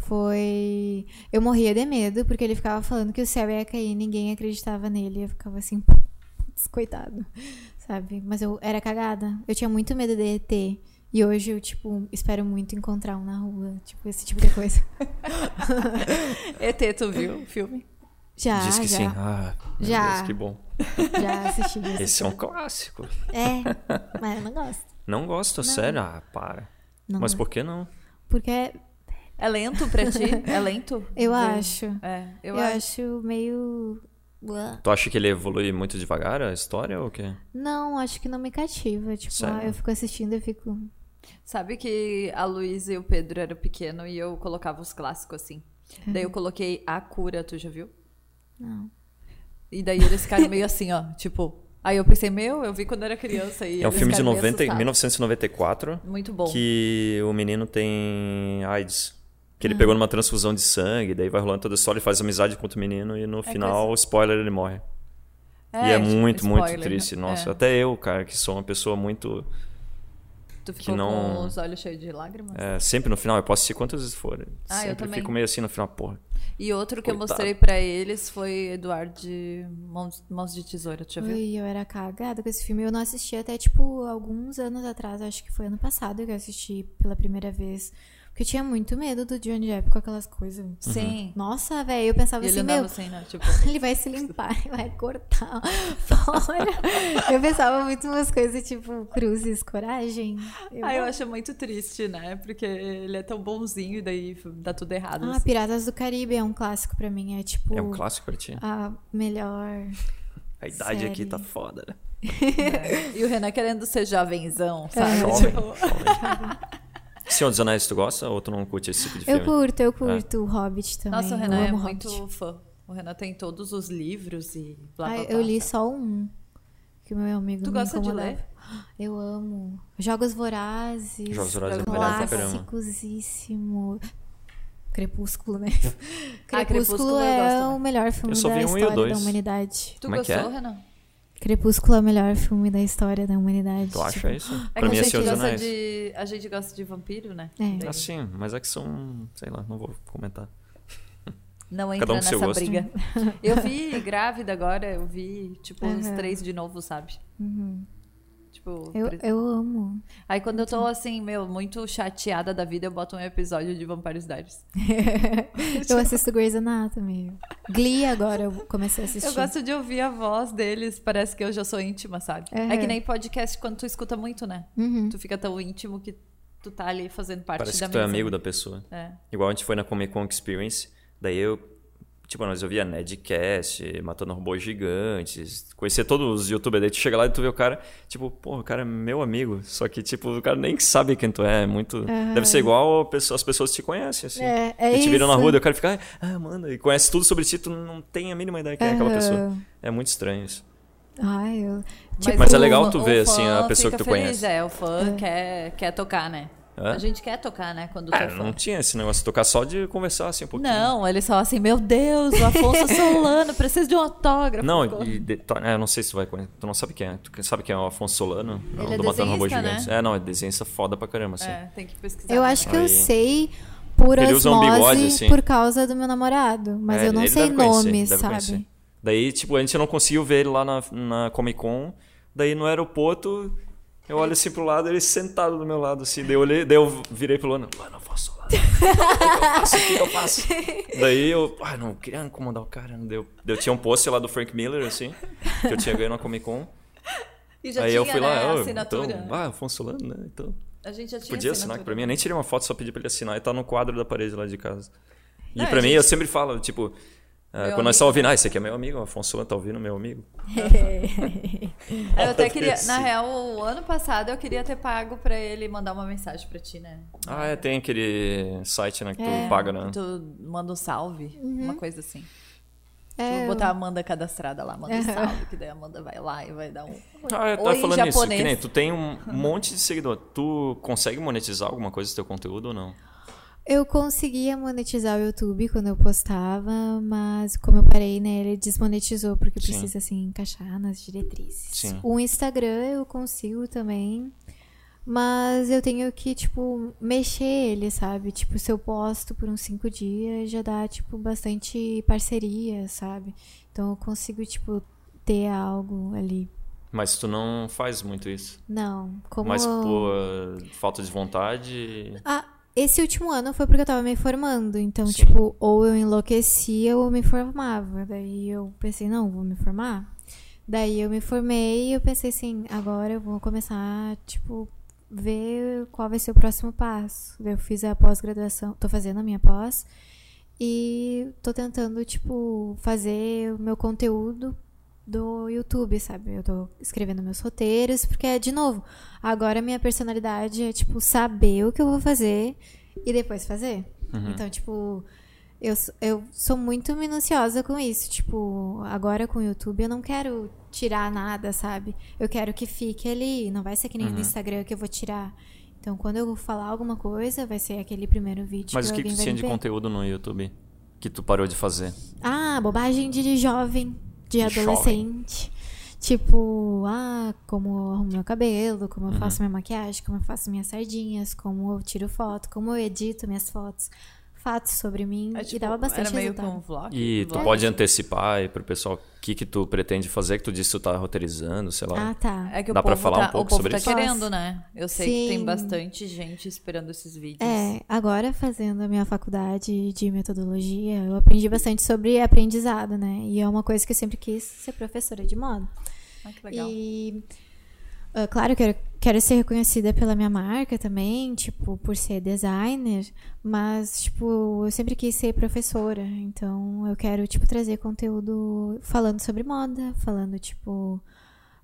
Foi. Eu morria de medo, porque ele ficava falando que o céu ia cair, ninguém acreditava nele. Eu ficava assim, putz, coitado, sabe? Mas eu era cagada. Eu tinha muito medo de ET. E hoje eu, tipo, espero muito encontrar um na rua. Tipo, esse tipo de coisa. [LAUGHS] ET, tu viu o filme? Já, Diz que já. sim. Ah, meu Já. Deus, que bom. Já assisti. já Esse é um clássico. É, mas eu não gosto. Não gosto, sério? Ah, para. Não Mas gosto. por que não? Porque É lento pra ti? É lento? eu acho. É, eu, Eu, acho. acho meio. Tu acha que ele evolui muito devagar a história ou o quê? Não, acho que não me cativa. Tipo, Sério? ah, eu fico assistindo e fico. Sabe que a Luísa e o Pedro eram pequenos e eu colocava os clássicos assim. Daí eu coloquei A Cura, tu já viu? Não. E daí eles ficaram meio assim, ó, [LAUGHS] tipo... Aí eu pensei, meu, eu vi quando era criança e É um filme de ficaram meio 90, assustados. 1994 Muito bom. que o menino tem AIDS. Que ele pegou numa transfusão de sangue, daí vai rolando toda a história, ele faz amizade com outro menino e no final, spoiler, ele morre. e é tipo, muito, muito spoiler, triste. né? Nossa, É. até eu, cara, que sou uma pessoa muito. Tu ficou não- com os olhos cheios de lágrimas? é, sempre no final, eu posso assistir quantas vezes for. Ah, eu sempre também. fico meio assim no final, porra. E outro que eu Coitado. mostrei pra eles foi Eduardo de Mãos, Mãos de Tesoura, tu já viu? Ui, eu era cagada com esse filme. Eu não assisti até, tipo, alguns anos atrás. Acho que foi ano passado que eu assisti pela primeira vez. Porque eu tinha muito medo do Johnny Depp com aquelas coisas. Sim. Nossa, velho, eu pensava E ele assim, andava meu, assim, né? Tipo, [LAUGHS] ele vai se limpar vai cortar [LAUGHS] fora. eu pensava muito umas coisas tipo cruzes, coragem. Eu... ah, eu acho muito triste, né? Porque ele é tão bonzinho e daí dá tudo errado. Ah, assim. Piratas do Caribe é um clássico pra mim. É tipo É um clássico pra ti. a melhor. A idade aqui série. tá foda, né? [LAUGHS] É. E o Renan querendo ser jovenzão, sabe? Jovem, Tipo, jovem. Senhor dos Anéis, tu gosta ou tu não curte esse tipo de Eu filme? curto, eu curto o Hobbit também. Nossa, o eu Renan é muito Hobbit. fã. O Renan tem todos os livros e blá blá Ah, blá. eu li só um. Que o meu amigo Tu me gosta de ler? Eu amo. Jogos Vorazes. Jogos Vorazes é. Clássicosíssimo. Crepúsculo, né? [LAUGHS] Ah, Crepúsculo Crepúsculo eu é também. o melhor filme Eu só da vi um e história da humanidade. Tu Como é gostou, é? Renan? Crepúsculo é o melhor filme da história da humanidade. Tu acha Tipo, isso? É pra que mim a é gente Senhor dos gosta Anéis. de. A gente gosta de vampiro, né? É. Daí- Ah, sim, mas é que são. Sei lá, não vou comentar. Não entra Cada um nessa gosto. briga. Eu vi grávida agora, eu vi, tipo, os Aham. três de novo, sabe? Tipo, Eu, eu amo. aí quando eu tô assim, meu, muito chateada da vida, eu boto um episódio de Vampires Diaries. [LAUGHS] Eu assisto Grey's Anatomy. Glee agora eu comecei a assistir. Eu gosto de ouvir a voz deles, parece que eu já sou íntima, sabe? Aham. É que nem podcast quando tu escuta muito, né? Uhum. Tu fica tão íntimo que tu tá ali fazendo parte Parece da que tu é amigo da pessoa. É. Igual a gente foi na Comic Con Experience, daí eu, tipo, nós ouvia Nedcast, Matando Robôs Gigantes, conhecia todos os youtubers, daí tu chega lá e tu vê o cara, tipo, pô, o cara é meu amigo, só que, tipo, o cara nem sabe quem tu é, é muito... Deve ser igual pessoa- as pessoas te conhecem, assim. É, é e te viram na rua, daí o cara fica, ah, manda, e conhece tudo sobre ti, tu não tem a mínima ideia quem é aquela pessoa. É muito estranho isso. Ai, eu... Mas é o- legal tu ver, assim, a pessoa que tu feliz, conhece. É, o fã quer, quer tocar, né? Hã? A gente quer tocar, né? Quando É, não tinha esse negócio de tocar só de conversar, assim, um pouquinho. Não, eles falam assim, meu Deus, o Afonso [LAUGHS] Solano, preciso de um autógrafo. Não, e de- é, não sei se tu vai conhecer. Tu não sabe quem é. Tu sabe quem é o Afonso Solano? Não, é do Matando Robôs desenhista, Gigantes. né? É, não, é desenhista foda pra caramba, assim. É, tem que pesquisar. Eu acho que eu Aí. sei por Ele usa um bigode, assim. por causa do meu namorado. Mas É, eu não sei deve conhecer, sabe? conhecer. Daí, tipo, a gente não conseguiu ver ele lá na, na Comic Con. Daí no aeroporto, eu olho assim pro lado, ele sentado do meu lado, assim. Daí eu, olhei, daí eu virei pro. O que eu faço? O que eu faço? Daí eu, ah, não, queria incomodar o cara. Não deu. Daí eu tinha um pôster lá do Frank Miller, assim, que eu tinha ganho na Comic Con. E já Aí tinha, eu fui né, lá, a "Ô, assinatura. então, ah, Afonso né? Então. a gente já tinha Podia assinar assinatura. pra mim. Eu nem tirei uma foto, só pedi pra ele assinar e tá no quadro da parede lá de casa. E É, pra a mim, gente- eu sempre falo, tipo, ah, Meu quando nós amigo. estamos ouvindo, ah, esse aqui é meu amigo, o Afonso tá ouvindo, meu amigo. [LAUGHS] Eu até [LAUGHS] queria, na real, o ano passado eu queria ter pago pra ele mandar uma mensagem pra ti, né? Ah, é, tem aquele site, né, que tu É. paga, né? Tu manda um salve, uma coisa assim. É, Vou botar a Amanda cadastrada lá, manda um salve, que daí a Amanda vai lá e vai dar um. Ah, eu tava Oi, falando isso, japonês. que nem tu tem um monte de seguidor. Tu consegue monetizar alguma coisa do teu conteúdo ou não? Eu conseguia monetizar o YouTube quando eu postava, mas como eu parei, né, ele desmonetizou porque Sim. precisa assim encaixar nas diretrizes. Sim. O Instagram eu consigo também, mas eu tenho que tipo mexer ele, sabe? Tipo, se eu posto por uns cinco dias, já dá tipo bastante parceria, sabe? Então eu consigo tipo ter algo ali. Mas tu não faz muito isso. Não, como Mas por falta de vontade... Ah, esse último ano foi porque eu tava me formando. Então, Sim. tipo, ou eu enlouquecia ou eu me formava. Daí eu pensei, não, vou me formar. Daí eu me formei e eu pensei assim, agora eu vou começar, tipo, ver qual vai ser o próximo passo. Eu fiz a pós-graduação, tô fazendo a minha pós. E tô tentando, tipo, fazer o meu conteúdo do YouTube, sabe? Eu tô escrevendo meus roteiros, porque é, de novo, agora minha personalidade é, tipo, saber o que eu vou fazer e depois fazer. Então, tipo, eu, eu sou muito minuciosa com isso. Tipo, agora com o YouTube eu não quero tirar nada, sabe? Eu quero que fique ali. Não vai ser que nem no Instagram que eu vou tirar. Então, quando eu falar alguma coisa, vai ser aquele primeiro vídeo Mas o que que, que vai tinha de conteúdo no YouTube que tu parou de fazer? Ah, bobagem de jovem, de adolescente. Tipo, ah, como eu arrumo meu cabelo, como Uhum. eu faço minha maquiagem, como eu faço minhas sardinhas, como eu tiro foto, como eu edito minhas fotos, fatos sobre mim. É, e tipo, dava bastante era meio resultado. um vlog. E tu vlog. pode antecipar aí pro pessoal o que que tu pretende fazer, que tu disse que tu tá roteirizando, sei lá. Ah, tá. É que Dá o pra falar tá, um pouco o povo sobre tá isso? querendo, né? Eu sei que tem Sim. bastante gente esperando esses vídeos. É, agora fazendo a minha faculdade de metodologia, eu aprendi bastante sobre aprendizado, né? E é uma coisa que eu sempre quis ser professora de moda. Ah, que legal. E ah, claro que eu quero ser reconhecida pela minha marca também, tipo, por ser designer, mas tipo, eu sempre quis ser professora, então eu quero tipo trazer conteúdo falando sobre moda, falando tipo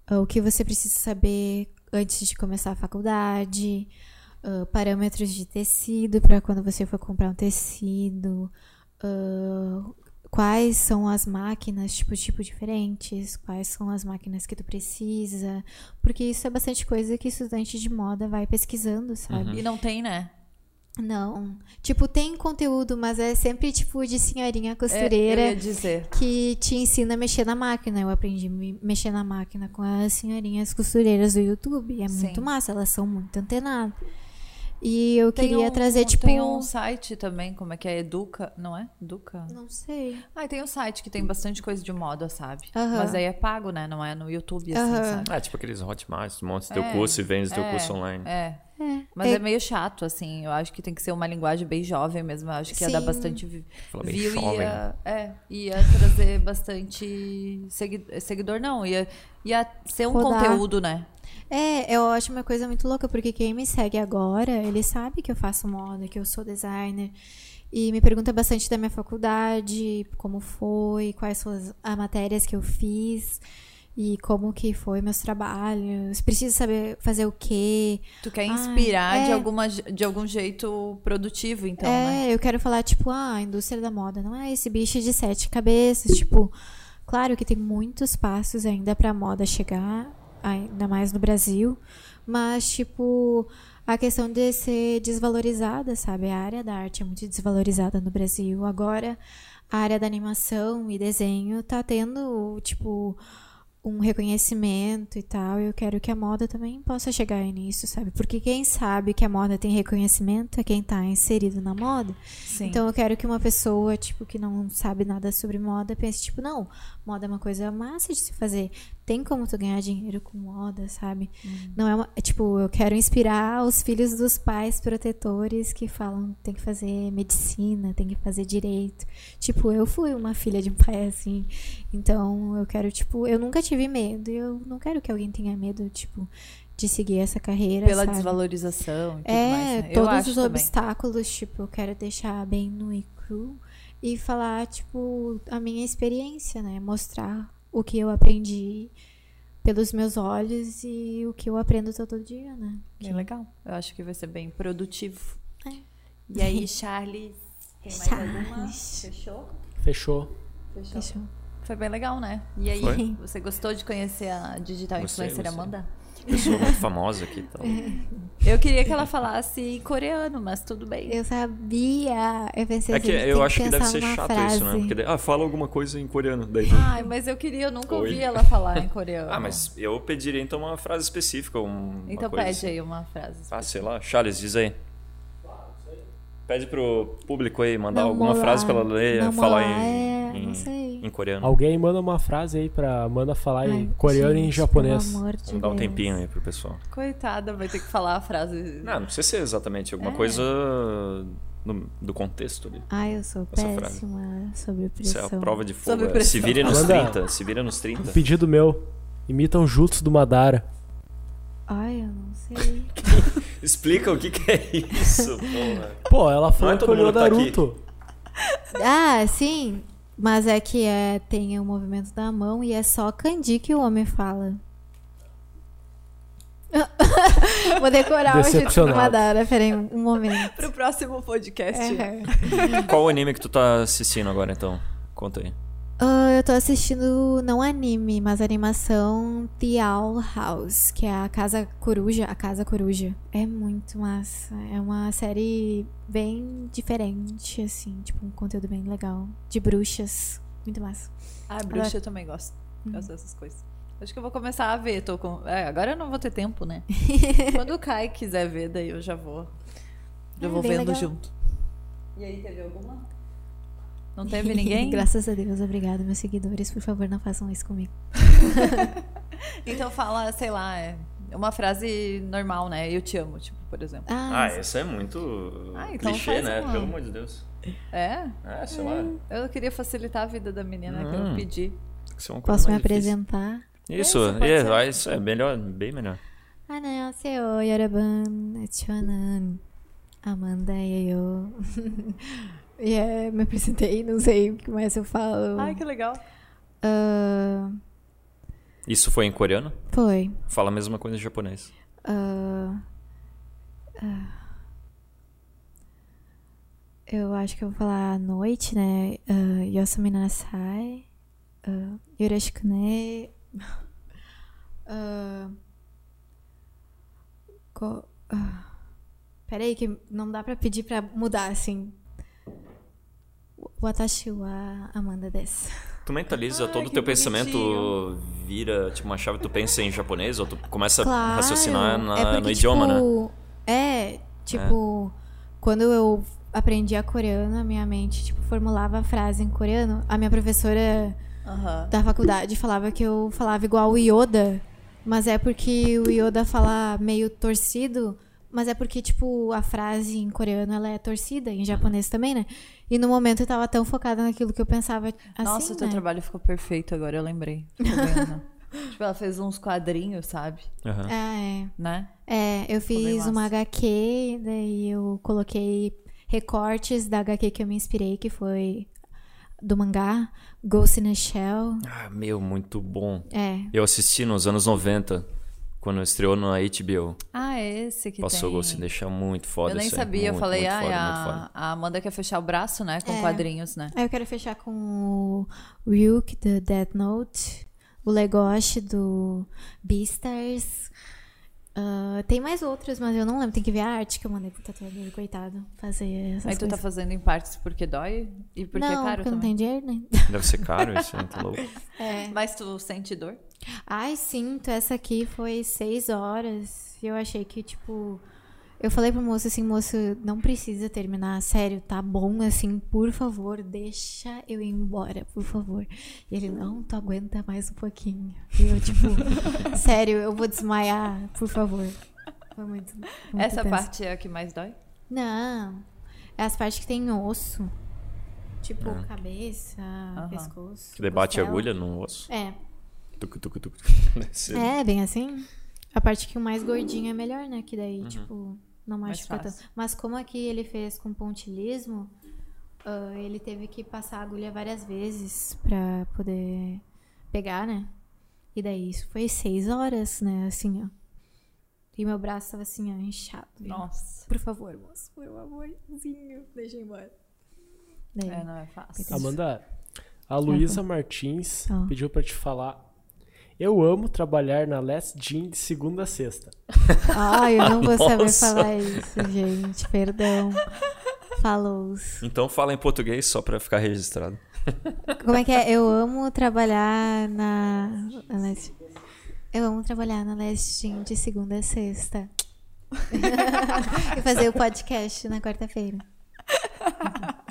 ah, o que você precisa saber antes de começar a faculdade, ah, parâmetros de tecido para quando você for comprar um tecido, ah, quais são as máquinas, tipo, tipo diferentes, quais são as máquinas que tu precisa, porque isso é bastante coisa que estudante de moda vai pesquisando, sabe? E não tem, né? Não. Tipo, tem conteúdo, mas é sempre tipo de senhorinha É, costureira dizer. que te ensina a mexer na máquina. Eu aprendi a me- mexer na máquina com as senhorinhas costureiras do YouTube. É Sim. muito massa, elas são muito antenadas. E eu Tem queria um- trazer, tipo. Tem um site também, como é que é? Educa, não é? Educa? Não sei. Ah, tem um site que tem bastante coisa de moda, sabe? Aham. Mas aí é pago, né? Não é no YouTube, assim, Aham. sabe? É, tipo aqueles Hotmart, tu monta teu É, curso e vende teu é, curso online. É. É. Mas É- é meio chato, assim. Eu acho que tem que ser uma linguagem bem jovem mesmo. Eu acho que ia dar Sim. bastante view e ia, é, ia trazer bastante segui- seguidor, não. Ia, ia ser um Rodar. conteúdo, né? É, eu acho uma coisa muito louca, porque quem me segue agora, ele sabe que eu faço moda, que eu sou designer. E me pergunta bastante da minha faculdade, como foi, quais são as, as matérias que eu fiz e como que foi meus trabalhos. Preciso saber fazer o quê. Tu quer Ai, inspirar de, é. alguma, de algum jeito produtivo, então, né? é, eu quero falar, tipo, ah, a indústria da moda não é esse bicho de sete cabeças. Tipo, claro que tem muitos passos ainda pra moda chegar, ainda mais no Brasil. Mas, tipo, a questão de ser desvalorizada, sabe? A área da arte é muito desvalorizada no Brasil. Agora, a área da animação e desenho tá tendo, tipo, um reconhecimento e tal. Eu quero que a moda também possa chegar nisso, sabe? Porque quem sabe que a moda tem reconhecimento é quem tá inserido na moda. Sim. Então eu quero que uma pessoa, tipo, que não sabe nada sobre moda, pense, tipo, não, moda é uma coisa massa de se fazer. Tem como tu ganhar dinheiro com moda, sabe? Não é uma. é, tipo, eu quero inspirar os filhos dos pais protetores que falam tem que fazer medicina, tem que fazer direito. Tipo, eu fui uma filha de um pai assim. Então eu quero, tipo, eu nunca tive medo. E eu não quero que alguém tenha medo, tipo, de seguir essa carreira. Pela sabe? desvalorização e tudo É, mais, né? Todos os também. obstáculos, tipo, eu quero deixar bem nu e cru e falar, tipo, a minha experiência, né? Mostrar o que eu aprendi pelos meus olhos e o que eu aprendo todo dia, né? Bem legal. Eu acho que vai ser bem produtivo. É. E aí, [LAUGHS] Charlie, tem mais alguma? Charles. Fechou? Fechou. Fechou. Fechou. Foi bem legal, né? E aí, Foi. você gostou de conhecer a digital Gostei, influencer gostei. Amanda? Pessoa muito famosa aqui então. Eu queria que ela falasse coreano, mas tudo bem. Eu sabia. Eu pensei É que assim, eu acho que deve pensar ser chato frase. isso, né? Porque, ah, fala alguma coisa em coreano. Daí, Ai, mas eu queria, eu nunca Oi. ouvi ela falar em [LAUGHS] coreano. ah, mas eu pediria então uma frase específica. Um, uma Então coisa pede assim. aí uma frase. Ah, sei lá. Charles, diz aí. Pede pro público aí mandar alguma frase pra ela ler, Não falar em, é- em, não sei. em coreano. Alguém manda uma frase aí pra Amanda falar em Ai, coreano e em gente, japonês. Pelo amor de Vamos dar um tempinho aí pro pessoal. Coitada, vai ter que falar a frase. Não, não precisa ser exatamente alguma É. coisa no- do contexto ali. Ai, eu sou Essa frase. péssima sobre Isso é pressão. a prova de fogo. é, pressão. Se vire nos Amanda. 30. Se vira nos 30. Um pedido meu. Imita um jutsu do Madara. Ai, eu não sei. [LAUGHS] Explica o que, que é isso, porra. Pô, ela falou é que olhou tá. Naruto. ah, sim. Mas é que é, tem o movimento da mão e é só kanji que o homem fala. [LAUGHS] Vou decorar do Decepcionado. Madara. Peraí, um, um momento. Pro próximo podcast. É. Qual o anime que tu tá assistindo agora, então? Conta aí. Ah, eu tô assistindo, não anime, mas animação The Owl House, que é a Casa Coruja, a Casa Coruja. É muito massa. É uma série bem diferente, assim, tipo, um conteúdo bem legal. De bruxas. Muito massa. Ah, bruxa eu também gosto. Gosto dessas coisas. Acho que eu vou começar a ver. Tô com... é, agora eu não vou ter tempo, né? [LAUGHS] Quando o Kai quiser ver, daí eu já vou. Já É, vou bem vendo legal. junto. E aí, teve alguma? Não teve [LAUGHS] ninguém? Graças a Deus, obrigada, meus seguidores. Por favor, não façam isso comigo. [LAUGHS] Então fala, sei lá, é uma frase normal, né? Eu te amo, tipo, por exemplo. Ah, Ah, essa é muito Ah, então clichê, faz né? uma. Pelo amor de Deus. É? É, sei lá. Eu queria facilitar a vida da menina que eu Hum. pedi. Tem que ser uma coisa posso me mais difícil. apresentar? Isso, Isso, pode é, ser. vai, isso é melhor, bem melhor. 안녕하세요, 여러분. 저는 Amanda Yeyo. [LAUGHS] E é, me apresentei, não sei o que mais eu falo. Ai, que legal. Ah, Isso foi em coreano? foi. Fala a mesma coisa em japonês. Ah, ah, eu acho que eu vou falar à noite, né? Uh, Yosumi nasai. Uh, yoroshiku ne. Ko- ah, peraí, que não dá pra pedir pra mudar assim. Watashi wa Amanda desu. Tu mentaliza Ai, todo o teu pensamento bonitinho. vira tipo uma chave, tu pensa em japonês ou tu começa Claro. a raciocinar na- é porque, no idioma, né? tipo, É, Tipo, quando eu aprendi a coreano, a minha mente, tipo, formulava a frase em coreano. A minha professora da faculdade falava que eu falava igual o Yoda, mas é porque o Yoda fala meio torcido, mas é porque, tipo, a frase em coreano ela é torcida, em japonês também, né? E no momento eu tava tão focada naquilo que eu pensava assim, Nossa, o teu né? trabalho ficou perfeito agora, eu lembrei. [LAUGHS] Tipo, ela fez uns quadrinhos, sabe? Aham. Ah, é. Né? É, eu fiz uma HQ, daí eu coloquei recortes da HQ que eu me inspirei, que foi do mangá Ghost in a Shell. Ah, meu, muito bom. É, Eu assisti nos anos 90, quando estreou na HBO. Ah, é esse que Passou tem. Ghost in the Shell muito foda. Eu nem sabia, eu Muito, falei, muito ah, foda, a, a Amanda quer fechar o braço, né? Com É. quadrinhos, né? Eu quero fechar com o Ryuk do Death Note, o Legoshi do Beastars. Ah, tem mais outros, mas eu não lembro. Tem que ver a arte que eu mandei pro tatuador, coitado, fazer essas Aí tu tá fazendo em partes porque dói e porque não, é caro porque não também. tem dinheiro, né? Deve ser caro isso, hein? Tá louco. [LAUGHS] É. Mas tu sente dor? Ai, sinto. Essa aqui foi seis horas. E eu achei que, tipo. Eu falei pro moço assim, moço, não precisa terminar. Sério, tá bom assim, por favor, deixa eu ir embora, por favor. E ele, não, tu aguenta mais um pouquinho. E eu, tipo, [LAUGHS] sério, eu vou desmaiar, por favor. Foi muito. muito Essa tenso. parte é a que mais dói? Não. É as partes que tem osso. Tipo, cabeça, pescoço. Que debate costela. agulha no osso. É. Tuc, tuc, tuc. Deve [LAUGHS] ser. É, bem assim. A parte que o mais gordinho é melhor, né? Que daí, tipo, não Mais machuca fácil. tanto. Mas como aqui ele fez com pontilismo, ah, ele teve que passar a agulha várias vezes pra poder pegar, né? E daí isso foi seis horas, né? Assim, ó. E meu braço tava assim, ó, inchado. viu? Nossa. Por favor, moço, por favorzinho, deixa eu ir embora. Daí, É, não é fácil. Amanda, a Luísa Martins Ah. pediu pra te falar. Eu amo trabalhar na Last Gym de segunda a sexta. [LAUGHS] Ai, eu não vou saber falar isso, gente. Perdão. Falou. Então fala em português só pra ficar registrado. Como é que é? Eu amo trabalhar na. na Leste- Eu amo trabalhar na Leste de segunda a sexta. [LAUGHS] e fazer o podcast na quarta-feira. [LAUGHS]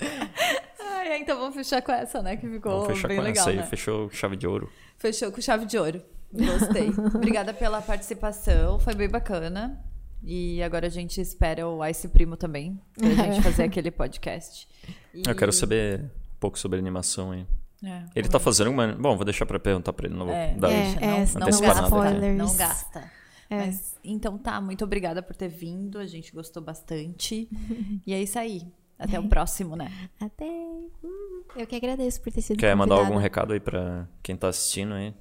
Ai, então vamos fechar com essa, né? Que ficou Vamos fechar bem com legal, essa aí. né? Fechou chave de ouro. Fechou com chave de ouro. Gostei. [LAUGHS] Obrigada pela participação, foi bem bacana. E agora a gente espera o Ice Primo também, pra gente fazer [LAUGHS] aquele podcast. E- Eu quero saber um pouco sobre animação aí. É, Ele tá fazendo uma. Bom, vou deixar pra perguntar pra ele. Não vou É, dar é, é, não, não gasta, não gasta. É. Mas, então tá, muito obrigada por ter vindo, a gente gostou bastante. [LAUGHS] e é isso aí. Até o próximo, né? [LAUGHS] Até. Hum, Eu que agradeço por ter sido Quer mandar convidada. algum recado aí pra quem tá assistindo aí?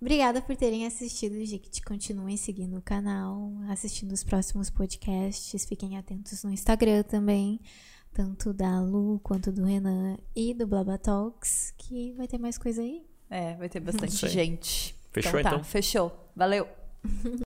Obrigada por terem assistido, gente. Continuem seguindo o canal, assistindo os próximos podcasts. Fiquem atentos no Instagram também, tanto da Lu quanto do Renan e do Blabla Talks, que vai ter mais coisa aí. É, vai ter bastante gente. Fechou, então? Tá, então? fechou. Valeu. [LAUGHS]